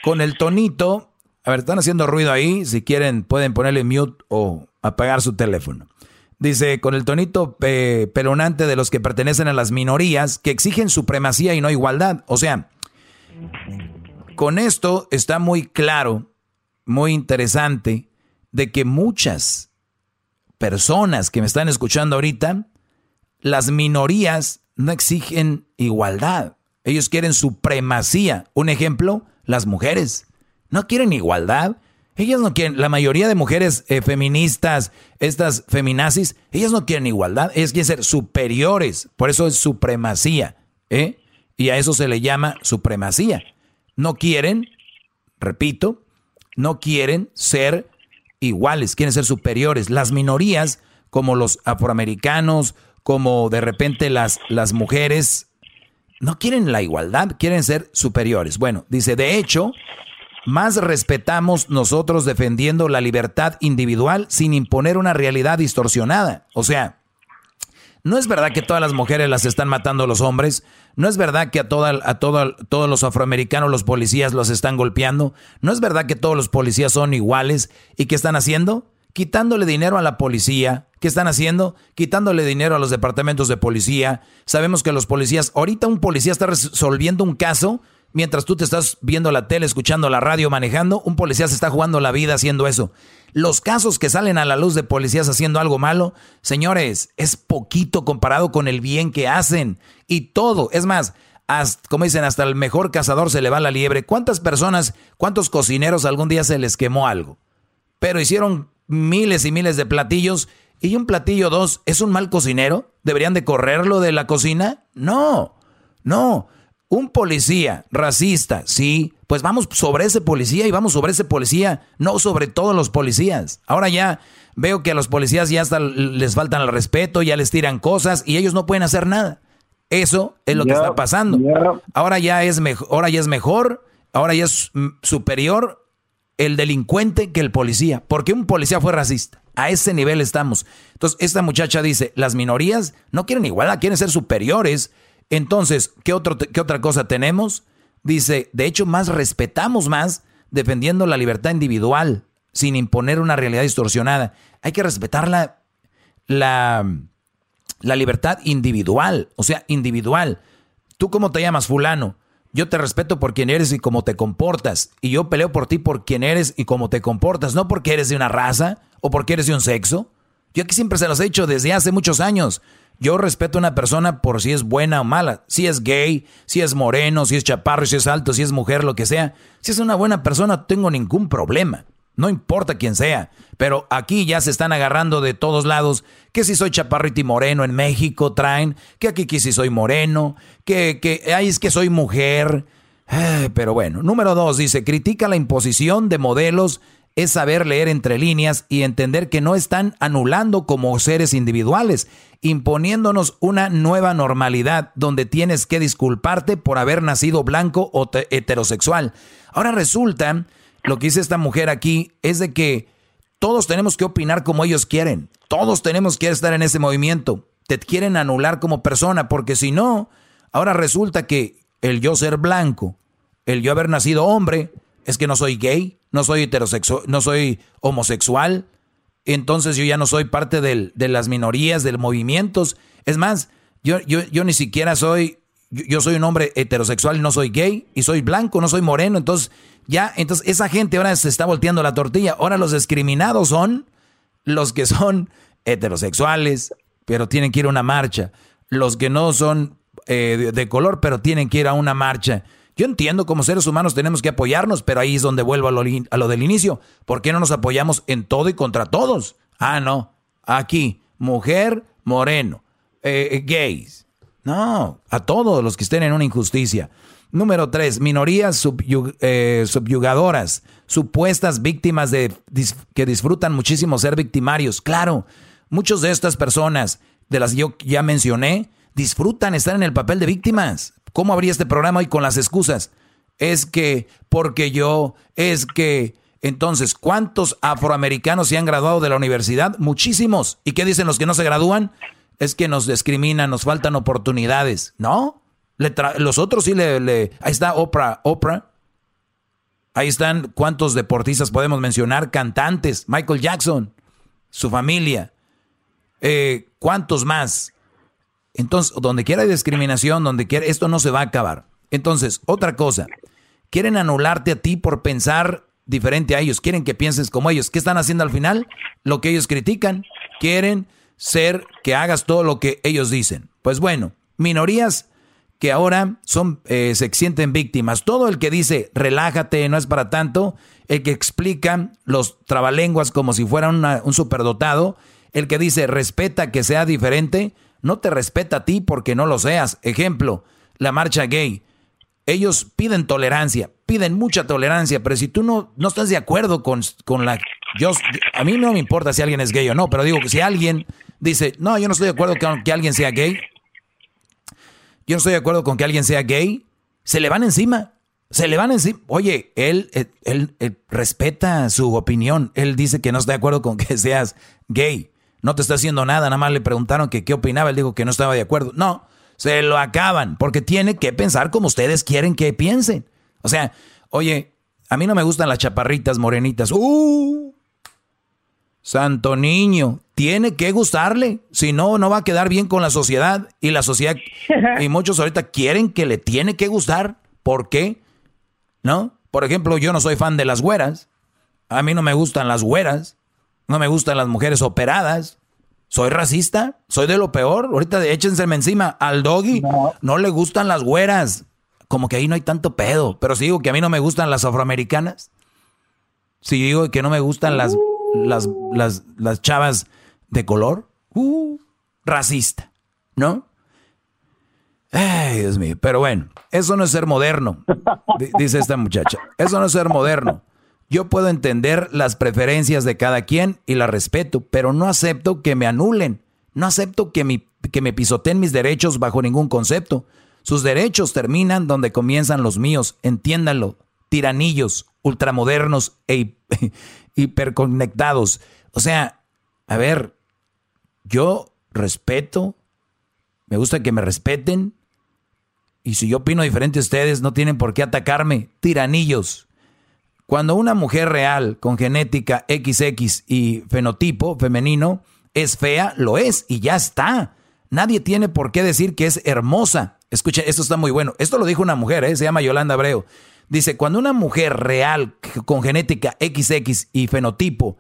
Con el tonito, a ver, están haciendo ruido ahí, si quieren pueden ponerle mute o apagar su teléfono. Dice, con el tonito pelonante de los que pertenecen a las minorías que exigen supremacía y no igualdad. O sea, con esto está muy claro muy interesante de que muchas personas que me están escuchando ahorita, las minorías no exigen igualdad. Ellos quieren supremacía. Un ejemplo, las mujeres. No quieren igualdad. Ellas no quieren, la mayoría de mujeres eh, feministas, estas feminazis, ellas no quieren igualdad, ellas quieren ser superiores. Por eso es supremacía. ¿eh? Y a eso se le llama supremacía. No quieren, repito, no quieren ser iguales, quieren ser superiores. Las minorías, como los afroamericanos, como de repente las, las mujeres, no quieren la igualdad, quieren ser superiores. Bueno, dice, de hecho, más respetamos nosotros defendiendo la libertad individual sin imponer una realidad distorsionada. O sea, no es verdad que todas las mujeres las están matando los hombres. No es verdad que a, toda, a todos los afroamericanos los policías los están golpeando. No es verdad que todos los policías son iguales. ¿Y qué están haciendo? Quitándole dinero a la policía. ¿Qué están haciendo? Quitándole dinero a los departamentos de policía. Sabemos que los policías, ahorita un policía está resolviendo un caso mientras tú te estás viendo la tele, escuchando la radio, manejando, un policía se está jugando la vida haciendo eso. Los casos que salen a la luz de policías haciendo algo malo, señores, es poquito comparado con el bien que hacen. Y todo, es más, como dicen, hasta el mejor cazador se le va la liebre. ¿Cuántas personas, cuántos cocineros algún día se les quemó algo? Pero hicieron miles y miles de platillos y un platillo dos es un mal cocinero. ¿Deberían de correrlo de la cocina? No, no. Un policía racista, sí, pues vamos sobre ese policía y vamos sobre ese policía, no sobre todos los policías. Ahora ya veo que a los policías ya hasta les faltan el respeto, ya les tiran cosas y ellos no pueden hacer nada. Eso es lo que está pasando. Ahora ya es mejor, ahora ya es mejor, ahora ya es mm, superior el delincuente que el policía, porque un policía fue racista. A ese nivel estamos. Entonces, esta muchacha dice, las minorías no quieren igualdad, quieren ser superiores. Entonces, ¿qué, otro, ¿qué otra cosa tenemos? Dice, de hecho, más respetamos más defendiendo la libertad individual, sin imponer una realidad distorsionada. Hay que respetar la, la, la libertad individual, o sea, individual. ¿Tú cómo te llamas, fulano? Yo te respeto por quien eres y cómo te comportas. Y yo peleo por ti por quien eres y cómo te comportas, no porque eres de una raza o porque eres de un sexo. Yo aquí siempre se los he dicho desde hace muchos años. Yo respeto a una persona por si es buena o mala. Si es gay, si es moreno, si es chaparro, si es alto, si es mujer, lo que sea. Si es una buena persona, no tengo ningún problema. No importa quién sea. Pero aquí ya se están agarrando de todos lados. Que si soy chaparrito y moreno en México traen. Que aquí que si soy moreno. Que, que ay, es que soy mujer. pero bueno. Número dos dice, critica la imposición de modelos es saber leer entre líneas y entender que no están anulando como seres individuales, imponiéndonos una nueva normalidad donde tienes que disculparte por haber nacido blanco o heterosexual. Ahora resulta, lo que dice esta mujer aquí es de que todos tenemos que opinar como ellos quieren, todos tenemos que estar en ese movimiento, te quieren anular como persona, porque si no, ahora resulta que el yo ser blanco, el yo haber nacido hombre, es que no soy gay, no soy heterosexual, no soy homosexual, entonces yo ya no soy parte del, de las minorías, de los movimientos. Es más, yo, yo, yo ni siquiera soy, yo, soy un hombre heterosexual no soy gay, y soy blanco, no soy moreno, entonces ya, entonces esa gente ahora se está volteando la tortilla. Ahora los discriminados son los que son heterosexuales, pero tienen que ir a una marcha. Los que no son eh, de color, pero tienen que ir a una marcha. Yo entiendo como seres humanos tenemos que apoyarnos, pero ahí es donde vuelvo a lo, del inicio. ¿Por qué no nos apoyamos en todo y contra todos? Ah, no. Aquí, mujer, moreno, eh, gays. No, a todos los que estén en una injusticia. Número tres, minorías eh, subyugadoras, supuestas víctimas de, que disfrutan muchísimo ser victimarios. Claro, muchas de estas personas, de las que yo ya mencioné, disfrutan estar en el papel de víctimas. ¿Cómo habría este programa hoy con las excusas? Es que, porque yo, es que... Entonces, ¿cuántos afroamericanos se han graduado de la universidad? Muchísimos. ¿Y qué dicen los que no se gradúan? Es que nos discriminan, nos faltan oportunidades. ¿No? Los otros sí le, Ahí está Oprah. Oprah. Ahí están cuántos deportistas podemos mencionar, cantantes, Michael Jackson, su familia. Eh, ¿Cuántos más? Entonces, donde quiera hay discriminación, donde quiera, esto no se va a acabar. Entonces, otra cosa, quieren anularte a ti por pensar diferente a ellos, quieren que pienses como ellos. ¿Qué están haciendo al final? Lo que ellos critican, quieren ser que hagas todo lo que ellos dicen. Pues bueno, minorías que ahora son, eh, se sienten víctimas. Todo el que dice relájate, no es para tanto, el que explica los trabalenguas como si fuera un superdotado, el que dice respeta que sea diferente, no te respeta a ti porque no lo seas. Ejemplo, la marcha gay. Ellos piden tolerancia, piden mucha tolerancia, pero si tú no, no estás de acuerdo con, con la... Yo, a mí no me importa si alguien es gay o no, pero digo que si alguien dice, no, yo no estoy de acuerdo con que alguien sea gay, yo no estoy de acuerdo con que alguien sea gay, se le van encima. Se le van encima. Oye, él, él, él, él, respeta su opinión. Él dice que no está de acuerdo con que seas gay no te está haciendo nada, nada más le preguntaron que qué opinaba, él dijo que no estaba de acuerdo. No, se lo acaban, porque tiene que pensar como ustedes quieren que piensen. O sea, oye, a mí no me gustan las chaparritas morenitas. ¡Uh! Santo niño, tiene que gustarle, si no, no va a quedar bien con la sociedad. Y la sociedad, y muchos ahorita quieren que le tiene que gustar. ¿Por qué? ¿No? Por ejemplo, yo no soy fan de las güeras. A mí no me gustan las güeras. No me gustan las mujeres operadas. ¿Soy racista? ¿Soy de lo peor? Ahorita échenseme encima. Al doggy no. le gustan las güeras. Como que ahí no hay tanto pedo. Pero si digo que a mí no me gustan las afroamericanas. Si digo que no me gustan las, las, las, chavas de color. Uh, racista. ¿No? Ay, Dios mío. Pero bueno, eso no es ser moderno. Dice esta muchacha. Eso no es ser moderno. Yo puedo entender las preferencias de cada quien y las respeto, pero no acepto que me anulen. No acepto que, que me pisoteen mis derechos bajo ningún concepto. Sus derechos terminan donde comienzan los míos, entiéndanlo. tiranillos, ultramodernos e hiperconectados. O sea, a ver, yo respeto, me gusta que me respeten, y si yo opino diferente a ustedes, no tienen por qué atacarme, tiranillos. Cuando una mujer real con genética XX y fenotipo femenino es fea, lo es y ya está. Nadie tiene por qué decir que es hermosa. Escuchen, esto está muy bueno. Esto lo dijo una mujer, ¿eh? se llama Yolanda Abreu. Dice, cuando una mujer real con genética XX y fenotipo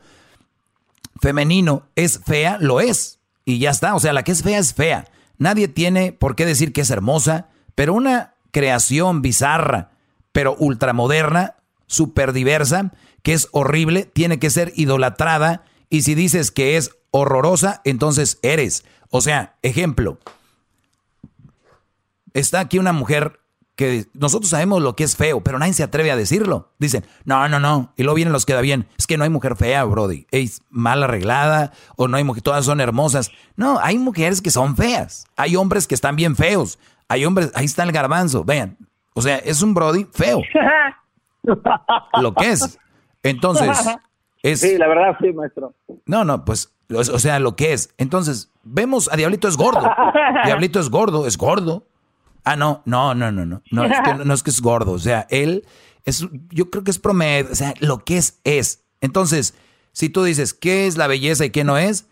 femenino es fea, lo es. Y ya está. O sea, la que es fea es fea. Nadie tiene por qué decir que es hermosa, pero una creación bizarra, pero ultramoderna, súper diversa, que es horrible, tiene que ser idolatrada. Y si dices que es horrorosa, entonces eres. O sea, ejemplo, está aquí una mujer que nosotros sabemos lo que es feo, pero nadie se atreve a decirlo. Dicen, no, no, no. Y luego vienen los que da bien. Es que no hay mujer fea, Brody. Es mal arreglada o no hay mujer, todas son hermosas. No, hay mujeres que son feas. Hay hombres que están bien feos. Hay hombres, ahí está el garbanzo, vean. O sea, es un Brody feo. lo que es. Entonces, es... Sí, la verdad, sí, maestro. No, no, pues, o sea, lo que es. Entonces, vemos a Diablito es gordo. Diablito es gordo, es gordo. Ah, no, no, no, no, no. No es, que, no es que es gordo. O sea, él es, yo creo que es promedio. O sea, lo que es, es. Entonces, si tú dices qué es la belleza y qué no es,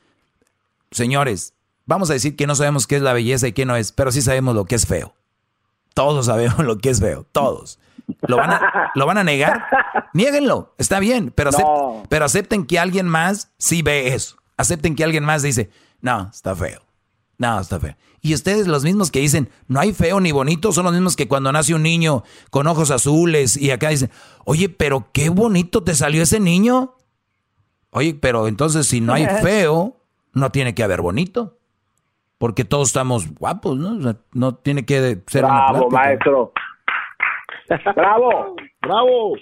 señores, vamos a decir que no sabemos qué es la belleza y qué no es, pero sí sabemos lo que es feo. Todos sabemos lo que es feo, todos. ¿Lo van a, ¿lo van a negar? Niéguenlo, está bien, pero, pero acepten que alguien más sí ve eso. Acepten que alguien más dice, no, está feo. No, está feo. Y ustedes, los mismos que dicen, no hay feo ni bonito, son los mismos que cuando nace un niño con ojos azules y acá dicen, oye, pero qué bonito te salió ese niño. Oye, pero entonces si no hay feo, no tiene que haber bonito. Porque todos estamos guapos, ¿no? no tiene que ser Bravo, maestro. Bravo, bravo.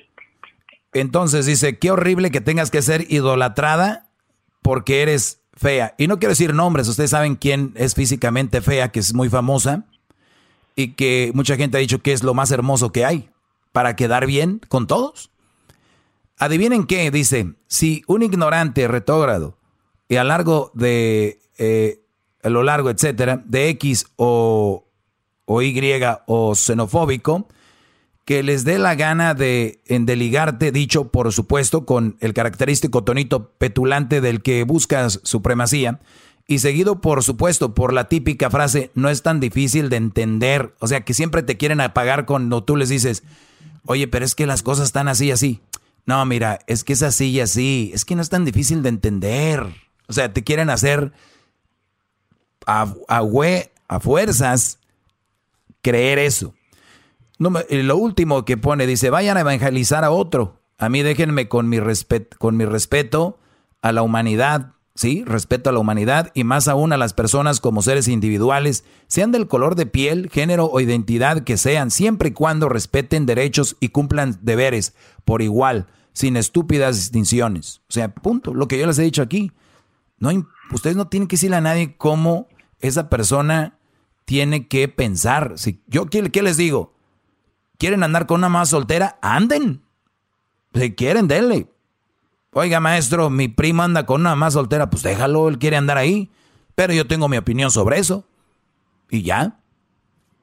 Entonces dice, qué horrible que tengas que ser idolatrada porque eres fea. Y no quiero decir nombres, ustedes saben quién es físicamente fea, que es muy famosa y que mucha gente ha dicho que es lo más hermoso que hay para quedar bien con todos. Adivinen qué, dice, si un ignorante retógrado y a largo de, eh, a lo largo, etcétera, de X o, o Y o xenofóbico, que les dé la gana de endeligarte, dicho por supuesto con el característico tonito petulante del que buscas supremacía, y seguido por supuesto por la típica frase, no es tan difícil de entender, o sea que siempre te quieren apagar cuando tú les dices, oye, pero es que las cosas están así y así. No, mira, es que es así y así, es que no es tan difícil de entender. O sea, te quieren hacer a, a, a fuerzas creer eso. Eh, lo último que pone, dice, vayan a evangelizar a otro. A mí déjenme con mi, con mi respeto a la humanidad, ¿sí? Respeto a la humanidad y más aún a las personas como seres individuales, sean del color de piel, género o identidad que sean, siempre y cuando respeten derechos y cumplan deberes por igual, sin estúpidas distinciones. O sea, punto, lo que yo les he dicho aquí. No, ustedes no tienen que decirle a nadie cómo esa persona tiene que pensar. Si, yo, ¿qué, ¿Qué les digo? ¿Quieren andar con una más soltera? Anden. Si quieren, denle. Oiga, maestro, mi primo anda con una más soltera, pues déjalo, él quiere andar ahí. Pero yo tengo mi opinión sobre eso. Y ya,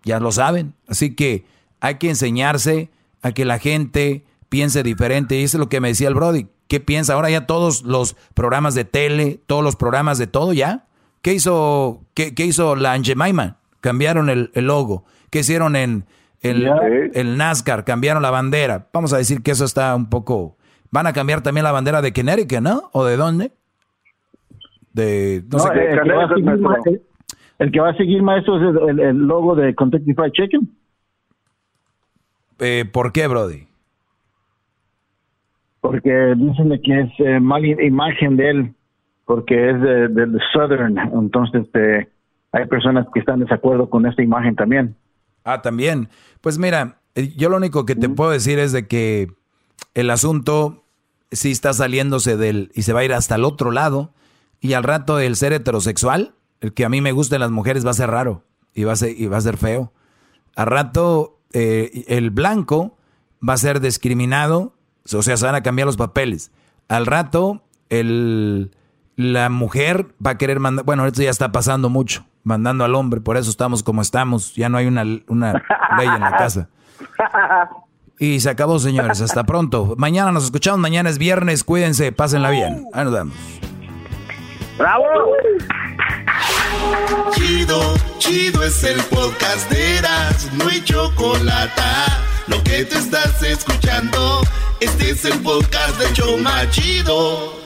ya lo saben. Así que hay que enseñarse a que la gente piense diferente. Y eso es lo que me decía el Brody. ¿Qué piensa? Ahora ya todos los programas de tele, todos los programas de todo, ¿ya? ¿Qué hizo, qué, hizo la Angemaima? Cambiaron el, el logo. ¿Qué hicieron en, el, NASCAR, cambiaron la bandera. Vamos a decir que eso está un poco... Van a cambiar también la bandera de Connecticut, ¿no? ¿O de dónde? De... No, sé el, que va a seguir, el, que va a seguir, maestro, es el, logo de Kentucky Fried Chicken. Eh, ¿Por qué, Brody? Porque dicen que es eh, mala imagen de él, porque es del Southern, entonces eh, hay personas que están en desacuerdo con esta imagen también. Ah, también. Pues mira, eh, yo lo único que te puedo decir es de que el asunto sí está saliéndose del y se va a ir hasta el otro lado y al rato el ser heterosexual, el que a mí me gusten las mujeres va a ser raro y va a ser, y va a ser feo. Al rato eh, el blanco va a ser discriminado, o sea, se van a cambiar los papeles. Al rato, el, la mujer va a querer mandar, bueno, esto ya está pasando mucho, mandando al hombre, por eso estamos como estamos, ya no hay una, una ley en la casa. Y se acabó, señores. Hasta pronto. Mañana nos escuchamos. Mañana es viernes. Cuídense. Pásenla bien. Ahí nos vemos. ¡Bravo! Chido, chido es el podcast de Eras. No hay chocolate. Lo que te estás escuchando. Este es el podcast de Choma Chido.